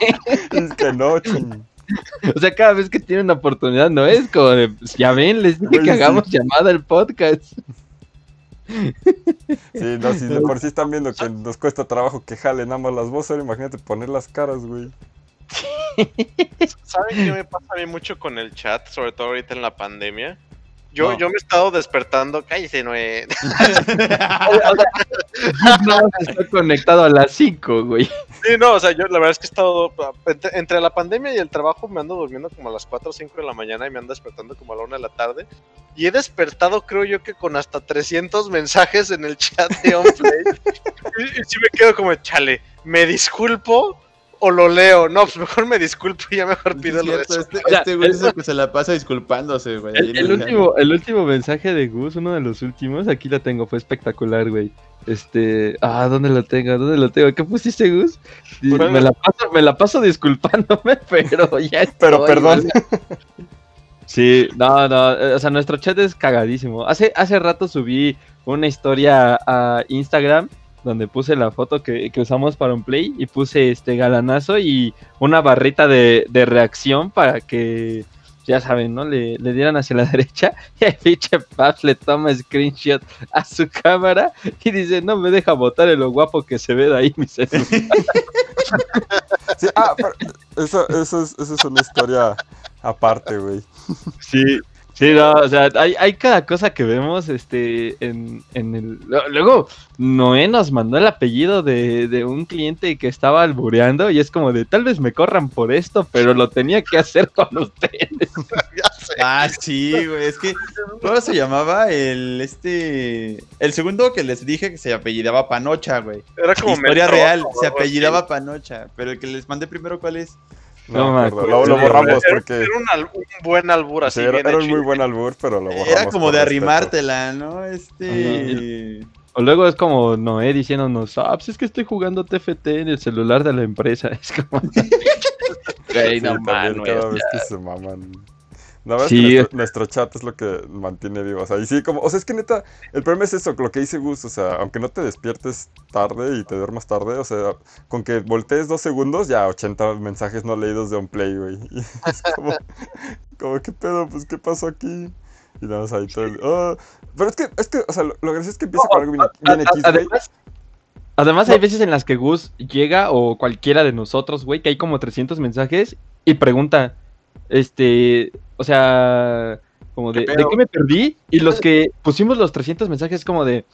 Es que no, ching. O sea, cada vez que tienen una oportunidad, ¿no? Es como de, pues, ya ven, les dije que hagamos llamada al podcast. Sí, no, si de por sí están viendo que nos cuesta trabajo que jalen ambas las voces, ahora imagínate poner las caras, güey. ¿Saben qué me pasa a mí mucho con el chat? Sobre todo ahorita en la pandemia. Yo, No. yo me he estado despertando. Cállese, Noé. No, está conectado a las 5, güey. Sí, no, o sea, yo la verdad es que he estado. Entre, entre la pandemia y el trabajo me ando durmiendo como a las 4 o 5 de la mañana y me ando despertando como a la 1 de la tarde. Y he despertado, creo yo, que con hasta 300 mensajes en el chat de OnPlay. y, y sí me quedo como, chale, ¿me disculpo o lo leo? No, pues mejor me disculpo y ya mejor pido lo de eso. este, O sea, este güey es el que se la pasa disculpándose, güey. El, último, el último mensaje de Gus, uno de los últimos, aquí lo tengo, fue espectacular, güey. Este, ah, ¿dónde lo tengo? ¿Dónde lo tengo? ¿Qué pusiste, Gus? Y Bueno. me, la paso, me la paso disculpándome, pero ya Pero estoy, perdón. güey. Sí, no, no, eh, o sea, nuestro chat es cagadísimo. Hace, hace rato subí una historia a Instagram donde puse la foto que, que usamos para un play y puse este galanazo y una barrita de, de reacción para que, ya saben, ¿no? Le, le dieran hacia la derecha y el pinche Paps le toma screenshot a su cámara y dice, no me deja botar en lo guapo que se ve de ahí mi celular. Sí, ah, pero eso, eso, es, eso es una historia aparte, güey. Sí, sí, no, o sea, hay, hay cada cosa que vemos este en, en el. Luego, Noé nos mandó el apellido de, de un cliente que estaba albureando y es como de tal vez me corran por esto, pero lo tenía que hacer con ustedes. Ah, sí, güey. Es que. ¿Cómo se llamaba? El este. El segundo que les dije que se apellidaba Panocha, güey. Era como Historia real, se apellidaba Panocha. Pero el que les mandé primero, ¿cuál es? No, No me acuerdo. Lo, lo borramos Era, porque era un, buen albur así. sí, era, bien era un muy buen albur, pero lo borramos. Era como de arrimártela, ¿no? Este. O luego es como Noé diciéndonos, ah, pues es que estoy jugando TFT en el celular de la empresa. Es como. Güey, Sí, no mames. cada vez que se maman. La verdad Sí, es que es- nuestro, nuestro chat es lo que mantiene vivo. O sea, y sí, como, o sea, es que neta, el problema es eso, lo que dice Gus, o sea, aunque no te despiertes tarde y te duermas tarde, o sea, con que voltees dos segundos, ya 80 mensajes no leídos de un play, güey. Y es como, como, ¿qué pedo? Pues, ¿qué pasó aquí? Y nada más ahí todo el, "Ah". Pero es que, es que, o sea, lo, lo gracioso es que empieza con algo bien, bien X, güey. Además, además hay veces en las que Gus llega o cualquiera de nosotros, güey, que hay como 300 mensajes y pregunta, este, o sea, como de, ¿Qué ¿de qué me perdí? Y los que pusimos los 300 mensajes como de,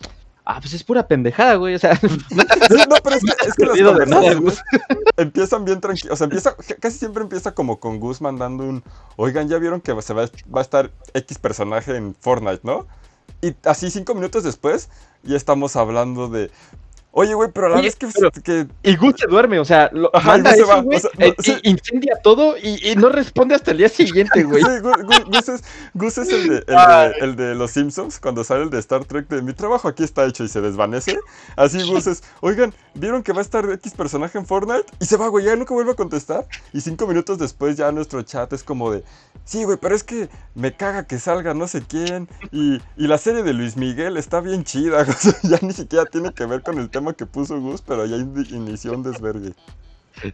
ah, pues es pura pendejada, güey, o sea, no, pero es que, es que las perdido de nada, conversaciones empiezan bien tranquilos. O sea, empieza, casi siempre empieza como con Gus mandando un, oigan, ya vieron que se va, va a estar X personaje en Fortnite, ¿no? Y así cinco minutos después ya estamos hablando de, oye, güey, pero a la Oye, vez que, pero- que y Gus se duerme, o sea, lo, Ajá, manda Gus se eso, va, güey, o sea, eh, sí. y incendia todo y, y no responde hasta el día siguiente, güey. Sí, Gus, Gus- Gus es, Gus es el, de, el, de, el de los Simpsons, cuando sale el de Star Trek de mi trabajo aquí está hecho y se desvanece. Así Gus es, oigan, ¿vieron que va a estar X personaje en Fortnite? Y se va, güey, ya nunca vuelve a contestar. Y cinco minutos después ya nuestro chat es como de, sí, güey, pero es que me caga que salga no sé quién. Y, y la serie de Luis Miguel está bien chida. O sea, ya ni siquiera tiene que ver con el tema que puso Gus, pero ya in- inició un desvergue.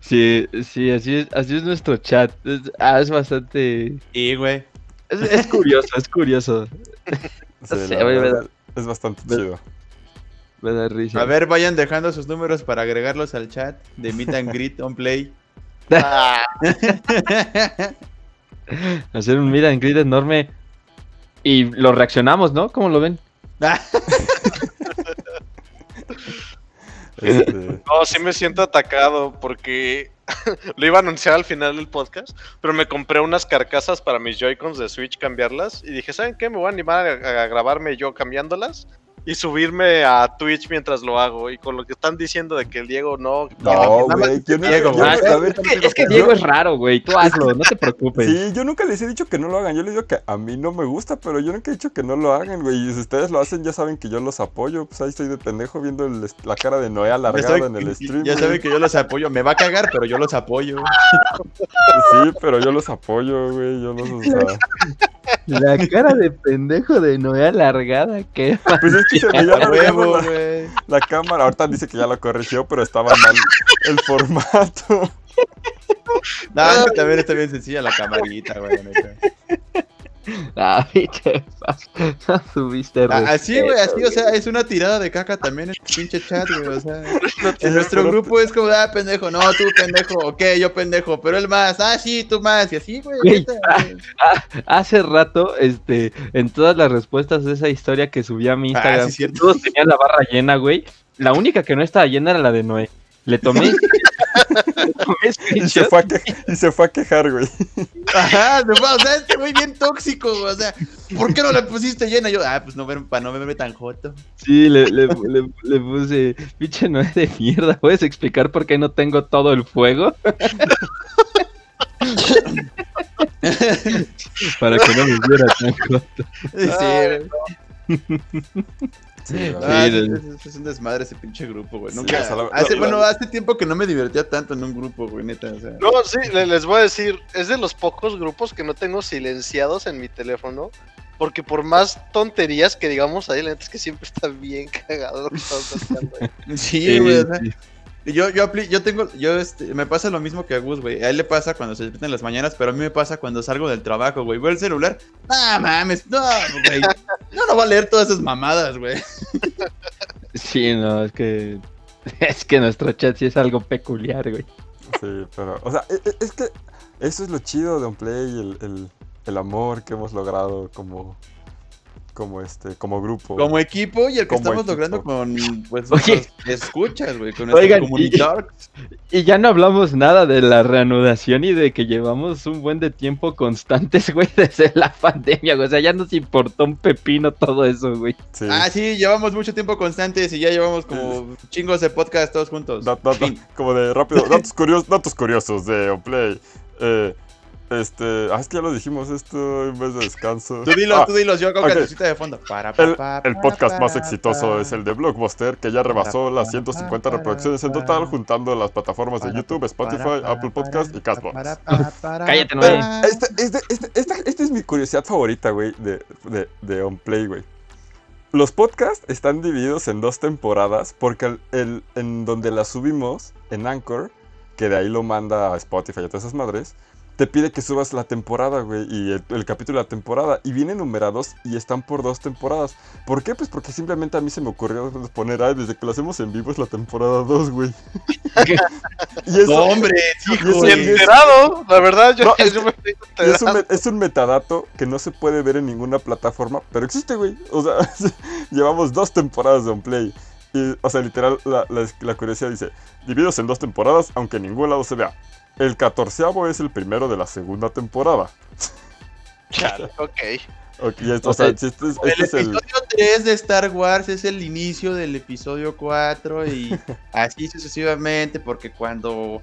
Sí, sí, así es, así es nuestro chat. Es, ah, es bastante... Y, güey. Es, es curioso, es curioso. Sí, sé, verdad, es bastante me- chido. Me da risa. A ver, vayan dejando sus números para agregarlos al chat de Meet and Greet on Play. Ah, Hacer un meet and greet enorme. Y lo reaccionamos, ¿no? ¿Cómo lo ven? Este, no, sí me siento atacado porque lo iba a anunciar al final del podcast, pero me compré unas carcasas para mis Joy-Cons de Switch cambiarlas y dije, ¿saben qué? Me voy a animar a, a grabarme yo cambiándolas y subirme a Twitch mientras lo hago. Y con lo que están diciendo de que el Diego no... No, güey, yo no- Diego, yo no- es, que, es que Diego es raro, güey. Tú hazlo, no te preocupes. Sí, yo nunca les he dicho que no lo hagan. Yo les digo que a mí no me gusta, pero yo nunca he dicho que no lo hagan, güey. Y si ustedes lo hacen, ya saben que yo los apoyo. Pues ahí estoy de pendejo viendo el la cara de Noé alargada en el stream. ya saben que yo los apoyo. Me va a cagar, pero yo los apoyo. Sí, pero yo los apoyo, güey. Yo los. O sea, La cara de pendejo de Noé alargada, que pues es que se veía huevo, la, güey. la cámara. Ahorita dice que ya lo corrigió, pero estaba mal el formato. No, es que también está bien sencilla la camarita, güey. Te pas- no subiste Ah, Así, respeto, güey, así, o sea, es una tirada de caca también en el pinche chat, güey, o sea. En nuestro grupo es como, ah, pendejo, no, tú pendejo, ok, yo pendejo, pero él más, ah, sí, tú más, y así, güey. Güey. Hace rato, este, en todas las respuestas de esa historia que subí a mi Instagram, Ah, sí, todos tenían la barra llena, güey. La única que no estaba llena era la de Noé. Le tomé, le tomé Y se, fue a que- y se fue a quejar, güey. Ajá, no, o sea, este güey bien tóxico, güey, o sea, ¿por qué no la pusiste llena? Yo, ah, pues no, ver- para no verme tan joto. Sí, le, le, le, le puse, pinche Noé de mierda, ¿puedes explicar por qué no tengo todo el fuego? Para que no me viera tan joto. Sí, güey. Sí, Ah, Sí, es, de- es- es un desmadre ese pinche grupo, güey. Sí, Nunca, sea, la- hace, la- bueno, la- hace tiempo que no me divertía tanto en un grupo, güey, neta, o sea. No, sí, le- les voy a decir, es de los pocos grupos que no tengo silenciados en mi teléfono. Porque por más tonterías que digamos ahí, la neta es que siempre está bien cagado lo que. Sí, güey, o sea, Yo, yo, yo tengo, yo, este, me pasa lo mismo que a Gus, güey. A él le pasa cuando se despierta en las mañanas, pero a mí me pasa cuando salgo del trabajo, güey. Veo el celular, no mames, no, güey. No, no va a leer todas esas mamadas, güey. Sí, no, es que. Es que nuestro chat sí es algo peculiar, güey. Sí, pero, o sea, e- e- es que eso es lo chido de Unplay, el, el, el amor que hemos logrado como, como este, como grupo. Como equipo y el que Como estamos equipo. logrando con pues Oye. escuchas, güey, con Oigan. Y ya no hablamos nada de la reanudación y de que llevamos un buen de tiempo constantes, güey, desde la pandemia, güey. O sea, ya nos importó un pepino todo eso, güey. Sí. Ah, sí, llevamos mucho tiempo constantes y ya llevamos como chingos de podcast todos juntos. Da- da- da- Fin. como de rápido, datos curiosos, datos curiosos de Play. Eh, este, ah, es que ya lo dijimos esto en vez de descanso. Tú dilos, Ah, tú dilos, yo hago ok. cancioncita de fondo. Para, El, pa, el para, podcast más para, exitoso para. es el de Blockbuster, que ya rebasó las 150 reproducciones en total, juntando las plataformas de YouTube, Spotify, Apple Podcast y Castbox. Cállate, no este, este, este- esta, esta es mi curiosidad favorita, güey, de, de, de OnPlay, güey. Los podcasts están divididos en dos temporadas porque el, el- en donde las subimos, en Anchor, que de ahí lo manda a Spotify y a todas esas madres, te pide que subas la temporada, güey, y el, el capítulo de la temporada. Y vienen numerados y están por dos temporadas. ¿Por qué? Pues porque simplemente a mí se me ocurrió poner, ay, desde que lo hacemos en vivo es la temporada 2, güey. y eso, No, hombre, sí, Y enterado, la verdad, yo, No, es yo me estoy Y es, un, es un metadato que no se puede ver en ninguna plataforma, pero existe, güey. O sea, llevamos dos temporadas de OnPlay. Y, o sea, literal, la, la, la curiosidad dice, divididos en dos temporadas, aunque en ningún lado se vea. El catorceavo es el primero de la segunda temporada. Chale, ok. Ok, y esto, o sea, si este es, El es el... episodio 3 de Star Wars es el inicio del episodio 4 y así sucesivamente porque cuando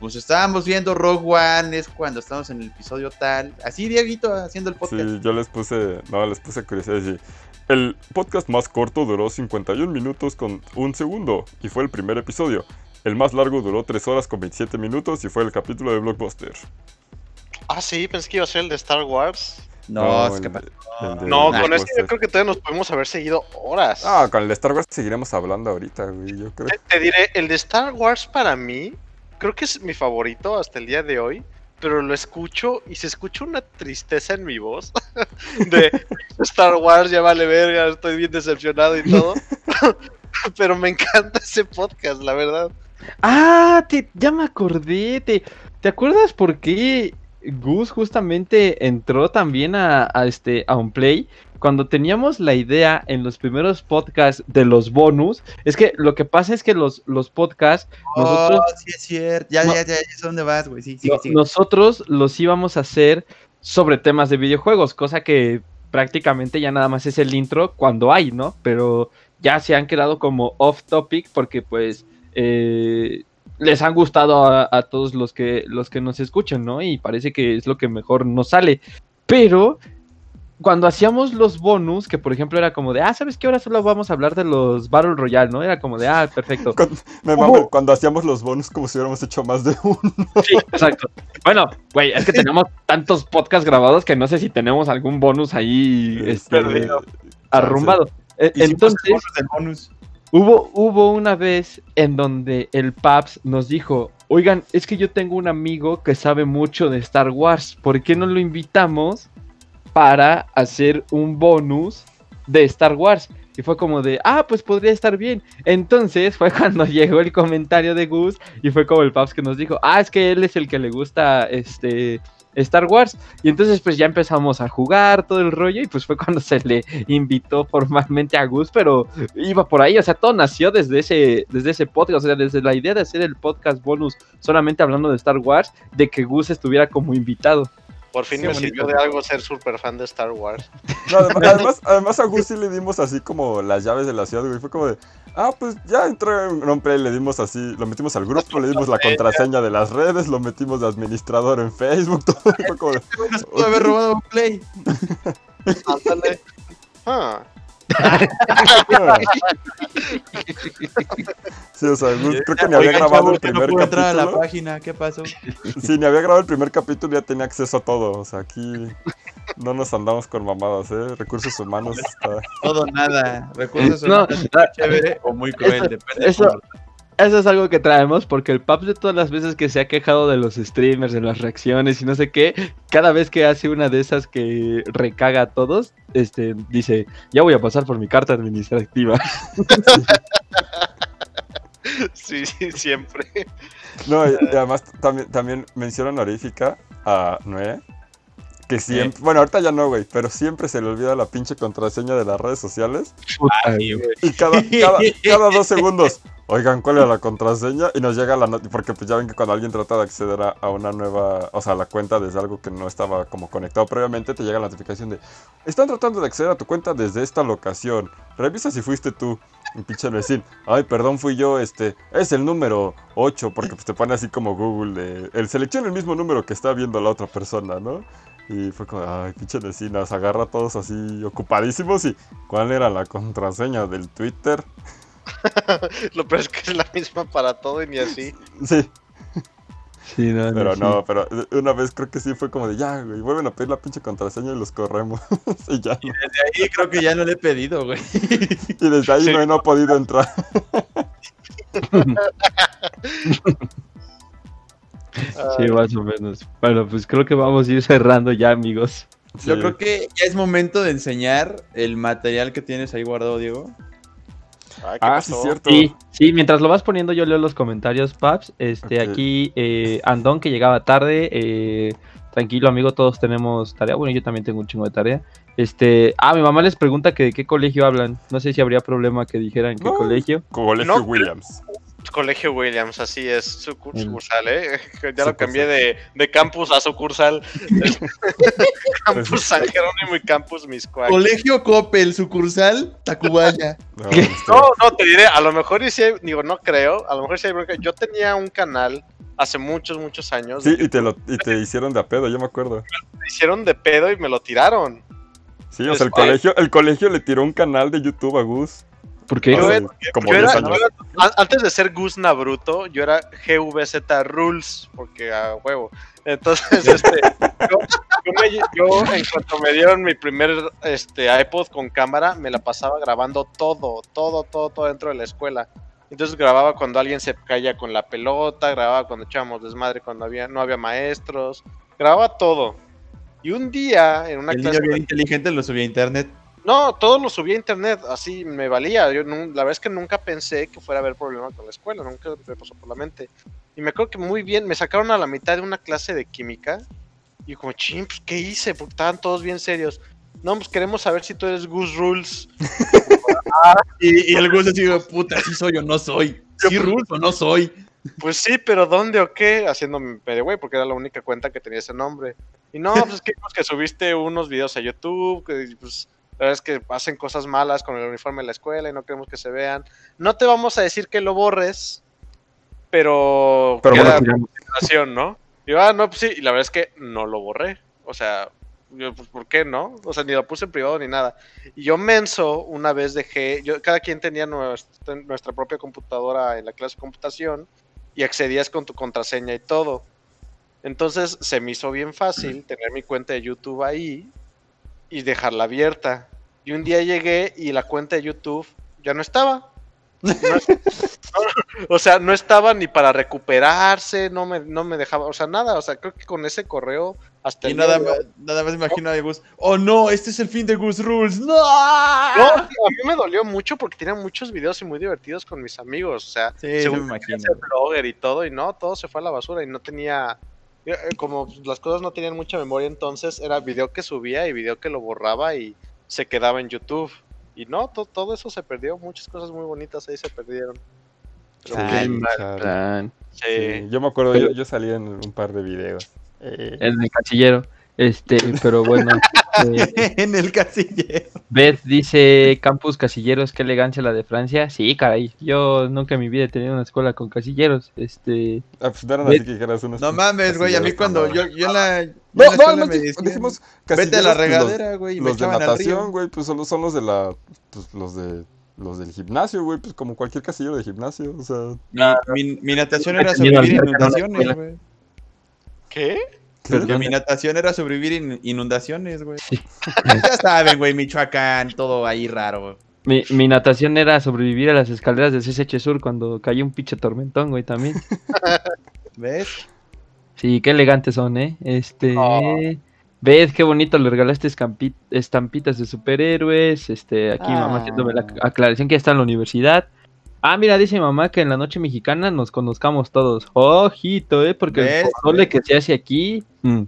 pues estábamos viendo Rogue One es cuando estamos en el episodio tal. Así Dieguito haciendo el podcast. Sí, yo les puse, no, les puse curiosidad. sí. El podcast más corto duró 51 minutos con un segundo y fue el primer episodio. El más largo duró 3 horas con 27 minutos y fue el capítulo de Blockbuster. Ah, sí, pensé que iba a ser el de Star Wars. No, es el que de- No, con este Blockbuster. yo creo que todavía nos podemos haber seguido horas. Ah, con el de Star Wars seguiremos hablando ahorita, güey, yo creo. Te, te diré, el de Star Wars para mí, creo que es mi favorito hasta el día de hoy, pero lo escucho y se escucha una tristeza en mi voz de Star Wars, ya vale verga, estoy bien decepcionado y todo. pero me encanta ese podcast, la verdad. Ah, te, ya me acordé. Te, ¿te acuerdas por qué Gus justamente entró también a, a este a Unplay? Cuando teníamos la idea en los primeros podcasts de los bonus, es que lo que pasa es que los, los podcasts, nosotros, Oh, sí es cierto. Ya, No. ya, ya, ya sé dónde vas, güey. Sí, no- sigue. nosotros los íbamos a hacer sobre temas de videojuegos, cosa que prácticamente ya nada más es el intro cuando hay, ¿no? Pero ya se han quedado como off topic porque pues eh, les han gustado a, a todos los que los que nos escuchan, ¿no? Y parece que es lo que mejor nos sale. Pero cuando hacíamos los bonus, que por ejemplo era como de, ah, ¿sabes qué? Ahora solo vamos a hablar de los Battle Royale, ¿no? Era como de, ah, perfecto. Cuando, me mama cuando hacíamos los bonus como si hubiéramos hecho más de uno. Sí, exacto. Bueno, güey, es que tenemos tantos podcasts grabados que no sé si tenemos algún bonus ahí este, Perdido. arrumbado. Eh, Hicimos Entonces, el bonus del bonus. Hubo, hubo una vez en donde el Paps nos dijo, oigan, es que yo tengo un amigo que sabe mucho de Star Wars, ¿por qué no lo invitamos para hacer un bonus de Star Wars? Y fue como de, ah, pues podría estar bien. Entonces fue cuando llegó el comentario de Gus y fue como el Paps que nos dijo, ah, es que él es el que le gusta este Star Wars. Y entonces pues ya empezamos a jugar todo el rollo y pues fue cuando se le invitó formalmente a Gus, pero iba por ahí, o sea, todo nació desde ese, desde ese podcast, o sea, desde la idea de hacer el podcast bonus solamente hablando de Star Wars, de que Gus estuviera como invitado. Por fin Qué me sirvió de algo ser súper fan de Star Wars. No, además, además, además a Gus sí le dimos así como las llaves de la ciudad, güey. Fue como de, ah, pues ya entró en nombre, le dimos así, lo metimos al grupo, le dimos la contraseña de las redes, lo metimos de administrador en Facebook, todo. Fue como de, Nos pudo haber robado un play. Ah, sí, o sea, Gus creo que ni había grabado el no primer puedo entrar a la capítulo. página. ¿Qué pasó? Sí, ni había grabado el primer capítulo, ya tenía acceso a todo. O sea, aquí no nos andamos con mamadas, ¿eh? Recursos humanos está... Todo nada. Recursos No, humanos, ah, chévere o muy cruel. Eso- depende eso- de Eso es algo que traemos porque el Paps de todas las veces que se ha quejado de los streamers, de las reacciones y no sé qué, cada vez que hace una de esas que recaga a todos, este, dice, ya voy a pasar por mi carta administrativa. sí, sí, siempre. No, y, y además también, también mención honorífica a Noé, Que siempre, bueno, ahorita ya no, güey, pero siempre se le olvida la pinche contraseña de las redes sociales. Ay, güey. Y cada, cada, cada dos segundos, oigan, ¿cuál era la contraseña? Y nos llega la nota, porque pues ya ven que cuando alguien trata de acceder a, a una nueva, o sea, a la cuenta desde algo que no estaba como conectado previamente, te llega la notificación de, están tratando de acceder a tu cuenta desde esta locación, revisa si fuiste tú. Y pinche vecino, ay, perdón, fui yo, este, es el número 8, porque pues te pone así como Google, de, el selecciona el mismo número que está viendo la otra persona, ¿no? Y fue como, ay, pinche vecina, se agarra a todos así ocupadísimos y ¿cuál era la contraseña del Twitter? Lo peor es que es la misma para todo y ni así. Sí, Sí, no, pero sí. no, pero una vez creo que sí fue como de, ya, güey, vuelven a pedir la pinche contraseña y los corremos. y ya. Desde ahí creo que ya no le he pedido, güey. Y desde ahí Sí. no, no ha podido entrar. Sí, más o menos. Bueno, pues creo que vamos a ir cerrando ya, amigos. Yo Sí. creo que ya es momento de enseñar el material que tienes ahí guardado, Diego. Ay, ¿qué Ah, sí, pasó? cierto. Sí, sí, mientras lo vas poniendo yo leo los comentarios, Paps. Este, aquí eh, Andón que llegaba tarde. eh, tranquilo, amigo, todos tenemos tarea. Bueno, yo también tengo un chingo de tarea. Este, ah, mi mamá les pregunta que de qué colegio hablan. No sé si habría problema que dijeran qué No. colegio. Colegio No, Williams. Colegio Williams, así es, sucursal, ¿eh? Ya Sucursal. lo cambié de, de campus a sucursal. campus San Jerónimo y campus Miscuac. Colegio Coppel, sucursal Tacubaya. No, No, no, te diré, a lo mejor y sí hay- digo, no creo, a lo mejor sí hay bronca. Yo tenía un canal hace muchos, muchos años. Sí, y te, lo, y te hicieron de a pedo, yo me acuerdo. Me hicieron de pedo y me lo tiraron. Sí, o sea, el colegio, el colegio le tiró un canal de YouTube a Gus. ¿Por qué? Yo hace era- como yo 10 era- años. yo era- a- antes de ser Gus Nabruto, yo era GVZ Rules, porque a huevo. Entonces, este, yo, yo me- yo, en cuanto me dieron mi primer este, iPod con cámara, me la pasaba grabando todo, todo, todo, todo dentro de la escuela. Entonces grababa cuando alguien se caía con la pelota, grababa cuando echábamos desmadre, cuando había, no había maestros, grababa todo. Y un día, en una El clase... niño bien inteligente lo subí a internet. No, todo lo subí a internet, así me valía. Yo la verdad es que nunca pensé que fuera a haber problema con la escuela, nunca me pasó por la mente. Y me acuerdo que muy bien, me sacaron a la mitad de una clase de química y como, ching, pues, ¿qué hice? Porque estaban todos bien serios. No, pues queremos saber si tú eres Goose Rules. Y, y el Gus así, puta, sí soy o no soy. Sí, Rules o no soy. Pues sí, pero ¿dónde o qué? Haciéndome de güey, porque era la única cuenta que tenía ese nombre. Y no, pues es que, pues, que subiste unos videos a YouTube, que pues la verdad es que hacen cosas malas con el uniforme de la escuela y no queremos que se vean. No te vamos a decir que lo borres, pero, Pero queda bueno, ¿no? Y yo, ah, no, pues sí, y la verdad es que no lo borré. O sea, yo, pues, ¿por qué no? O sea, ni lo puse en privado ni nada. Y yo menso, una vez dejé, yo, cada quien tenía nuestra, nuestra propia computadora en la clase de computación y accedías con tu contraseña y todo. Entonces se me hizo bien fácil tener mi cuenta de YouTube ahí y dejarla abierta. Y un día llegué y la cuenta de YouTube ya no estaba. No- no, o sea, no estaba ni para recuperarse, no me, no me dejaba, o sea, nada, o sea, creo que con ese correo hasta Y el día nada de más, hoy- nada más imagino a Gus. Oh no, este es el fin de Gus Rules. No. No, a mí me dolió mucho porque tenía muchos videos y muy divertidos con mis amigos, o sea, Sí, según me imagino. blogger y todo, y no, todo se fue a la basura y no tenía. Eh, Como las cosas no tenían mucha memoria, entonces era video que subía y video que lo borraba y se quedaba en YouTube. Y no, to- todo eso se perdió, muchas cosas muy bonitas ahí se perdieron. Sí. Sí, yo me acuerdo, yo, yo salí en un par de videos. Eh, En el casillero. Este, pero bueno. eh, en el casillero. Beth dice Campus Casilleros, qué elegancia la de Francia. Sí, caray. Yo nunca en mi vida he tenido una escuela con casilleros. Este. ah, pues no eran Ve- así que dijeras unos No mames, güey. A mí cuando yo, yo en la. en No, la no, no, me decían, Vete a la regadera, güey. y me Los, los de natación, güey, pues solo son los de la. Pues los de. Los del gimnasio, güey, pues como cualquier casillero de gimnasio, o sea. Mi, mi, mi natación era sobrevivir inundaciones, güey. ¿Qué? ¿Qué? Que mi natación era sobrevivir in- inundaciones, güey. ya saben, güey, Michoacán, todo ahí raro. Mi, mi natación era sobrevivir a las escaleras del CSH Sur cuando cayó un pinche tormentón, güey, también. ¿Ves? Sí, qué elegantes son, ¿eh? Este. Oh. Beth, qué bonito, le regalaste estampitas de superhéroes. Este, aquí mi mamá Ah. haciéndome la aclaración que ya está en la universidad. Ah, mira, dice mi mamá que en la noche mexicana nos conozcamos todos. Ojito, ¿eh? Porque el ¿Ves? pozole que se hace aquí. mm,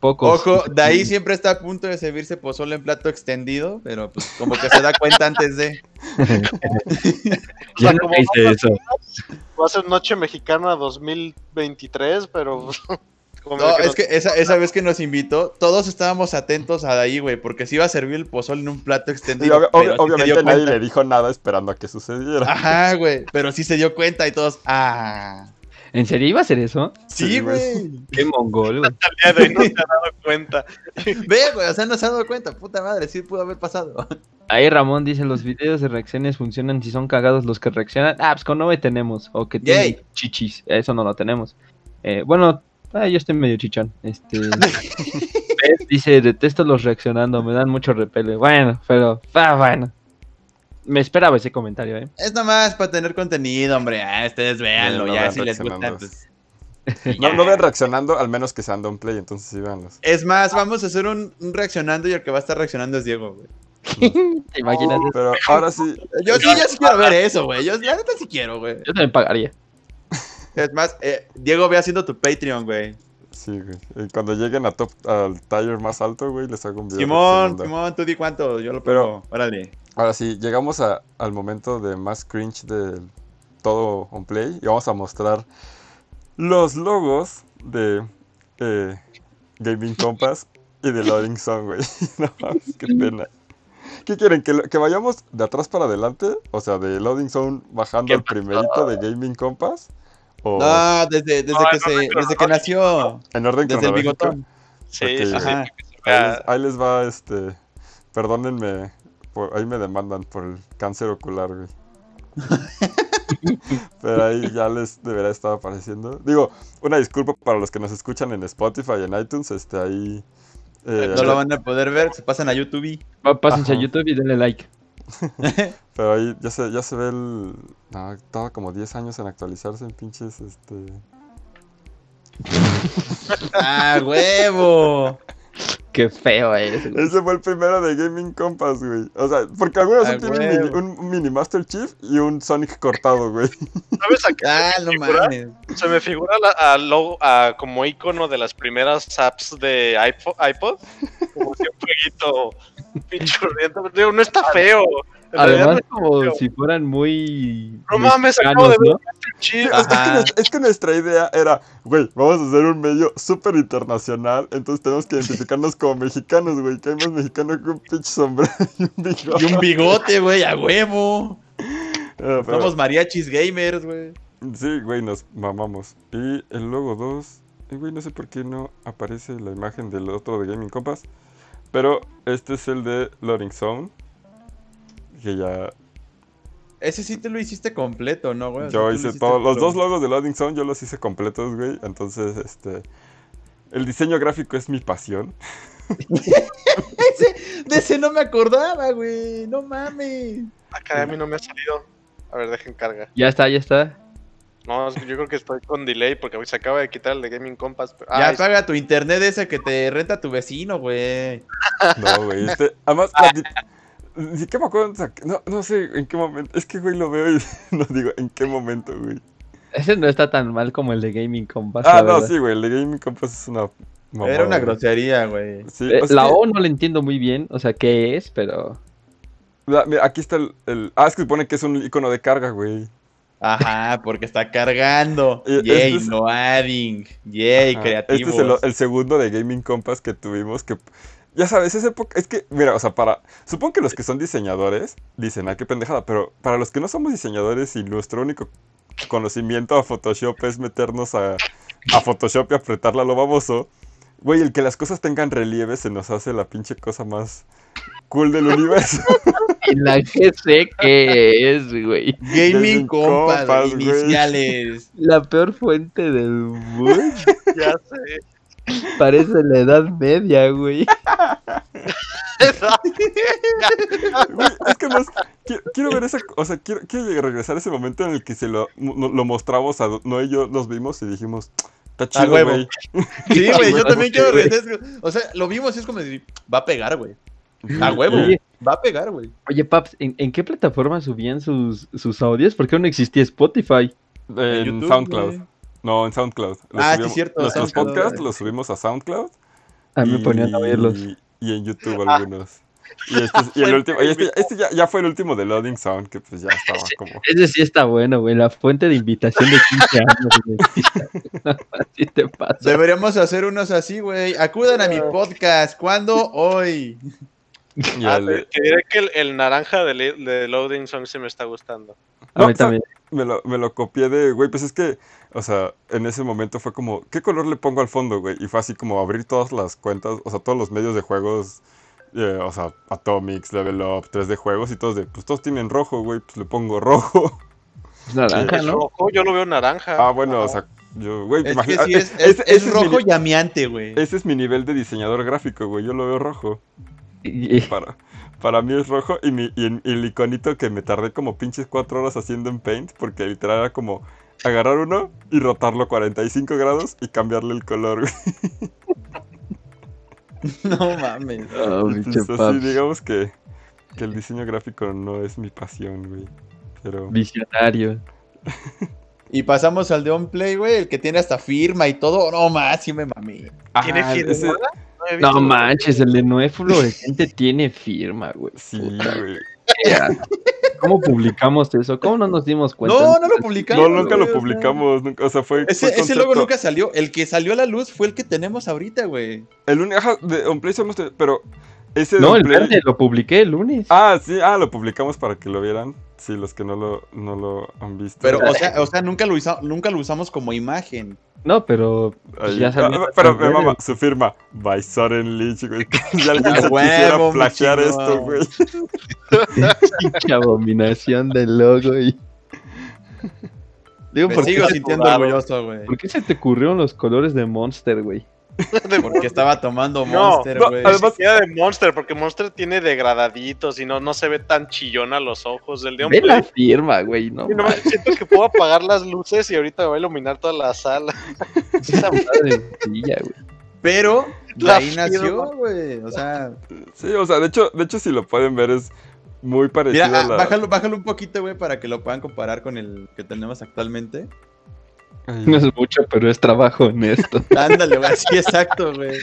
pocos. Ojo, de ahí siempre está a punto de servirse pozole en plato extendido, pero pues como que se da cuenta antes de. Ya no hice eso. Va a ser Noche Mexicana 2023, pero. No, que es que esa, esa vez que nos invitó, todos estábamos atentos a de ahí, güey, porque se iba a servir el pozole en un plato extendido. dio obviamente nadie le dijo nada esperando a que sucediera. Ajá, güey, pero sí se dio cuenta y todos, ah. ¿En serio iba a hacer eso? Sí, Sí, güey. Qué mongol, güey. al día de hoy no se ha dado cuenta. Ve, güey, o sea, no se ha dado cuenta, puta madre, sí pudo haber pasado. Ahí Ramón dice, los videos de reacciones funcionan si son cagados los que reaccionan. Ah, pues con Nove tenemos. O que tienen Yay. chichis. Eso no lo tenemos. Eh, bueno, ah, yo estoy medio chichón. Este... Dice, detesto los reaccionando, me dan mucho repele. Bueno, pero, ah, bueno. Me esperaba ese comentario, ¿eh? Es nomás para tener contenido, hombre. Ah, ustedes véanlo, no ya si les gusta. Pues. No, no ven reaccionando, al menos que sean play, entonces sí véanlos. Es más, vamos a hacer un, un reaccionando y el que va a estar reaccionando es Diego, güey. ¿Te imaginas? Pero ahora sí, Yo sí, yo sí quiero ver eso, güey. Yo la neta sí quiero, güey. Yo también pagaría. Es más, eh, Diego, ve haciendo tu Patreon, güey. sí, güey. Y cuando lleguen a top, al tier más alto, güey, les hago un video. Simón. Simón, tú di cuánto, yo lo Pero- pongo. Órale. Ahora sí, llegamos a- al momento de más cringe de todo on play y vamos a mostrar los logos de eh, Gaming Compass y de Loading Song, güey. No mames, qué pena. ¿Qué quieren? ¿Que, que vayamos de atrás para adelante? O sea, de Loading Zone bajando ¿Qué el primerito de Gaming Compass. O No, desde, desde No, que se, desde que nació. en orden Desde el bigotón. Sí, Ok. sí, Ahí vea- les, ahí les va, este. Perdónenme, por, ahí me demandan por el cáncer ocular, güey. Pero ahí ya les deberá estar apareciendo. Digo, una disculpa para los que nos escuchan en Spotify y en iTunes, este, ahí. eh, No lo van a poder ver, se pasan a YouTube. y- Va- Pásense a. YouTube y denle like. Pero ahí ya se, ya se ve el. No, estaba como 10 años en actualizarse en pinches, este. ¡Ah, huevo! Qué feo es. güey. Ese fue el primero de Gaming Compass, güey. O sea, porque algunos Ah, tienen mini- un mini Master Chief y un Sonic cortado, güey. ¿Sabes a qué ¡Ah, se no me figura? mames! Se me figura la- a logo- a como icono de las primeras apps de iPod, iPod como si un jueguito pinchurriento. Digo, no está feo. En Además, no como feo. si fueran muy. No mames, acabo de mexicanos, ver ¿no? chido. Es, que, nuestra- es que nuestra idea era, güey, vamos a hacer un medio súper internacional, entonces tenemos que identificarnos como mexicanos, güey, que hay más mexicanos que un pinche sombrero y un bigote. Y un bigote, güey, a huevo. Ah, pero- Somos mariachis gamers, güey. Sí, güey, nos mamamos. Y el logo 2, y güey, no sé por qué no aparece la imagen del otro de Gaming Compass, pero este es el de Loading Zone, que ya Ese sí te lo hiciste completo, ¿no, güey? O sea, Yo lo hice hiciste todos los todo. dos logos de Loading Zone, yo los hice completos, güey. Entonces, este. El diseño gráfico es mi pasión. Ese, de ese no me acordaba, güey. No mames. Acá a mí no me ha salido. A ver, dejen carga. Ya está, ya está. No, es que yo creo que estoy con delay porque se acaba de quitar el de Gaming Compass. pero- Ya Ay, paga tu internet ese que te renta tu vecino, güey. No, güey. Este, además, la que me acuerdo. o sea, No, no sé en qué momento. Es que, güey, lo veo y no digo en qué momento, güey. Ese no está tan mal como el de Gaming Compass. Ah, la no, verdad. sí, güey. El de Gaming Compass es una. Era una güey. grosería, güey. Sí, Eh, la O no le entiendo muy bien, o sea, qué es, pero. la- mira, aquí está el, el- Ah, es que supone que es un icono de carga, güey. Ajá, porque está cargando. Y- Yay, este es- no adding. Yay, Ajá, creativos. Este es el, el segundo de Gaming Compass que tuvimos que... Ya sabes, esa época... Es que, mira, o sea, para... Supongo que los que son diseñadores dicen, ay, qué pendejada, pero para los que no somos diseñadores y nuestro único conocimiento a Photoshop es meternos a, a Photoshop y apretarla a lo baboso, güey, el que las cosas tengan relieve se nos hace la pinche cosa más cool del universo. Y la que sé qué es, güey. Gaming güey. iniciales. La peor fuente del mundo. ya sé. Parece la edad media, güey. Güey, es que nos, quiero, quiero ver esa, o sea, quiero, quiero regresar a ese momento en el que se lo, no- lo mostramos a no y yo nos vimos y dijimos, está chido, güey. Sí, güey, yo también quiero regresar. O sea, lo vimos y es como decir, va a pegar, güey. A huevo. Oye. Va a pegar, güey. Oye, Paps, ¿en, en qué plataforma subían sus, sus audios? ¿Por qué no existía Spotify? En, YouTube, SoundCloud. No, en SoundCloud. Los Ah, sí, cierto, Nuestros SoundCloud. podcasts los subimos a SoundCloud. A mí me ponían a verlos. Y en YouTube algunos. Y, este, y el último, y este, este ya, ya, fue el último de Loading Sound, que pues ya estaba como. Ese sí está bueno, güey. La fuente de invitación de 15 años. así te pasa. Deberíamos hacer unos así, güey. Acudan a mi podcast. ¿Cuándo? Hoy. Ah, diré que el, el naranja de, Loading Song se me está gustando. A mí también. me, lo, me lo copié de, güey, pues es que, o sea, en ese momento fue como, ¿qué color le pongo al fondo, güey? Y fue así como abrir todas las cuentas, o sea, todos los medios de juegos, eh, o sea, Atomics, Level Up, 3D juegos y todos de, pues todos tienen rojo, güey, pues le pongo rojo. Naranja, ¿no? rojo, yo lo veo naranja. Ah, bueno, o sea, yo, güey, Es que sí, es, es- ese- es ese mi rojo llameante, güey. Ese es mi nivel de diseñador gráfico, güey, yo lo veo rojo. Y- Para, para mí es rojo y, mi, y el, el iconito que me tardé como pinches cuatro horas haciendo en Paint, porque literal era como agarrar uno y rotarlo 45 grados y cambiarle el color. No mames. Oh, Entonces, así, digamos que, que el diseño gráfico no es mi pasión, güey. Pero... Visionario. Y pasamos al de OnPlay, güey, el que tiene hasta firma y todo. No más, sí me mamé. ¿Tiene Ah, firma? ese- he visto No manches, el de Noé Fluorescente tiene firma, güey. Sí, güey. ¿Cómo publicamos eso? ¿Cómo no nos dimos cuenta? No, no lo publicamos. No, nunca güey, lo publicamos, nunca, o sea, fue... Ese, fue ese logo nunca salió. El que salió a la luz fue el que tenemos ahorita, güey. El único, ajá, de OnPlay somos, de- pero ese No, el verde lo publiqué el lunes. Ah, sí, ah, lo publicamos para que lo vieran. Sí, los que no lo, no lo han visto. Pero, o sea, o sea nunca, lo usa- nunca lo usamos como imagen. No, pero pues, Ahí- ya salió. pero me verde. mama, su firma, by Soren Lich, güey. Si alguien se huevo, quisiera plagiar esto, güey. Pinche abominación del logo. Y... Digo, Me ¿por qué, sigo sintiendo orgulloso, güey. ¿por qué se te ocurrieron los colores de Monster, güey? Porque estaba tomando No, Monster, no, güey. además- Ni de Monster, porque Monster tiene degradaditos y no, no se ve tan chillón a los ojos. El de Ve la firma, güey. No, Y nomás siento que puedo apagar las luces y ahorita me va a iluminar toda la sala. esa madre güey. Pero de La ahí nació, güey. O sea, Sí, o sea, de hecho, de hecho, si lo pueden ver, es muy parecido mira, a ah, la. bájalo, bájalo un poquito, güey, para que lo puedan comparar con el que tenemos actualmente. No es mucho, pero es trabajo honesto. Ándale, güey, sí, exacto, güey.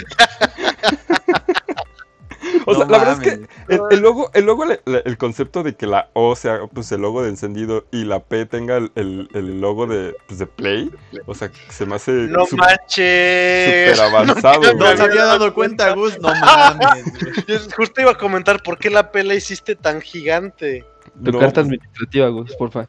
O sea, No la verdad es que el, el logo, el logo, el concepto de que la O sea pues el logo de encendido y la P tenga el, el- el logo de, pues, de play, o sea, se me hace No manches. súper avanzado, No, se había dado cuenta, Gus. No mames. Yo justo iba a comentar por qué la pela hiciste tan gigante. Tu No, carta administrativa, Gus, porfa.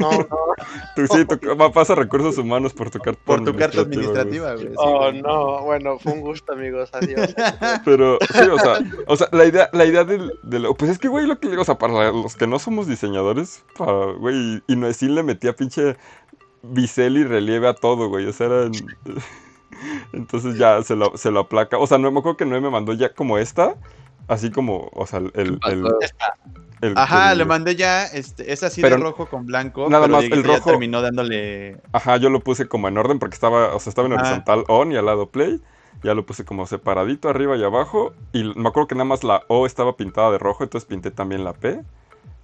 No, no. tú, sí, tu- va- pasa recursos humanos por tu carta Por tu carta administrativa, güey. Oh, güey. no. Bueno, fue un gusto, amigos. Adiós. Pero, sí, o sea, o sea, la idea, la idea del, del- Pues es que, güey, lo que digo, o sea, para los que no somos diseñadores, para, güey, y, y Noecín le metía pinche bisel y relieve a todo, güey, o sea, eran... Entonces ya se lo, se lo aplaca. O sea, no me acuerdo que Noé me mandó ya como esta, así como, o sea, el... el, el- el- Ajá, el- le mandé ya, este, es así Pero de rojo con blanco. nada pero más, el ya rojo- terminó dándole. Ajá, yo lo puse como en orden porque estaba, o sea, estaba en Ajá. horizontal on y al lado play. Ya lo puse como separadito arriba y abajo. Y me acuerdo que nada más la O estaba pintada de rojo, entonces pinté también la P.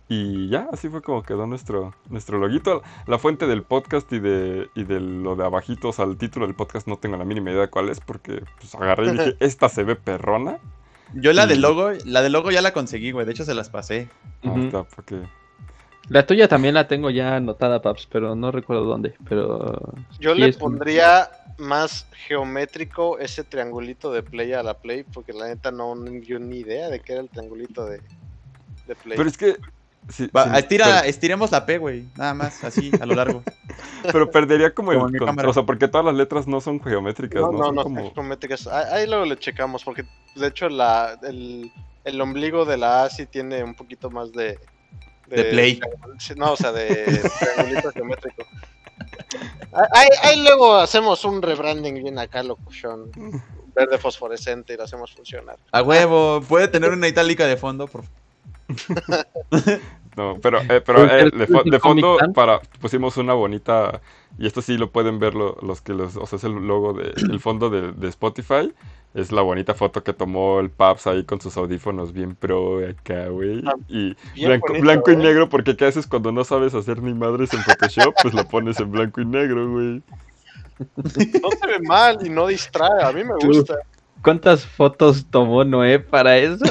Y ya, así fue como quedó nuestro, nuestro loguito. La fuente del podcast y de, y de lo de abajito, o sea, el título del podcast no tengo la mínima idea de cuál es porque pues agarré y dije, esta se ve perrona. Yo la Y- del logo, la del logo ya la conseguí, güey. De hecho, se las pasé. Ah, está, porque... La tuya también la tengo ya anotada, Paps, pero no recuerdo dónde. Pero. Yo sí le pondría más geométrico ese triangulito de play a la play, porque la neta no yo ni idea de qué era el triangulito de, de play. Pero es que... sí, Va, sí, estira, pero- estiremos la P, güey. Nada más, así, a lo largo. Pero perdería como el... Como mi con- cámara. o sea, porque todas las letras no son geométricas, no, ¿no? no, Son no, como... geométricas. Ahí, ahí luego le checamos, porque de hecho la, el, el ombligo de la A sí tiene un poquito más de... De play. No, o sea, de triangulito geométrico. Ahí, ahí luego hacemos un rebranding bien acá, locución. Verde fosforescente y lo hacemos funcionar. A huevo, puede tener una itálica de fondo, por No, pero, eh, pero eh, de, de fondo para pusimos una bonita y esto sí lo pueden ver lo- los que los, o sea, es el logo de el fondo de, de Spotify es la bonita foto que tomó el Paps ahí con sus audífonos bien pro acá, güey. Ah, Y blanco, bonito, blanco y ¿eh? negro, porque ¿qué haces cuando no sabes hacer ni madres en Photoshop? Pues lo pones en blanco y negro, güey. No se ve mal y no distrae, a mí me gusta. ¿Cuántas fotos tomó Noé para eso?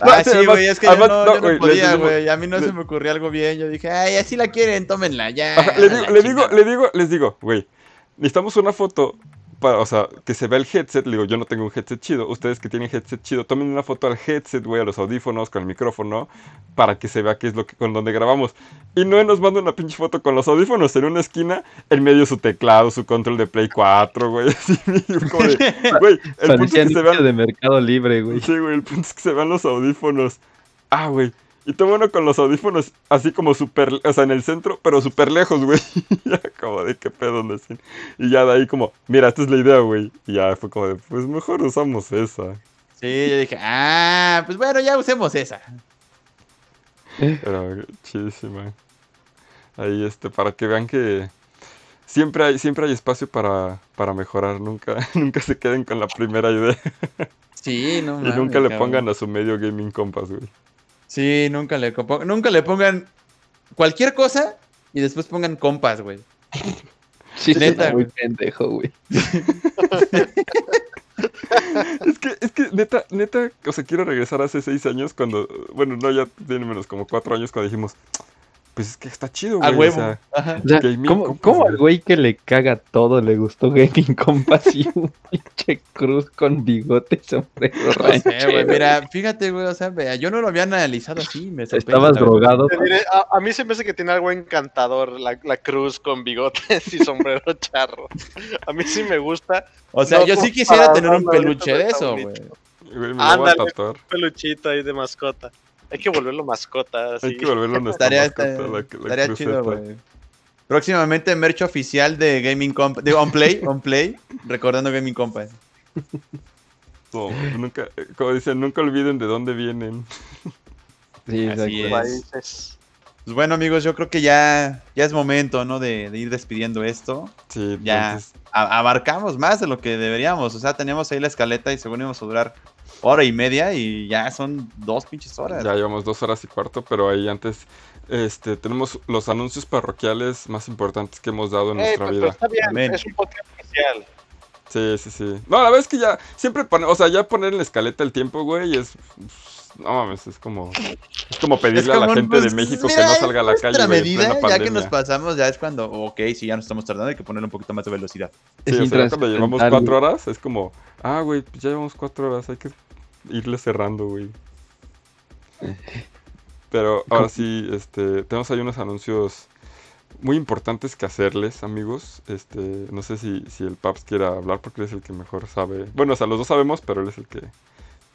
Ah, sí, güey, es que yo no, no, yo no güey, les podía, güey. A mí no se me ocurrió algo bien. Yo dije, ay, así la quieren, tómenla, ya. Ajá, le digo, le digo, chingada. le digo, les digo, güey, necesitamos una foto para, o sea, que se vea el headset. Le digo, yo no tengo un headset chido. Ustedes que tienen headset chido, tomen una foto al headset, güey, a los audífonos, con el micrófono, para que se vea qué es lo que, con donde grabamos. Y no nos manda una pinche foto con los audífonos en una esquina, en medio su teclado, su control de Play 4, güey. Así, de, güey, el punto es que se vean de Mercado Libre, güey. Sí, güey, el punto es que se vean los audífonos. Ah, güey. Y toma uno con los audífonos así como súper, o sea, en el centro, pero súper lejos, güey. Y ya como de qué pedo, no. Y ya de ahí como, mira, esta es la idea, güey. Y ya fue como de, pues mejor usamos esa. Sí, yo dije, ah, pues bueno, ya usemos esa. Pero chidísima. Ahí, este, para que vean que siempre hay, siempre hay espacio para, para mejorar. Nunca, nunca se queden con la primera idea. Sí, no Y nunca le cabrón. pongan a su medio gaming compas, güey. Sí, nunca le, nunca le pongan cualquier cosa y después pongan compas, güey. Sí, Neta, muy pendejo, güey. Es que, es que neta, neta, o sea, quiero regresar hace seis años cuando, bueno, no, ya tiene menos como cuatro años cuando dijimos, pues es que está chido, A güey. huevo. O sea, Ajá. O sea, Gaming ¿cómo, Compass, cómo güey. al güey que le caga todo le gustó Gaming Compass y un pinche cruz con bigote y sombrero No sé, güey, mira, fíjate, güey, o sea, vea, yo no lo había analizado así, me Estabas drogado. A, a mí se me hace que tiene algo encantador la, la cruz con bigotes y sombrero charro. A mí sí me gusta. O sea, No, yo sí quisiera tener un peluche de eso, güey. a Ándale. tatuar. Peluchito ahí de mascota. Hay que volverlo mascota. Así. Hay que volverlo nuestra Estaría, mascota, estaría- la- la estaría cruz chido, güey. Próximamente merch oficial de Gaming Compa, de On Play, On Play, recordando Gaming Compa. No, nunca, eh, como dicen, nunca olviden de dónde vienen. Sí, Así es. Países. Pues bueno, amigos, yo creo que ya, ya es momento, ¿no? De, de ir despidiendo esto. Sí, Ya. entonces, A- abarcamos más de lo que deberíamos. O sea, teníamos ahí la escaleta y según íbamos a durar hora y media y ya son dos pinches horas. ya llevamos dos horas y cuarto, pero ahí antes, este, tenemos los anuncios parroquiales más importantes que hemos dado en Eh, nuestra pero vida. está bien, Amén. es un podcast especial. Sí, sí, sí. No, la verdad es que ya, siempre pone, o sea, ya poner en la escaleta el tiempo, güey, es. No mames, es como. Es como pedirle a la gente de pues, México que no salga a la calle, güey, medida, ya que nos pasamos, ya es cuando, ok, si ya nos estamos tardando, hay que ponerle un poquito más de velocidad. Sí, Es o sea, ya cuando llevamos cuatro horas, es como, ah, güey, pues ya llevamos cuatro horas, hay que irle cerrando, güey. Pero ahora sí, este, tenemos ahí unos anuncios muy importantes que hacerles, amigos. Este, no sé si, si el Paps quiera hablar porque él es el que mejor sabe. Bueno, o sea, los dos sabemos, pero él es el que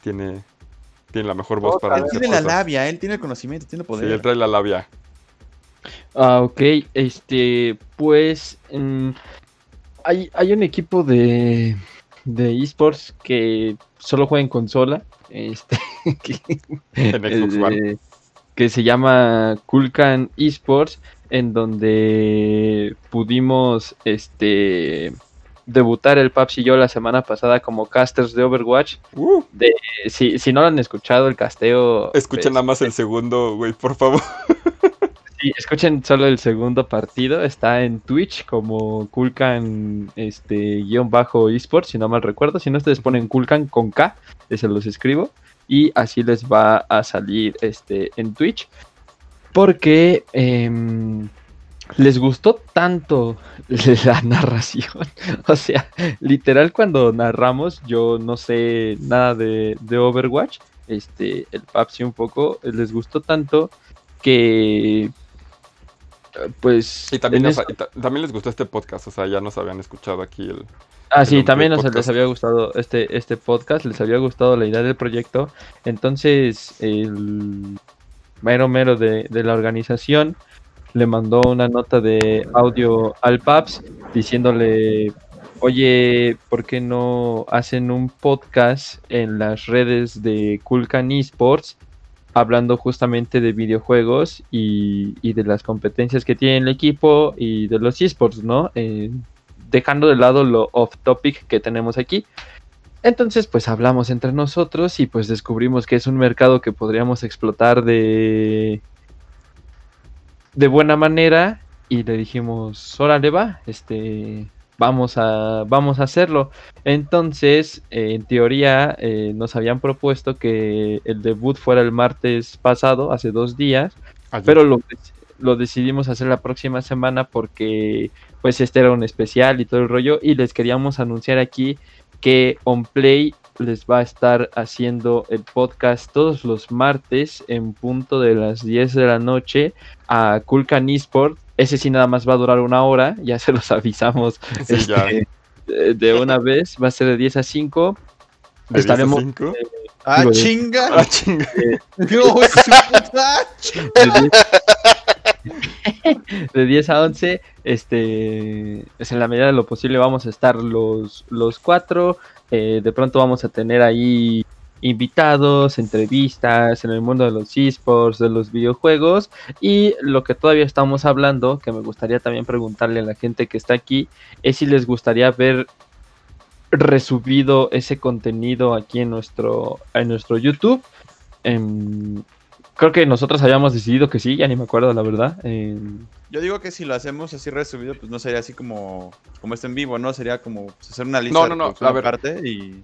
tiene, tiene la mejor voz Todos para Él tiene la labia, él tiene el conocimiento, tiene el Sí, poder. él trae la labia. Ah, ok. Este, pues mm, hay, hay un equipo de, de esports que solo juega en consola. Este, que, En Xbox One. eh, que se llama Kulkan Esports, en donde pudimos este debutar el Paps y yo la semana pasada como casters de Overwatch. Uh, si, si no lo han escuchado, el casteo. escuchen pues, nada más el segundo, güey, por favor. Sí, escuchen solo el segundo partido. Está en Twitch como Kulkan este, guion bajo esports, si no mal recuerdo. Si no, ustedes ponen Kulkan con K, se los escribo. Y así les va a salir este, en Twitch. Porque em, les gustó tanto la narración. O sea, literal cuando narramos, yo no sé nada de, de Overwatch. Este, el Papsi un poco, les gustó tanto que eh, pues Y también, nos- y también les gustó este podcast, o sea, ya nos habían escuchado aquí el... ah sí también nos les había gustado este este podcast les había gustado la idea del proyecto. Entonces el mero mero de, de la organización le mandó una nota de audio al Paps diciéndole oye ¿por qué no hacen un podcast en las redes de Kulkan Esports hablando justamente de videojuegos y, de las competencias que tiene el equipo y de los esports, ¿no? Eh, dejando de lado lo off topic que tenemos aquí. Entonces, pues hablamos entre nosotros y pues descubrimos que es un mercado que podríamos explotar de de buena manera y le dijimos, órale va, este, vamos a, vamos a hacerlo. Entonces, eh, en teoría, eh, nos habían propuesto que el debut fuera el martes pasado, hace dos días, pero lo, lo decidimos hacer la próxima semana porque pues este era un especial y todo el rollo y les queríamos anunciar aquí que OnPlay les va a estar haciendo el podcast todos los martes en punto de las 10 de la noche a Kulkan Esport. Ese sí nada más va a durar una hora, ya se los avisamos Sí, ya. este, de, de una vez, va a ser de 10 a 5. ¿De 10 a estaremos 5? Ah, Digo, de- chinga. Ah, chinga. No, puta. de 10, de 10 a 11, este, es en la medida de lo posible vamos a estar los, los cuatro, eh, de pronto vamos a tener ahí invitados, entrevistas en el mundo de los esports, de los videojuegos y lo que todavía estamos hablando, que me gustaría también preguntarle a la gente que está aquí, es si les gustaría ver resubido ese contenido aquí en nuestro, en nuestro YouTube. Em, creo que nosotros habíamos decidido que sí, ya ni me acuerdo la verdad. Em, Yo digo que si lo hacemos así resubido, pues no sería así como, como está en vivo, ¿no? Sería como pues, hacer una lista No, de no, no, reproducción a ver. aparte y...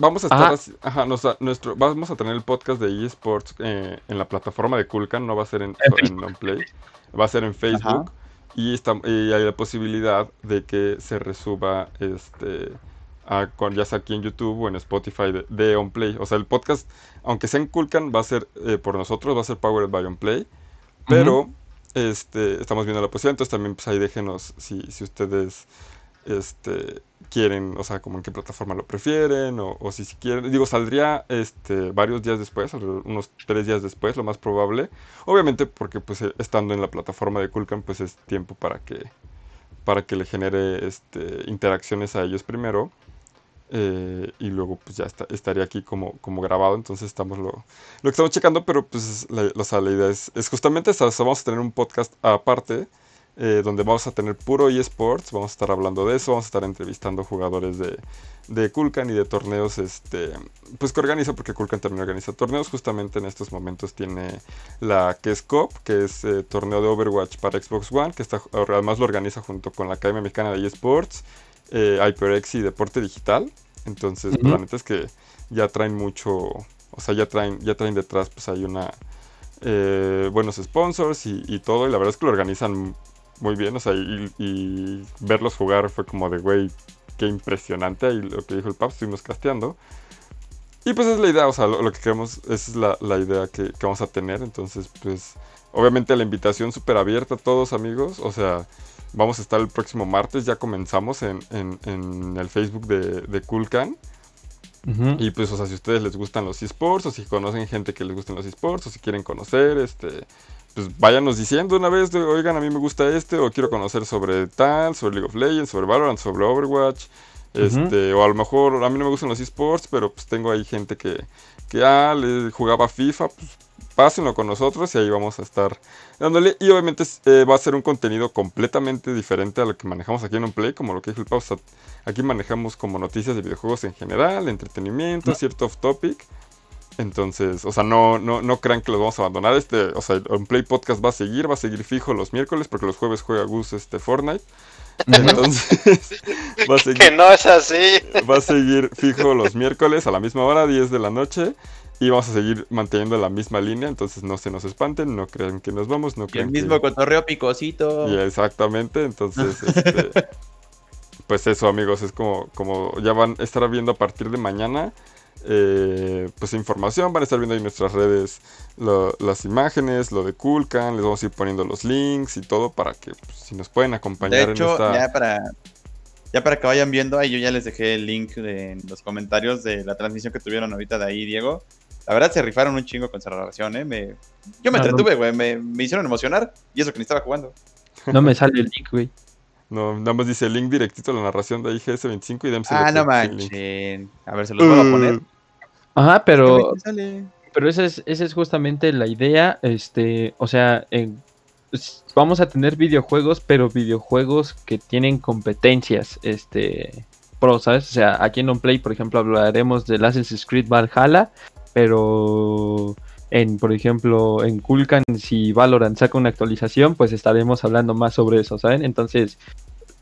Vamos a estar Ajá. así- ajá, nos- nuestro, vamos a tener el podcast de eSports eh, en la plataforma de Kulkan, no va a ser en, En en OnPlay, va a ser en Facebook y, está, y hay la posibilidad de que se resuba este a- con, ya sea aquí en YouTube o en Spotify de, de OnPlay. O sea, el podcast, aunque sea en Kulkan, va a ser eh, por nosotros, va a ser Powered by OnPlay, pero este, estamos viendo la posibilidad, entonces también pues ahí déjenos si, si ustedes este, quieren, o sea, como en qué plataforma lo prefieren, o, o si, si quieren, digo, saldría este, varios días después, unos tres días después, lo más probable, obviamente porque pues eh, estando en la plataforma de Kulkan, pues es tiempo para que, para que le genere este, interacciones a ellos primero, eh, y luego pues ya está- estaría aquí como, como grabado, entonces estamos lo, lo que estamos checando, pero pues la, o sea, la idea es, es justamente esa, o sea, vamos a tener un podcast aparte eh, donde vamos a tener puro eSports, vamos a estar hablando de eso, vamos a estar entrevistando jugadores de, de Kulkan y de torneos, este, pues que organiza, porque Kulkan también organiza torneos, justamente en estos momentos tiene la que es COP, que es eh, torneo de Overwatch para Xbox One, que está, además lo organiza junto con la Academia Mexicana de eSports, eh, HyperX y Deporte Digital, entonces la neta es que ya traen mucho, o sea, ya traen, ya traen detrás, pues hay una... eh, buenos sponsors y, y todo, y la verdad es que lo organizan muy bien, o sea, y, y verlos jugar fue como de, güey, qué impresionante, y lo que dijo el Pap, estuvimos casteando. Y pues es la idea, o sea, lo, lo que queremos, esa es la, la idea que, que vamos a tener, entonces pues obviamente la invitación súper abierta a todos amigos, o sea, vamos a estar el próximo martes, ya comenzamos en, en- en el Facebook de, de Kulkan. ujú. Y pues, o sea, si a ustedes les gustan los esports, o si conocen gente que les gustan los esports, o si quieren conocer, este, pues váyanos diciendo una vez, de, oigan, a mí me gusta este, o quiero conocer sobre tal, sobre League of Legends, sobre Valorant, sobre Overwatch, este, o a lo mejor a mí no me gustan los esports, pero pues tengo ahí gente que, que ah, le jugaba FIFA, pues pásenlo con nosotros y ahí vamos a estar dándole. Y obviamente eh, va a ser un contenido completamente diferente a lo que manejamos aquí en Unplay, como lo que dijo el Pau. o sea, Aquí manejamos como noticias de videojuegos en general, entretenimiento, cierto off topic. Entonces, o sea, no, no, no crean que los vamos a abandonar. Este, o sea, el Play Podcast va a seguir, va a seguir fijo los miércoles, porque los jueves juega Gus este Fortnite. Entonces, va a Que seguir, no es así. va a seguir fijo los miércoles a la misma hora, 10 de la noche. Y vamos a seguir manteniendo la misma línea, entonces no se nos espanten, no crean que nos vamos, no Y el crean mismo que... cotorreo picosito. Y exactamente, entonces, este, pues eso amigos, es como, como ya van a estar viendo a partir de mañana, eh, pues información, van a estar viendo ahí en nuestras redes lo- las imágenes, lo de Kulkan, les vamos a ir poniendo los links y todo para que pues, si nos pueden acompañar De hecho, en esta... ya para ya para que vayan viendo, ahí yo ya les dejé el link de- en los comentarios de la transmisión que tuvieron ahorita de ahí, Diego. La verdad se rifaron un chingo con esa narración, ¿eh? Me- yo me Ah, no. entretuve, güey. Me, me hicieron emocionar y eso que ni estaba jugando. No me sale el link, güey. No, nada más dice link directito a la narración de IGS25 y DMC. Ah, no manchen. A ver, se los vuelvo a poner. Ajá, pero ¿Qué sale? Pero esa es, esa es justamente la idea, este, o sea, en- s- vamos a tener videojuegos, pero videojuegos que tienen competencias, este, pro, ¿sabes? O sea, aquí en OnPlay, por ejemplo, hablaremos del Assassin's Creed Valhalla, pero en, por ejemplo, en Kulkan, si Valorant saca una actualización, pues estaremos hablando más sobre eso, ¿saben? Entonces,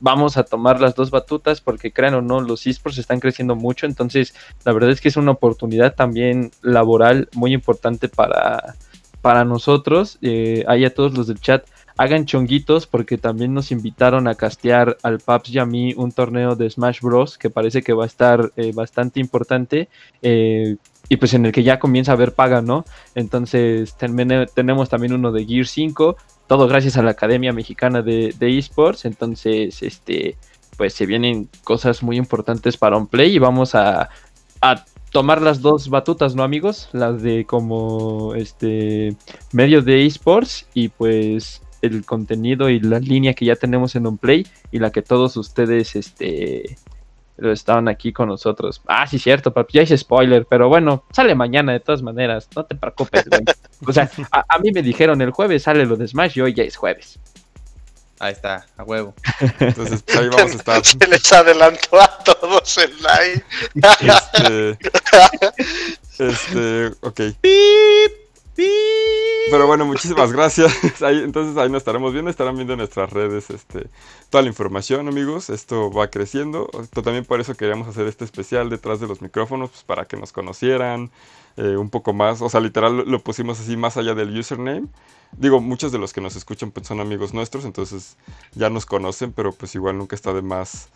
vamos a tomar las dos batutas porque crean o no, los esports están creciendo mucho, entonces la verdad es que es una oportunidad también laboral muy importante para, para nosotros. Eh, ahí a todos los del chat, hagan chonguitos porque también nos invitaron a castear al Paps y a mí un torneo de Smash Bros. que parece que va a estar eh, bastante importante. eh, y pues en el que ya comienza a haber paga, ¿no? Entonces tenemos también uno de Gear 5, todo gracias a la Academia Mexicana de, de Esports. Entonces, este, pues se vienen cosas muy importantes para un play y vamos a, a tomar las dos batutas, ¿no, amigos? Las de como este medio de esports y pues el contenido y la línea que ya tenemos en un play y la que todos ustedes este lo estaban aquí con nosotros. Ah, sí, cierto, papi, ya hice spoiler, pero bueno, sale mañana de todas maneras, no te preocupes, güey. O sea, a, a mí me dijeron el jueves sale lo de Smash y hoy ya es jueves. Ahí está, a huevo. Entonces, pues ahí vamos a estar. Se les adelantó a todos el live. Este, este, ok. Pero bueno, muchísimas gracias. Entonces ahí nos estaremos viendo, estarán viendo en nuestras redes este, toda la información, amigos. Esto va creciendo. Esto también por eso queríamos hacer este especial detrás de los micrófonos, pues, para que nos conocieran eh, un poco más. O sea, literal lo, lo pusimos así más allá del username. Digo, muchos de los que nos escuchan pues, son amigos nuestros, entonces ya nos conocen, pero pues igual nunca está de más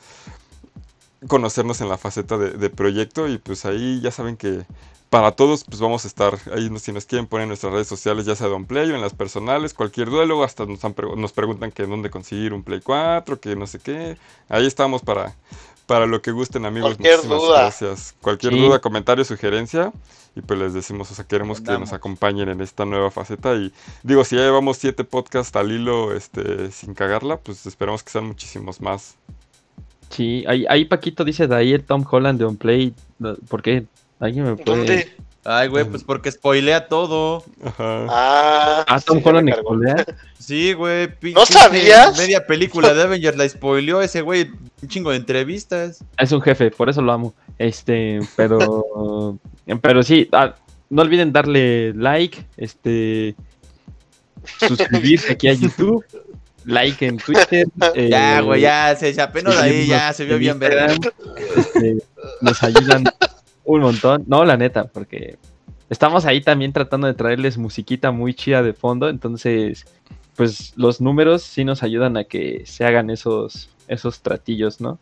conocernos en la faceta de, de proyecto y pues ahí ya saben que para todos, pues vamos a estar ahí, si nos quieren poner en nuestras redes sociales, ya sea de un Play o en las personales, cualquier duelo, hasta nos, han nos preguntan que dónde conseguir un Play 4, que no sé qué. Ahí estamos para, para lo que gusten, amigos. Cualquier Muchísimas duda. gracias. Cualquier Sí. duda, comentario, sugerencia. Y pues les decimos, o sea, queremos que nos acompañen en esta nueva faceta. Y digo, si ya llevamos siete podcasts al hilo este, sin cagarla, pues esperamos que sean muchísimos más. Sí, ahí, ahí Paquito dice de ahí el Tom Holland de Unplay. ¿Por qué? ¿Alguien me puede...? ¿Dónde? Ay, güey, pues porque spoilea todo. Ajá. Ah, Ah, Tom sí, Holland expolia. Sí, güey. ¿No sabías? Media película de Avengers la spoileó ese güey. Un chingo de entrevistas. Es un jefe, por eso lo amo. Este, pero, pero sí, ah, no olviden darle like, este, suscribirse aquí a YouTube, like en Twitter. eh, Ya, güey, ya, se, apenas de ahí, ya, se vio bien verga. este, nos ayudan un montón. No, la neta, porque estamos ahí también tratando de traerles musiquita muy chida de fondo, entonces, pues los números sí nos ayudan a que se hagan esos, esos tratillos, ¿no?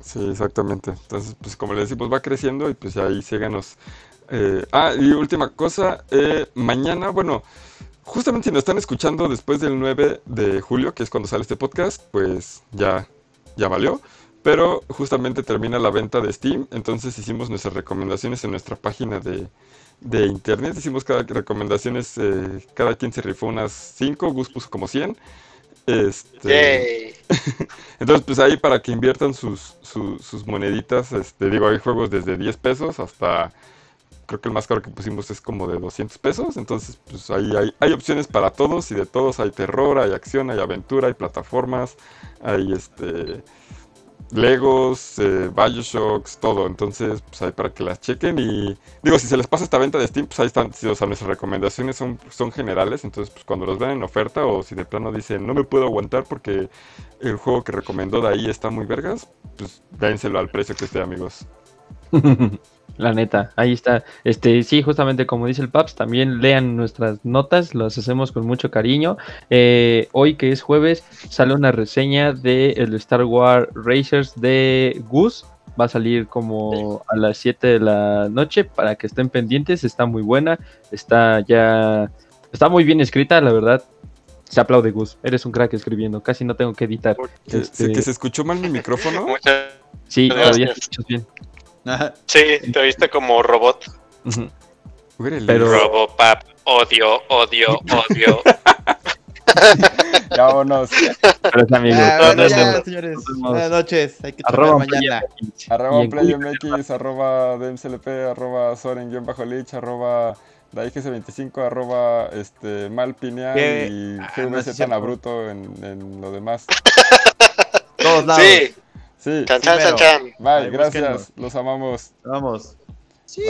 Sí, exactamente. Entonces, pues como les decimos, va creciendo y pues ahí síganos. Eh, ah, y última cosa, eh, mañana, bueno, justamente si nos están escuchando después del 9 de julio, que es cuando sale este podcast, pues ya, ya valió. Pero justamente termina la venta de Steam, entonces hicimos nuestras recomendaciones en nuestra página de, de internet. Hicimos cada recomendaciones, eh, cada quien se rifó unas 5, Gus puso como 100. Este, entonces, pues ahí para que inviertan sus, su- sus moneditas, este, digo, hay juegos desde 10 pesos hasta, creo que el más caro que pusimos es como de 200 pesos, entonces, pues ahí hay, opciones para todos y de todos hay terror, hay acción, hay aventura, hay plataformas, hay este... Legos, eh, Bioshocks, todo. Entonces, pues ahí para que las chequen. Y digo, si se les pasa esta venta de Steam, pues ahí están. o sea, nuestras recomendaciones son, son generales. Entonces, pues cuando los ven en oferta o si de plano dicen no me puedo aguantar porque el juego que recomendó de ahí está muy vergas, pues dénselo al precio que esté, amigos. La neta, ahí está. Este, sí, justamente como dice el Paps, también lean nuestras notas, las hacemos con mucho cariño. Eh, hoy que es jueves, sale una reseña de el Star Wars Racers de Goose. Va a salir como a las 7 de la noche para que estén pendientes. Está muy buena, está ya, está muy bien escrita, la verdad. Se aplaude Gus, eres un crack escribiendo, casi no tengo que editar. Que, Este- que se escuchó mal mi micrófono. Muchas- Sí, todavía escuchas bien. Sí, te oíste como robot. Órale. Pero- Robopap, odio, odio, odio. Ya vámonos. Pero es amigo. Ah, ya, señores. Buenas noches. Hay que Arroba mañana. Playa Arroba PlayMX, arroba DMCLP, arroba Soren-Lich, arroba DaIGS25, arroba este, Malpineal ¿Qué? y Ah, GVZ. Nabruto en, en lo demás. Todos lados. Sí, Sí. Chan, chan, chan. Bye, gracias. Los amamos. Vamos. Sí,